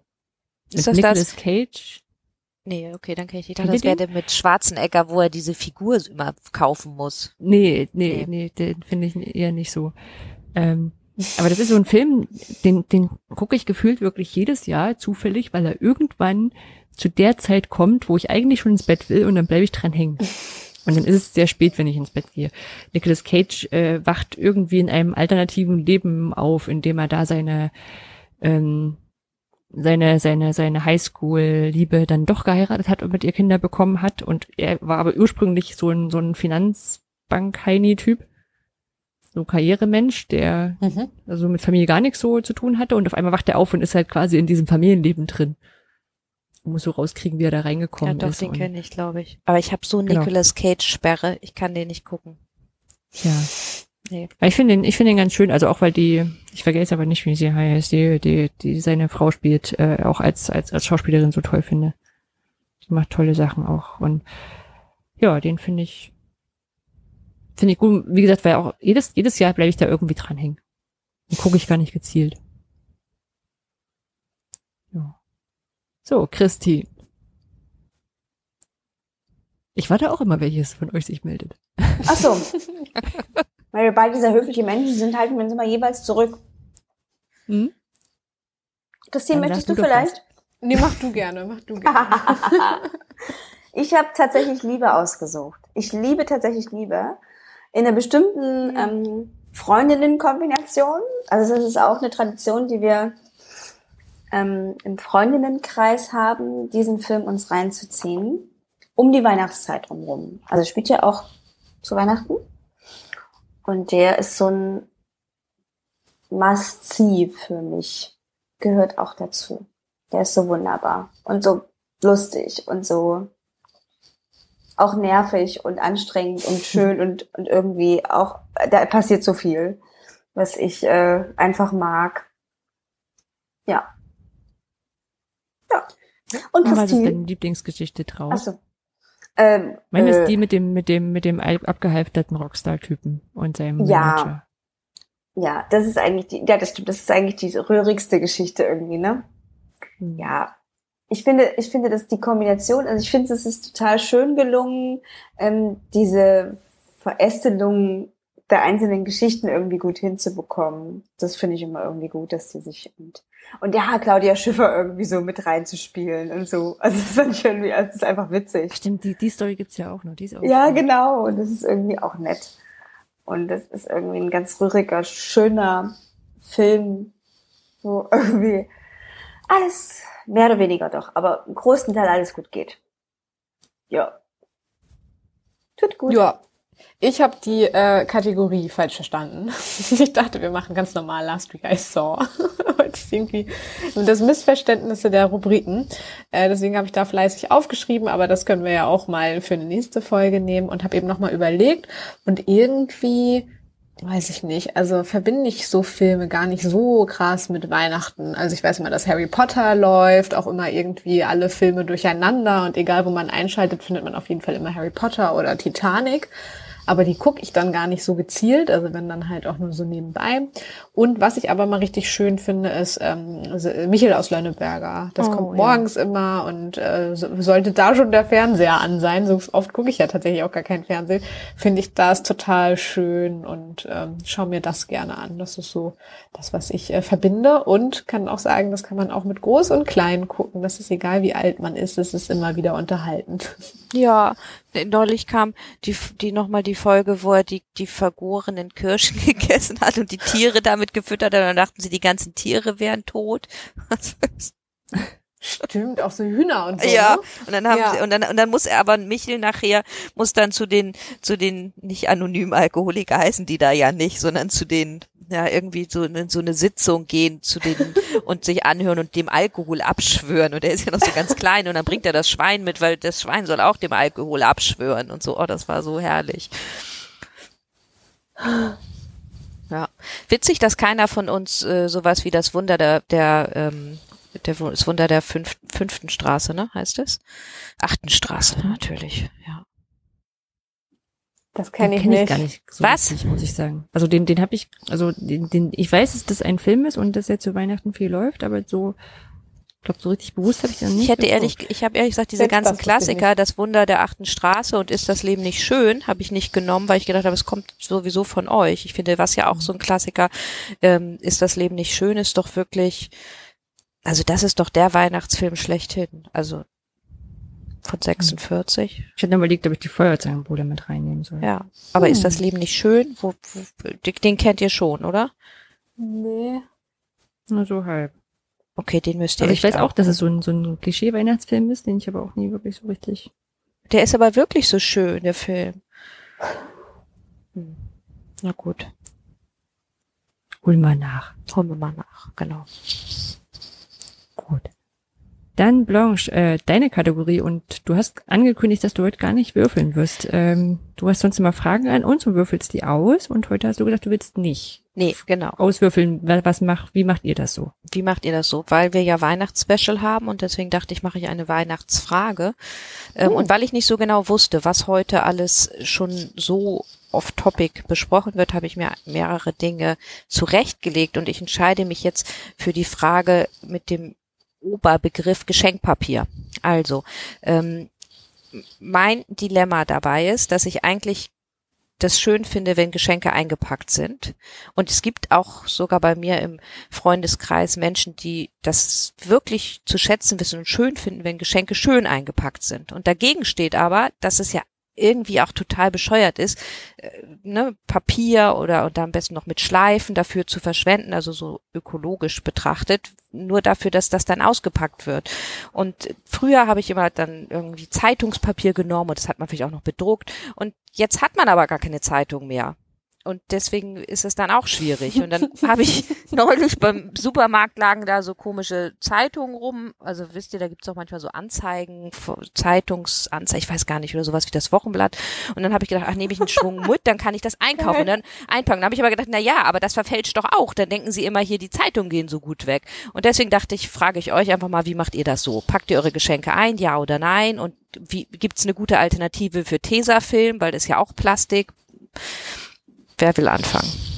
Mit Ist das Nicolas das? Cage. Nee, okay, dann kenne ich nicht. Kennt Das wäre der mit Schwarzenegger, wo er diese Figur immer kaufen muss. Nee, nee, Nee. nee, den finde ich eher nicht so. Ähm, aber das ist so ein Film, den, den gucke ich gefühlt wirklich jedes Jahr zufällig, weil er irgendwann zu der Zeit kommt, wo ich eigentlich schon ins Bett will und dann bleibe ich dran hängen. Und dann ist es sehr spät, wenn ich ins Bett gehe. Nicolas Cage äh, wacht irgendwie in einem alternativen Leben auf, in dem er da seine ähm, seine seine seine Highschool-Liebe dann doch geheiratet hat und mit ihr Kinder bekommen hat und er war aber ursprünglich so ein so ein Finanzbank-Heini-Typ, so ein Karrieremensch, der Mhm. also mit Familie gar nichts so zu tun hatte und auf einmal wacht er auf und ist halt quasi in diesem Familienleben drin. Und muss so rauskriegen, wie er da Ja, reingekommen doch, ist. den kenne ich, glaube ich. Aber ich habe so Genau. Nicolas Cage-Sperre, ich kann den nicht gucken. Ja. Nee. Ich finde den, ich finde den ganz schön, also auch weil die, ich vergesse aber nicht, wie sie heißt, die, die, die seine Frau spielt, äh, auch als, als, als Schauspielerin so toll finde. Die macht tolle Sachen auch. Und ja, den finde ich, finde ich gut. Wie gesagt, weil auch jedes, jedes Jahr bleibe ich da irgendwie dranhängen. Den gucke ich gar nicht gezielt. Ja. So, Christi. Ich warte auch immer, welches von euch sich meldet. Ach so. Weil wir beide dieser höfliche Menschen sind, halten wir uns immer jeweils zurück. Hm? Christine, Dann möchtest du du vielleicht? Nee, mach du gerne, mach du gerne. ich habe tatsächlich Liebe ausgesucht. Ich liebe tatsächlich Liebe. in einer bestimmten ähm, Freundinnenkombination. Also das ist auch eine Tradition, die wir ähm, im Freundinnenkreis haben, diesen Film uns reinzuziehen, um die Weihnachtszeit drumherum. Also spielt ja auch zu Weihnachten. Und der ist so ein Must-See für mich. Gehört auch dazu. Der ist so wunderbar und so lustig und so auch nervig und anstrengend und schön und, und irgendwie auch, da passiert so viel, was ich äh, einfach mag. Ja. Ja. Und Was ist deine Lieblingsgeschichte draus? Achso. Ähm, Meine äh, ist die mit dem, mit dem, mit dem abgehalfterten Rockstar-Typen und seinem Ja. Manager. Ja, das ist eigentlich die, ja, das stimmt, das ist eigentlich die rührigste Geschichte irgendwie, ne? Hm. Ja. Ich finde, ich finde, dass die Kombination, also ich finde, es ist total schön gelungen, ähm, diese Verästelung der einzelnen Geschichten irgendwie gut hinzubekommen. Das finde ich immer irgendwie gut, dass die sich und, und ja, Claudia Schiffer irgendwie so mit reinzuspielen und so. Also das fand ich irgendwie, also das ist einfach witzig. Stimmt, die, die Story gibt's ja auch noch. Die ist auch Ja, cool. genau. Und das ist irgendwie auch nett. Und das ist irgendwie ein ganz rühriger, schöner Film, wo irgendwie alles mehr oder weniger doch, aber im großen Teil alles gut geht. Ja. Tut gut. Ja. Ich habe die äh, Kategorie falsch verstanden. ich dachte, wir machen ganz normal Last Week I Saw. Das irgendwie das Missverständnisse der Rubriken. Äh, deswegen habe ich da fleißig aufgeschrieben, aber das können wir ja auch mal für eine nächste Folge nehmen und habe eben nochmal überlegt. Und irgendwie, weiß ich nicht, also verbinde ich so Filme gar nicht so krass mit Weihnachten. Also ich weiß immer, dass Harry Potter läuft, auch immer irgendwie alle Filme durcheinander und egal wo man einschaltet, findet man auf jeden Fall immer Harry Potter oder Titanic. Aber die gucke ich dann gar nicht so gezielt, also wenn dann halt auch nur so nebenbei. Und was ich aber mal richtig schön finde, ist ähm, Michael aus Lönneberger. Das Oh, kommt ja. morgens immer und äh, so, sollte da schon der Fernseher an sein. So oft gucke ich ja tatsächlich auch gar keinen Fernsehen. Finde ich das total schön und ähm, schaue mir das gerne an. Das ist so das, was ich äh, verbinde und kann auch sagen, das kann man auch mit groß und klein gucken. Das ist egal, wie alt man ist. Es ist immer wieder unterhaltend. Ja, neulich kam die, die nochmal die Folge, wo er die, die vergorenen Kirschen gegessen hat und die Tiere damit gefüttert hat. Und dann dachten sie, die ganzen Tiere wären tot. Stimmt, auch so Hühner und so. ja, Ne? und dann haben Ja. sie, und dann, und dann muss er aber Michel nachher, muss dann zu den, zu den nicht anonymen Alkoholiker heißen die da ja nicht, sondern zu den, ja, irgendwie so, in so eine Sitzung gehen zu denen und sich anhören und dem Alkohol abschwören. Und er ist ja noch so ganz klein und dann bringt er das Schwein mit, weil das Schwein soll auch dem Alkohol abschwören und so. Oh, das war so herrlich. Ja. Witzig, dass keiner von uns äh, sowas wie das Wunder der, der ähm, der, das Wunder der fünf, fünften Straße, ne, heißt es? Achten Straße, natürlich, ja. Das kenne ich, kenn nicht. ich gar nicht so Was? richtig, muss ich sagen. Also den, den habe ich, also den, den, ich weiß, dass das ein Film ist und dass er zu Weihnachten viel läuft, aber so, ich glaube, so richtig bewusst habe ich dann nicht. Ich hätte ehrlich, ich habe ehrlich gesagt diese Selbst ganzen das Klassiker, das Wunder der achten Straße und ist das Leben nicht schön, habe ich nicht genommen, weil ich gedacht habe, es kommt sowieso von euch. Ich finde, was ja auch so ein Klassiker, ähm, ist das Leben nicht schön, ist doch wirklich, also das ist doch der Weihnachtsfilm schlechthin. Also von 46. Ich hätte überlegt, ob ich die Feuerzangenbowle mit reinnehmen soll. Ja. Aber ist das Leben nicht schön? Wo, wo, den kennt ihr schon, oder? Nee. Nur so halb. Okay, den müsst ihr Also ich weiß auch, dass es so ein, so ein Klischee-Weihnachtsfilm ist, den ich aber auch nie wirklich so richtig. Der ist aber wirklich so schön, der Film. Hm. Na gut, Hol mal nach. holen wir mal nach, genau. Dann Blanche, äh, deine Kategorie und du hast angekündigt, dass du heute gar nicht würfeln wirst. Ähm, du hast sonst immer Fragen an uns und würfelst die aus und heute hast du gesagt, du willst nicht Nee, genau. auswürfeln. Was, macht, wie macht ihr das so? Wie macht ihr das so? Weil wir ja Weihnachtsspecial haben und deswegen dachte ich, mache ich eine Weihnachtsfrage. Ähm, Und weil ich nicht so genau wusste, was heute alles schon so off-topic besprochen wird, habe ich mir mehrere Dinge zurechtgelegt und ich entscheide mich jetzt für die Frage mit dem Oberbegriff Geschenkpapier. Also, ähm, mein Dilemma dabei ist, dass ich eigentlich das schön finde, wenn Geschenke eingepackt sind. Und es gibt auch sogar bei mir im Freundeskreis Menschen, die das wirklich zu schätzen wissen und schön finden, wenn Geschenke schön eingepackt sind. Und dagegen steht aber, dass es ja irgendwie auch total bescheuert ist, äh, ne, Papier oder und am besten noch mit Schleifen dafür zu verschwenden, also so ökologisch betrachtet, nur dafür, dass das dann ausgepackt wird. Und früher habe ich immer dann irgendwie Zeitungspapier genommen und das hat man vielleicht auch noch bedruckt. Und jetzt hat man aber gar keine Zeitung mehr und deswegen ist es dann auch schwierig. Und dann habe ich neulich beim Supermarkt lagen da so komische Zeitungen rum. Also wisst ihr, da gibt's auch manchmal so Anzeigen, Zeitungsanzeigen, ich weiß gar nicht, oder sowas wie das Wochenblatt. Und dann habe ich gedacht, ach, nehme ich einen Schwung mit, dann kann ich das einkaufen und dann einpacken. Dann habe ich aber gedacht, na ja, aber das verfälscht doch auch. Dann denken sie immer hier, die Zeitungen gehen so gut weg. Und deswegen dachte ich, frage ich euch einfach mal, wie macht ihr das so? Packt ihr eure Geschenke ein, ja oder nein? Und wie gibt's eine gute Alternative für Tesafilm, weil das ist ja auch Plastik? Wer will anfangen?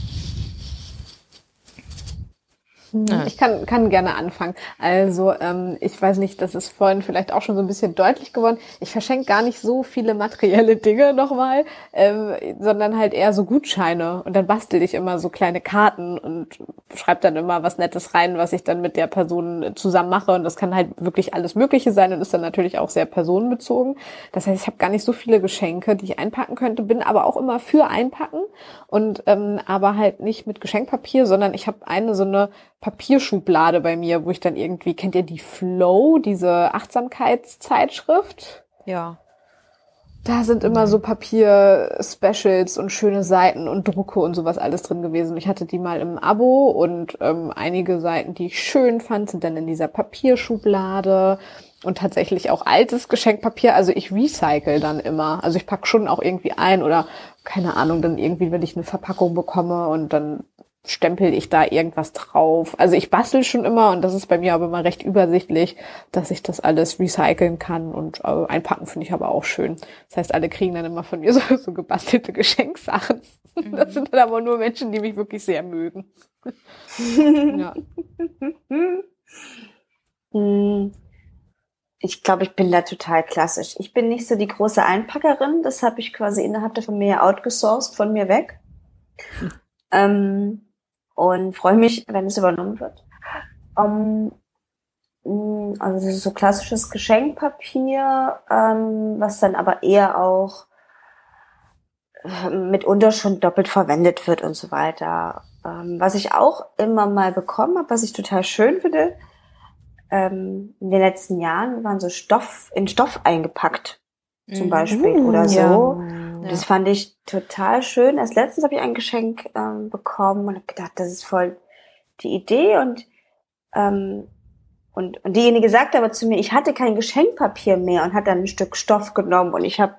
Ja. Ich kann, kann gerne anfangen. Also ähm, ich weiß nicht, das ist vorhin vielleicht auch schon so ein bisschen deutlich geworden. Ich verschenke gar nicht so viele materielle Dinge nochmal, ähm, sondern halt eher so Gutscheine. Und dann bastel ich immer so kleine Karten und schreibe dann immer was Nettes rein, was ich dann mit der Person zusammen mache. Und das kann halt wirklich alles Mögliche sein und ist dann natürlich auch sehr personenbezogen. Das heißt, ich habe gar nicht so viele Geschenke, die ich einpacken könnte, bin aber auch immer für einpacken und ähm, aber halt nicht mit Geschenkpapier, sondern ich habe eine so eine Papierschublade bei mir, wo ich dann irgendwie, kennt ihr die Flow, diese Achtsamkeitszeitschrift? Ja. Da sind immer so Papier-Specials und schöne Seiten und Drucke und sowas alles drin gewesen. Ich hatte die mal im Abo und ähm, einige Seiten, die ich schön fand, sind dann in dieser Papierschublade und tatsächlich auch altes Geschenkpapier. Also ich recycle dann immer. Also ich pack schon auch irgendwie ein oder keine Ahnung, dann irgendwie, wenn ich eine Verpackung bekomme und dann stempel ich da irgendwas drauf. Also ich bastel schon immer und das ist bei mir aber immer recht übersichtlich, dass ich das alles recyceln kann und äh, einpacken finde ich aber auch schön. Das heißt, alle kriegen dann immer von mir so, so gebastelte Geschenksachen. Mhm. Das sind dann aber nur Menschen, die mich wirklich sehr mögen. ja. Hm. Ich glaube, ich bin da total klassisch. Ich bin nicht so die große Einpackerin. Das habe ich quasi innerhalb der Familie outgesourced von mir weg. Hm. Ähm, und freue mich, wenn es übernommen wird. Um, mm, also so klassisches Geschenkpapier, ähm, was dann aber eher auch äh, mitunter schon doppelt verwendet wird und so weiter. Ähm, was ich auch immer mal bekommen habe, was ich total schön finde, ähm, in den letzten Jahren waren so Stoff in Stoff eingepackt, zum mhm. Beispiel oder so. Ja. Ja. Das fand ich total schön. Erst letztens habe ich ein Geschenk ähm, bekommen und habe gedacht, das ist voll die Idee und ähm, und, und diejenige sagte aber zu mir, ich hatte kein Geschenkpapier mehr und hat dann ein Stück Stoff genommen und ich habe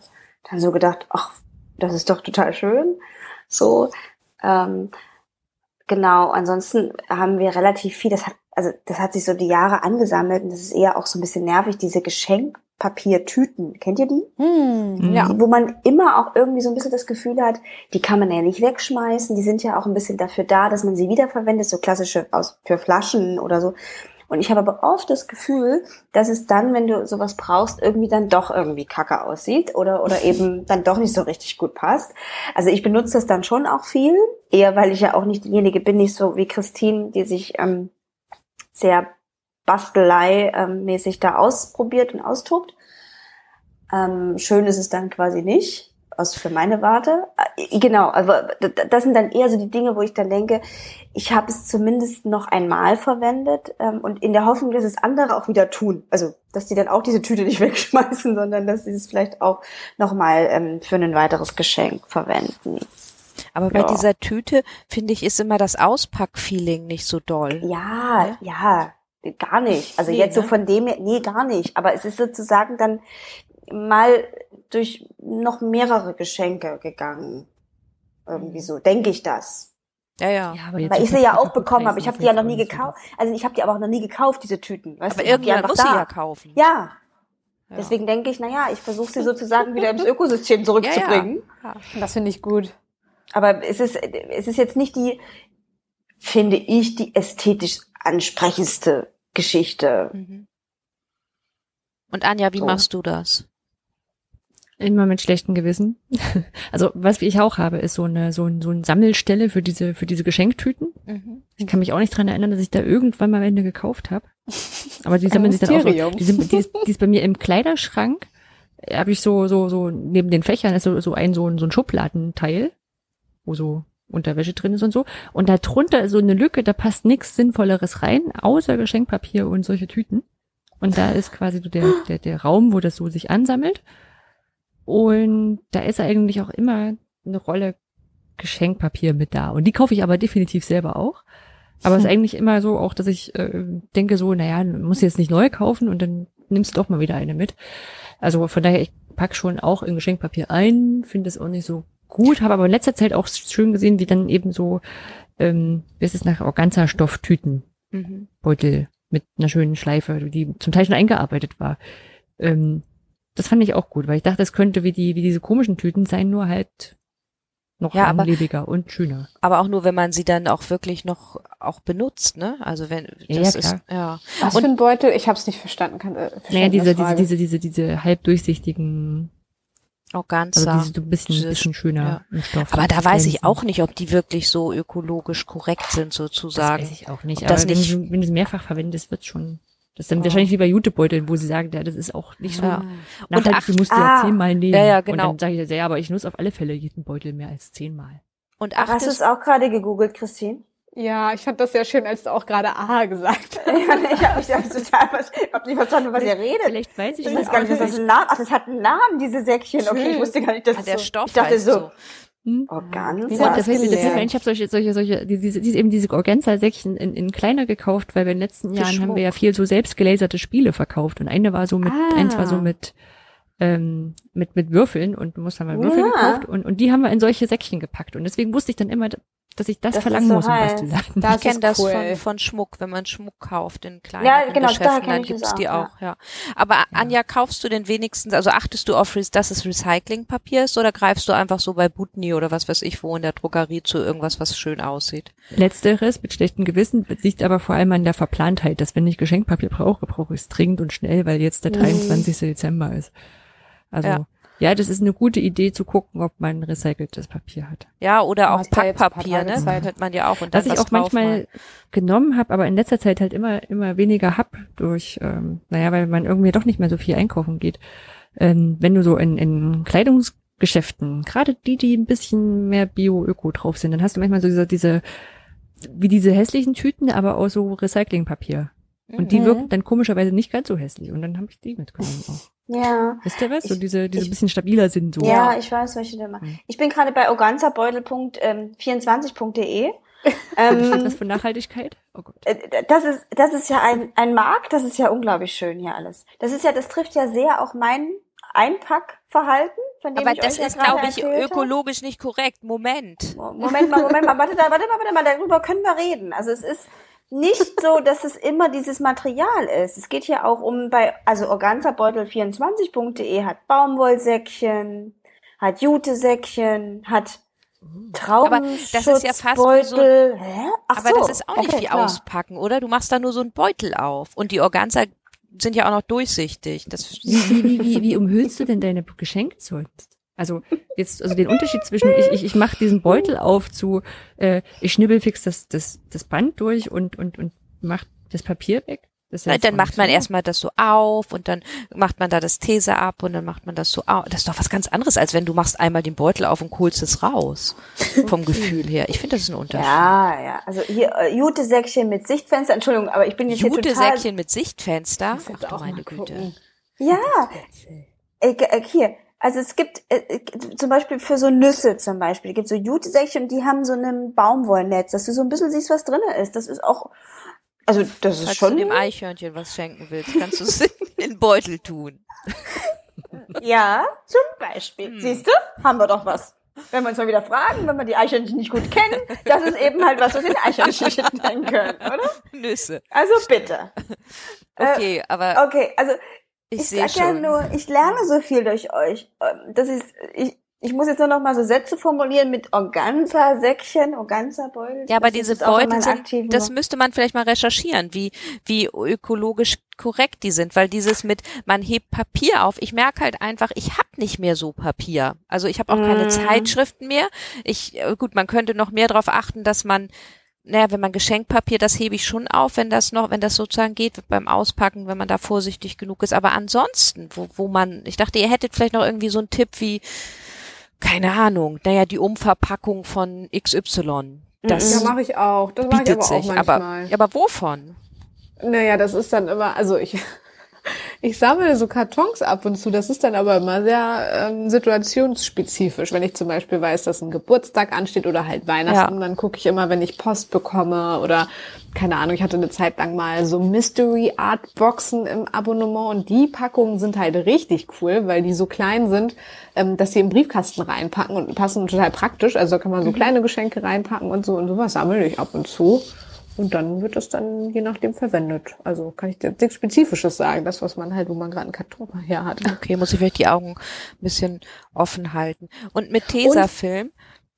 dann so gedacht, ach, das ist doch total schön. So, ähm, genau. Ansonsten haben wir relativ viel. Das hat also das hat sich so die Jahre angesammelt und das ist eher auch so ein bisschen nervig, diese Geschenkpapiertüten. Kennt ihr die? Hm, ja. Wo man immer auch irgendwie so ein bisschen das Gefühl hat, die kann man ja nicht wegschmeißen. Die sind ja auch ein bisschen dafür da, dass man sie wiederverwendet, so klassische aus, für Flaschen oder so. Und ich habe aber oft das Gefühl, dass es dann, wenn du sowas brauchst, irgendwie dann doch irgendwie kacke aussieht oder, oder eben dann doch nicht so richtig gut passt. Also ich benutze das dann schon auch viel, eher weil ich ja auch nicht diejenige bin, nicht so wie Christine, die sich ähm, sehr Bastelei-mäßig da ausprobiert und austobt. Ähm, schön ist es dann quasi nicht, aus für meine Warte. Äh, genau, aber das sind dann eher so die Dinge, wo ich dann denke, ich habe es zumindest noch einmal verwendet ähm, und in der Hoffnung, dass es andere auch wieder tun. Also, dass die dann auch diese Tüte nicht wegschmeißen, sondern dass sie es vielleicht auch nochmal ähm, für ein weiteres Geschenk verwenden. Aber bei ja. dieser Tüte, finde ich, ist immer das Auspackfeeling nicht so doll. Ja, ja, gar nicht. Also nee, jetzt ne? so von dem her, nee, gar nicht. Aber es ist sozusagen dann mal durch noch mehrere Geschenke gegangen. Irgendwie mhm. so, denke ich das. Ja, ja. ja aber jetzt Weil ich sie ja auch bekommen habe. Ich habe die ja noch nie gekauft. Also ich habe die aber auch noch nie gekauft, diese Tüten. Weißt aber du, irgendjemand muss da. sie ja kaufen. Ja, ja. Deswegen denke ich, na ja, ich versuche sie sozusagen wieder ins Ökosystem zurückzubringen. Ja, ja. Das finde ich gut. Aber es ist, es ist jetzt nicht die, finde ich, die ästhetisch ansprechendste Geschichte. Mhm. Und Anja, wie so. machst du das? Immer mit schlechtem Gewissen. Also was ich auch habe, ist so eine so, ein, so eine Sammelstelle für diese für diese Geschenktüten. Mhm. Ich kann mich auch nicht dran erinnern, dass ich da irgendwann mal eine gekauft habe. Aber die sammeln sich dann auch so. Die, sind, die, ist, die ist bei mir im Kleiderschrank habe ich so, so, so, neben den Fächern ist so, so ein, so ein, so ein Schubladenteil, wo so Unterwäsche drin ist und so. Und da drunter ist so eine Lücke, da passt nichts Sinnvolleres rein, außer Geschenkpapier und solche Tüten. Und da ist quasi so der, der, der Raum, wo das so sich ansammelt. Und da ist eigentlich auch immer eine Rolle Geschenkpapier mit da. Und die kaufe ich aber definitiv selber auch. Aber es ist eigentlich immer so auch, dass ich äh, denke so, naja, muss jetzt nicht neu kaufen und dann nimmst du doch mal wieder eine mit. Also von daher, ich pack schon auch in Geschenkpapier ein, finde es auch nicht so gut, habe aber in letzter Zeit auch schön gesehen, wie dann eben so, ähm, wie ist es nach Organza-Stofftüten, Mhm. Beutel mit einer schönen Schleife, die zum Teil schon eingearbeitet war. Ähm, das fand ich auch gut, weil ich dachte, es könnte wie die, wie diese komischen Tüten sein, nur halt noch Ja, aber- langlebiger und schöner. Aber auch nur, wenn man sie dann auch wirklich noch auch benutzt, ne? Also wenn das ja, ist ja. Was Und- für ein Beutel? Ich habe es nicht verstanden. Kann, äh, Naja, diese, diese, diese, diese, diese halb durchsichtigen, also Organza. diese so ein bisschen, Dieses- bisschen schöner im Stoff. Aber da weiß ich auch nicht, ob die wirklich so ökologisch korrekt sind Das sozusagen. weiß ich auch nicht. Ob das aber wenn, nicht- du, wenn du es mehrfach verwendest, wird schon. Das ist dann wahrscheinlich wie bei Jutebeuteln, wo sie sagen, ja, das ist auch nicht so Ja. nachhaltig, ach- du musst ah, ja zehnmal nehmen. ja, ja, genau. Und dann sage ich, ja, aber ich nutze auf alle Fälle jeden Beutel mehr als zehnmal. Und Ach, hast du es auch gerade gegoogelt, Christine? Ja, ich fand das sehr schön, als du auch gerade A gesagt hast. ich habe ich hab total ver- hab nicht verstanden, was ihr redet. Vielleicht weiß ich Ich das weiß gar nicht, was das ein Name Ach, das hat einen Namen, diese Säckchen. Okay, ich wusste gar nicht, dass Ah, der so, Stoff Ich dachte heißt so, so. Hm? Organza. Wieder Und das fällt mir gelernt. dazu ein, ich habe solche, solche, solche, diese, diese, eben diese Organza-Säckchen in, in kleiner gekauft, weil wir in den letzten Jahren haben wir ja viel so selbst gelaserte Spiele verkauft. Und eine war so mit, Ah. eins war so mit, ähm, mit, mit Würfeln und du musst dann mal Würfel Ja. gekauft und, und die haben wir in solche Säckchen gepackt. Und deswegen wusste ich dann immer, dass ich das, Das verlangen so muss im heiß. Bastelladen. Das ich kenne das cool. von, von Schmuck, wenn man Schmuck kauft in kleinen Ja, genau, Geschäften, dann gibt's das die auch, auch, ja. Aber Anja, kaufst du denn wenigstens, also achtest du auf, dass es Recyclingpapier ist oder greifst du einfach so bei Butni oder was weiß ich wo in der Drogerie zu irgendwas, was schön aussieht? Letzteres mit schlechtem Gewissen liegt aber vor allem an der Verplantheit, dass wenn ich Geschenkpapier brauche, brauche ich es dringend und schnell, weil jetzt der 23. Dezember ist. Also Ja. Ja. das ist eine gute Idee zu gucken, ob man recyceltes Papier hat. Ja, oder auch Packpapier, ne? Zeit. Könnte man ja auch und dann Was ich was auch manchmal genommen habe, aber in letzter Zeit halt immer immer weniger hab durch, ähm, naja, weil man irgendwie doch nicht mehr so viel einkaufen geht. Ähm, wenn du so in, in Kleidungsgeschäften, gerade die, die ein bisschen mehr Bio-Öko drauf sind, dann hast du manchmal so diese, diese wie diese hässlichen Tüten, aber auch so Recyclingpapier. Und die Mhm. wirken dann komischerweise nicht ganz so hässlich. Und dann habe ich die mitgenommen auch. Ja. Wisst ihr was? So Ich- diese, diese ich- bisschen stabiler sind so. Ja, ich weiß, welche du meinst. Ich bin gerade bei organzabeutel.24.de. Steht ähm, das für Nachhaltigkeit? Oh Gott. äh, das ist, das ist ja ein, ein Markt, das ist ja unglaublich schön hier alles. Das ist ja, das trifft ja sehr auch mein Einpackverhalten, von dem Aber ich das euch ja ist, gerade glaube ich, erzählt habe. ökologisch nicht korrekt. Moment. Moment mal, Moment mal, warte, da, warte mal, warte mal, darüber können wir reden. Also es ist nicht so, dass es immer dieses Material ist. Es geht hier auch um bei, also organzabeutel24.de hat Baumwollsäckchen, hat Jutesäckchen, hat Aber das ist ja so- Aber so, das ist auch nicht okay, wie klar. auspacken, oder? Du machst da nur so einen Beutel auf. Und die Organza sind ja auch noch durchsichtig. Das, Wie, wie, wie, wie umhüllst du denn deine Geschenke sonst? Also jetzt, also den Unterschied zwischen ich, ich, ich mache diesen Beutel auf zu, äh, ich schnibbel fix das, das, das Band durch und, und, und mach das Papier weg. Das jetzt dann macht man so. erstmal das so auf und dann macht man da das These ab und dann macht man das so auf. Das ist doch was ganz anderes, als wenn du machst einmal den Beutel auf und kohlst es raus. Vom Gefühl her. Ich finde, das ist ein Unterschied. Ja, ja. Also hier äh, Jutesäckchen mit Sichtfenster. Entschuldigung, aber ich bin jetzt hier total. Jute-Säckchen mit Sichtfenster. Ach du auch meine mal Güte. Ja, äh, äh, hier. Also es gibt äh, äh, zum Beispiel für so Nüsse zum Beispiel, gibt so Jutesäckchen, die haben so ein Baumwollnetz, dass du so ein bisschen siehst, was drinne ist. Das ist auch, also das ist Falls schon, du dem Eichhörnchen was schenken willst, kannst du es in den Beutel tun. ja, zum Beispiel. Hm. Siehst du, haben wir doch was. Wenn wir uns mal wieder fragen, wenn wir die Eichhörnchen nicht gut kennen, das ist eben halt was, was wir den Eichhörnchen nennen können, oder? Nüsse. Also bitte. Okay, aber Okay, also ich, ich sehe ja nur, ich lerne so viel durch euch. Ähm, Das ist, ich, ich muss jetzt nur noch mal so Sätze formulieren mit Organza-Säckchen, Organza-Beutel. Ja, aber Das diese Beutel sind, das müsste man vielleicht mal recherchieren, wie, wie ökologisch korrekt die sind, weil dieses mit, man hebt Papier auf, ich merke halt einfach, ich habe nicht mehr so Papier. Also ich habe auch keine Mm. Zeitschriften mehr. Ich, äh, gut, man könnte noch mehr darauf achten, dass man naja, wenn man Geschenkpapier, das hebe ich schon auf, wenn das noch, wenn das sozusagen geht beim Auspacken, wenn man da vorsichtig genug ist. Aber ansonsten, wo, wo man, ich dachte, ihr hättet vielleicht noch irgendwie so einen Tipp wie, keine Ahnung, naja, die Umverpackung von XY. Das Ja, mache ich auch. Das mache ich aber auch sich. manchmal. Aber, aber wovon? Naja, das ist dann immer, also ich, ich sammle so Kartons ab und zu. Das ist dann aber immer sehr ähm, situationsspezifisch. Wenn ich zum Beispiel weiß, dass ein Geburtstag ansteht oder halt Weihnachten, Ja. dann gucke ich immer, wenn ich Post bekomme oder keine Ahnung, ich hatte eine Zeit lang mal so Mystery Art Boxen im Abonnement und die Packungen sind halt richtig cool, weil die so klein sind, ähm, dass sie im Briefkasten reinpacken und passen total praktisch. Also da kann man so kleine Geschenke reinpacken und so und sowas sammle ich ab und zu. Und dann wird das dann je nachdem verwendet. Also kann ich dir nichts Spezifisches sagen, das, was man halt, wo man gerade einen Karton her hat. Okay, muss ich vielleicht die Augen ein bisschen offen halten. Und mit Tesafilm,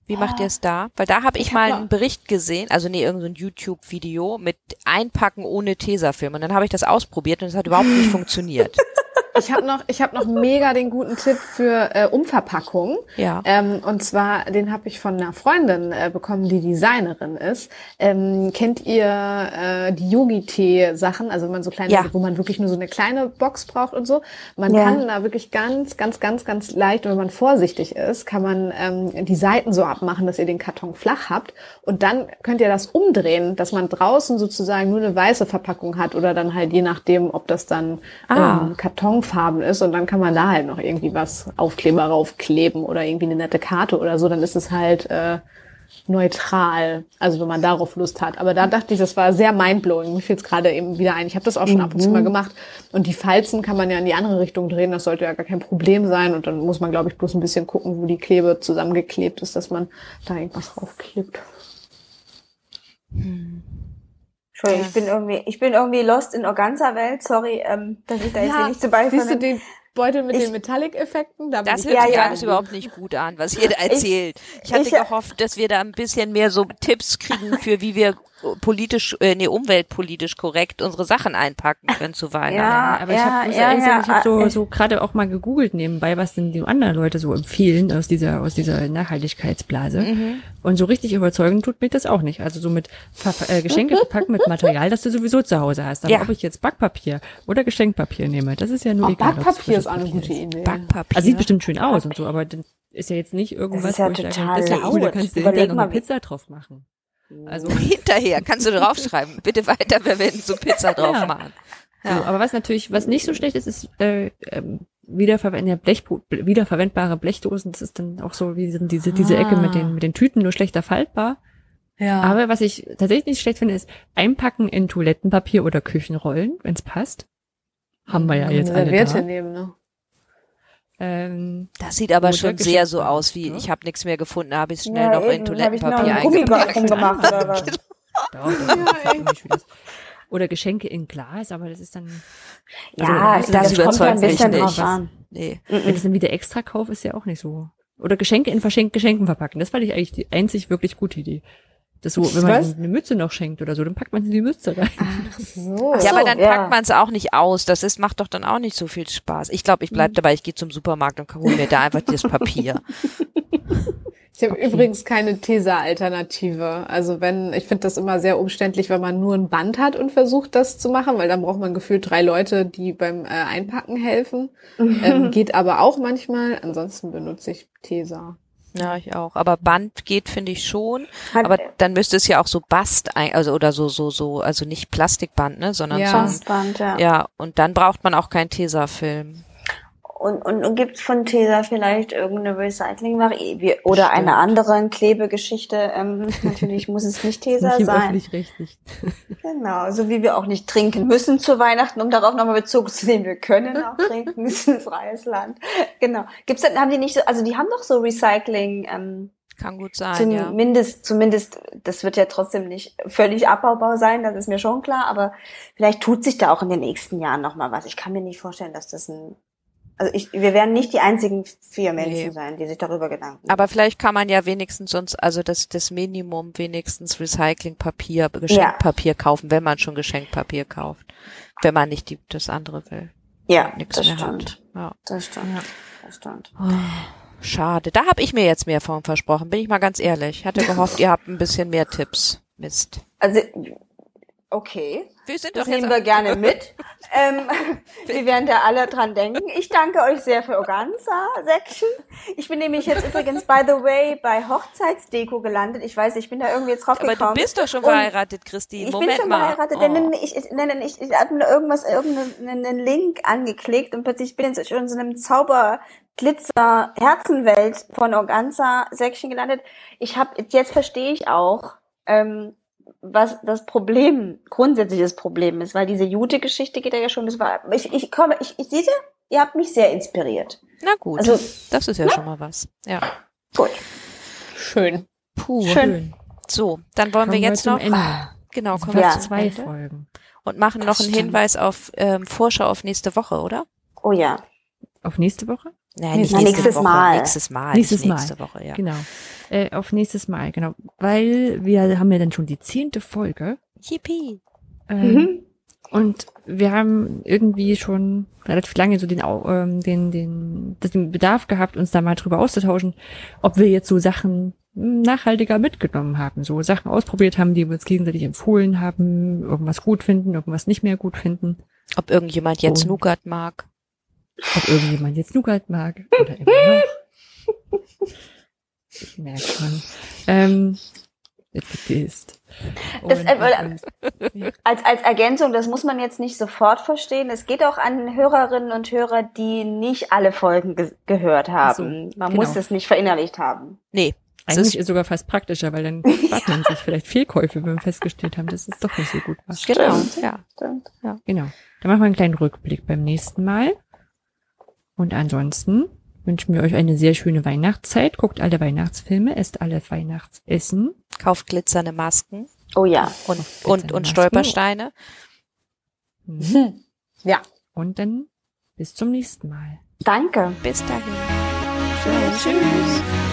wie macht ihr es da? Weil da habe ich, Ich hab mal mal- einen Bericht gesehen, also nee, irgendein YouTube-Video mit Einpacken ohne Tesafilm. Und dann habe ich das ausprobiert und es hat überhaupt nicht funktioniert. Ich habe noch, ich habe noch mega den guten Tipp für äh, Umverpackung. Ja. Ähm, und zwar, den habe ich von einer Freundin äh, bekommen, die Designerin ist. Ähm, kennt ihr äh, die Yogi-Tee-Sachen? Also wenn man so kleine, Ja. wo man wirklich nur so eine kleine Box braucht und so. Man Ja. kann da wirklich ganz, ganz, ganz, ganz leicht, wenn man vorsichtig ist, kann man ähm, die Seiten so abmachen, dass ihr den Karton flach habt. Und dann könnt ihr das umdrehen, dass man draußen sozusagen nur eine weiße Verpackung hat oder dann halt je nachdem, ob das dann Ah. ähm, Kartonfarben ist und dann kann man da halt noch irgendwie was Aufkleber raufkleben oder irgendwie eine nette Karte oder so, dann ist es halt äh, neutral, also wenn man darauf Lust hat. Aber da dachte ich, das war sehr mindblowing. Mir fiel es gerade eben wieder ein. Ich habe das auch schon ab und zu mal gemacht. Und die Falzen kann man ja in die andere Richtung drehen. Das sollte ja gar kein Problem sein. Und dann muss man, glaube ich, bloß ein bisschen gucken, wo die Klebe zusammengeklebt ist, dass man da irgendwas raufklebt. Entschuldigung, ich bin irgendwie, ich bin irgendwie lost in Organza-Welt. Sorry, ähm, dass ich da jetzt hier nicht zu siehst du den Beutel mit Ich- den Metallic-Effekten? Da Das ich hört Ja, sich ja. alles überhaupt nicht gut an, was ihr da erzählt. Ich, hatte ich- gehofft, dass wir da ein bisschen mehr so Tipps kriegen für wie wir politisch, äh, nee, umweltpolitisch korrekt unsere Sachen einpacken können zu Weihnachten. Ja, aber ich habe muss ja, ehrlich sagen, ja, ich habe so, äh, so gerade auch mal gegoogelt nebenbei, was denn die anderen Leute so empfehlen aus dieser aus dieser Nachhaltigkeitsblase. Mhm. Und so richtig überzeugend tut mich das auch nicht. Also so mit Ver äh, Geschenke verpacken mit Material, das du sowieso zu Hause hast. Aber Ja. ob ich jetzt Backpapier oder Geschenkpapier nehme, das ist ja nur Oh, egal. Backpapier ist auch eine gute ist. Idee. Backpapier. Also sieht bestimmt schön aus und so, aber dann ist ja jetzt nicht irgendwas, ja wo ich sage, total das ist ja da kannst du hinterher noch eine Pizza drauf machen. Also Hinterher kannst du draufschreiben. Bitte weiter verwenden, so Pizza drauf Ja. machen. So, aber was natürlich, was nicht so schlecht ist, ist äh, ähm, wiederverwendbare, Blech, wiederverwendbare Blechdosen. Das ist dann auch so wie diese diese Ecke mit den mit den Tüten nur schlechter faltbar. Ja. Aber was ich tatsächlich nicht schlecht finde, ist einpacken in Toilettenpapier oder Küchenrollen, wenn es passt. Haben wir ja jetzt eine Serviette da. nehmen, ne? Ähm, Das sieht aber schon sehr so aus wie, ne? ich habe nichts mehr gefunden, habe ich schnell Ja, noch in eben, ich noch Toilettenpapier eingepackt. oder was? Geschenke in Glas, aber das ist dann, Ja, Also, das, das kommt ja ein überzeugt mich nicht. Nee. wenn es dann wieder extra Kauf ist, ja auch nicht so. Oder Geschenke in Verschenk Geschenken verpacken. Das fand ich eigentlich die einzig wirklich gute Idee. Das so, wenn man Was? eine Mütze noch schenkt oder so, dann packt man sie in die Mütze rein. So. Ja, aber dann ja. packt man es auch nicht aus. Das ist, macht doch dann auch nicht so viel Spaß. Ich glaube, ich bleib dabei, ich gehe zum Supermarkt und hole mir da einfach das Papier. Ich habe übrigens keine Tesa-Alternative. Also wenn, ich finde das immer sehr umständlich, wenn man nur ein Band hat und versucht, das zu machen, weil dann braucht man gefühlt drei Leute, die beim äh, Einpacken helfen. ähm, geht aber auch manchmal. Ansonsten benutze ich Tesa. Ja, ich auch. Aber Band geht, finde ich schon. Hat- Aber dann müsste es ja auch so Bast, ein, also oder so, so, so, also nicht Plastikband, ne, sondern Ja. so Bastband, ja. ja. Und dann braucht man auch keinen Tesafilm. Und, und, und gibt es von Tesa vielleicht irgendeine Recycling-Variante oder Bestimmt. eine andere Klebegeschichte? Ähm, natürlich muss es nicht Tesa Nicht sein. öffentlich-rechtlich. Genau, so wie wir auch nicht trinken müssen zu Weihnachten, um darauf nochmal Bezug zu nehmen. Wir können auch trinken, es ist ein freies Land. Genau. Gibt's denn, haben die nicht so, also die haben doch so Recycling, ähm, Kann gut sein, ja. zumindest, zumindest, das wird ja trotzdem nicht völlig abbaubar sein, das ist mir schon klar, aber vielleicht tut sich da auch in den nächsten Jahren nochmal was. Ich kann mir nicht vorstellen, dass das ein, also ich, wir werden nicht die einzigen vier Menschen Nee. sein, die sich darüber Gedanken Aber vielleicht kann man ja wenigstens uns, also das, das Minimum wenigstens Recyclingpapier, Geschenkpapier kaufen, wenn man schon Geschenkpapier kauft. Wenn man nicht die, das andere will. Ja, Nichts das mehr stimmt. hat. Ja. Das stimmt. Das stimmt. Schade. Da habe ich mir jetzt mehr von versprochen, bin ich mal ganz ehrlich. Ich hatte gehofft, ihr habt ein bisschen mehr Tipps Mist. Also, okay. Wir sind Das doch nehmen wir gerne mit. ähm, wir werden da alle dran denken. Ich danke euch sehr für Organza-Section. Ich bin nämlich jetzt übrigens, by the way, bei Hochzeitsdeko gelandet. Ich weiß, ich bin da irgendwie jetzt drauf Aber gekommen. du bist doch schon verheiratet, Christine. Ich Moment bin schon mal. verheiratet, Oh. denn ich, ich, nein, nein, ich, ich habe irgendwas, irgendeinen Link angeklickt und plötzlich bin ich in so in so einem Zauber Glitzer Herzenwelt von Organza Section gelandet. Ich habe jetzt verstehe ich auch, ähm, was das Problem, grundsätzliches Problem ist, weil diese Jute-Geschichte geht ja schon, das war, ich, ich komme, ich, ich sehe, ihr habt mich sehr inspiriert. Na gut, Also- das ist ja schon mal was. Ja. Gut. Schön. Puh. Schön. So, dann wollen Kommen wir jetzt noch, Ende. genau, kommen wir Ja. zum zwei Ende Folgen. und machen noch Das einen stimmt. Hinweis auf ähm, Vorschau auf nächste Woche, oder? Oh ja. Auf nächste Woche? Nein, Nächstes nicht Mal. nächste Nächstes Woche, Mal. Nächstes Mal. Nächstes Mal. Nächste Woche, ja. Genau. Äh, auf nächstes Mal, genau. Weil wir haben ja dann schon die zehnte Folge. Yippie. Ähm, Mhm. Und wir haben irgendwie schon relativ lange so den, ähm, den, den, den Bedarf gehabt, uns da mal drüber auszutauschen, ob wir jetzt so Sachen nachhaltiger mitgenommen haben, so Sachen ausprobiert haben, die wir uns gegenseitig empfohlen haben, irgendwas gut finden, irgendwas nicht mehr gut finden, Ob irgendjemand jetzt Oh. Nougat mag. ob irgendjemand jetzt Nougat mag oder immer noch. Ich merke schon. Ähm, ist. Das, äh, Als, als Ergänzung, das muss man jetzt nicht sofort verstehen. Es geht auch an Hörerinnen und Hörer, die nicht alle Folgen ge gehört haben. so, man genau. muss es nicht verinnerlicht haben. Nee. Eigentlich ist, sogar fast praktischer, weil dann spart man sich vielleicht Fehlkäufe, wenn wir festgestellt haben, dass es doch nicht so gut war. genau, Stimmt. ja. Stimmt. Genau. Dann machen wir einen kleinen Rückblick beim nächsten Mal. Und ansonsten wünschen wir euch eine sehr schöne Weihnachtszeit. Guckt alle Weihnachtsfilme, esst alle Weihnachtsessen. Kauft glitzernde Masken Oh ja. und, und, und Masken. Stolpersteine. Mhm. Ja. Und dann bis zum nächsten Mal. Danke. Bis dahin. Tschüss.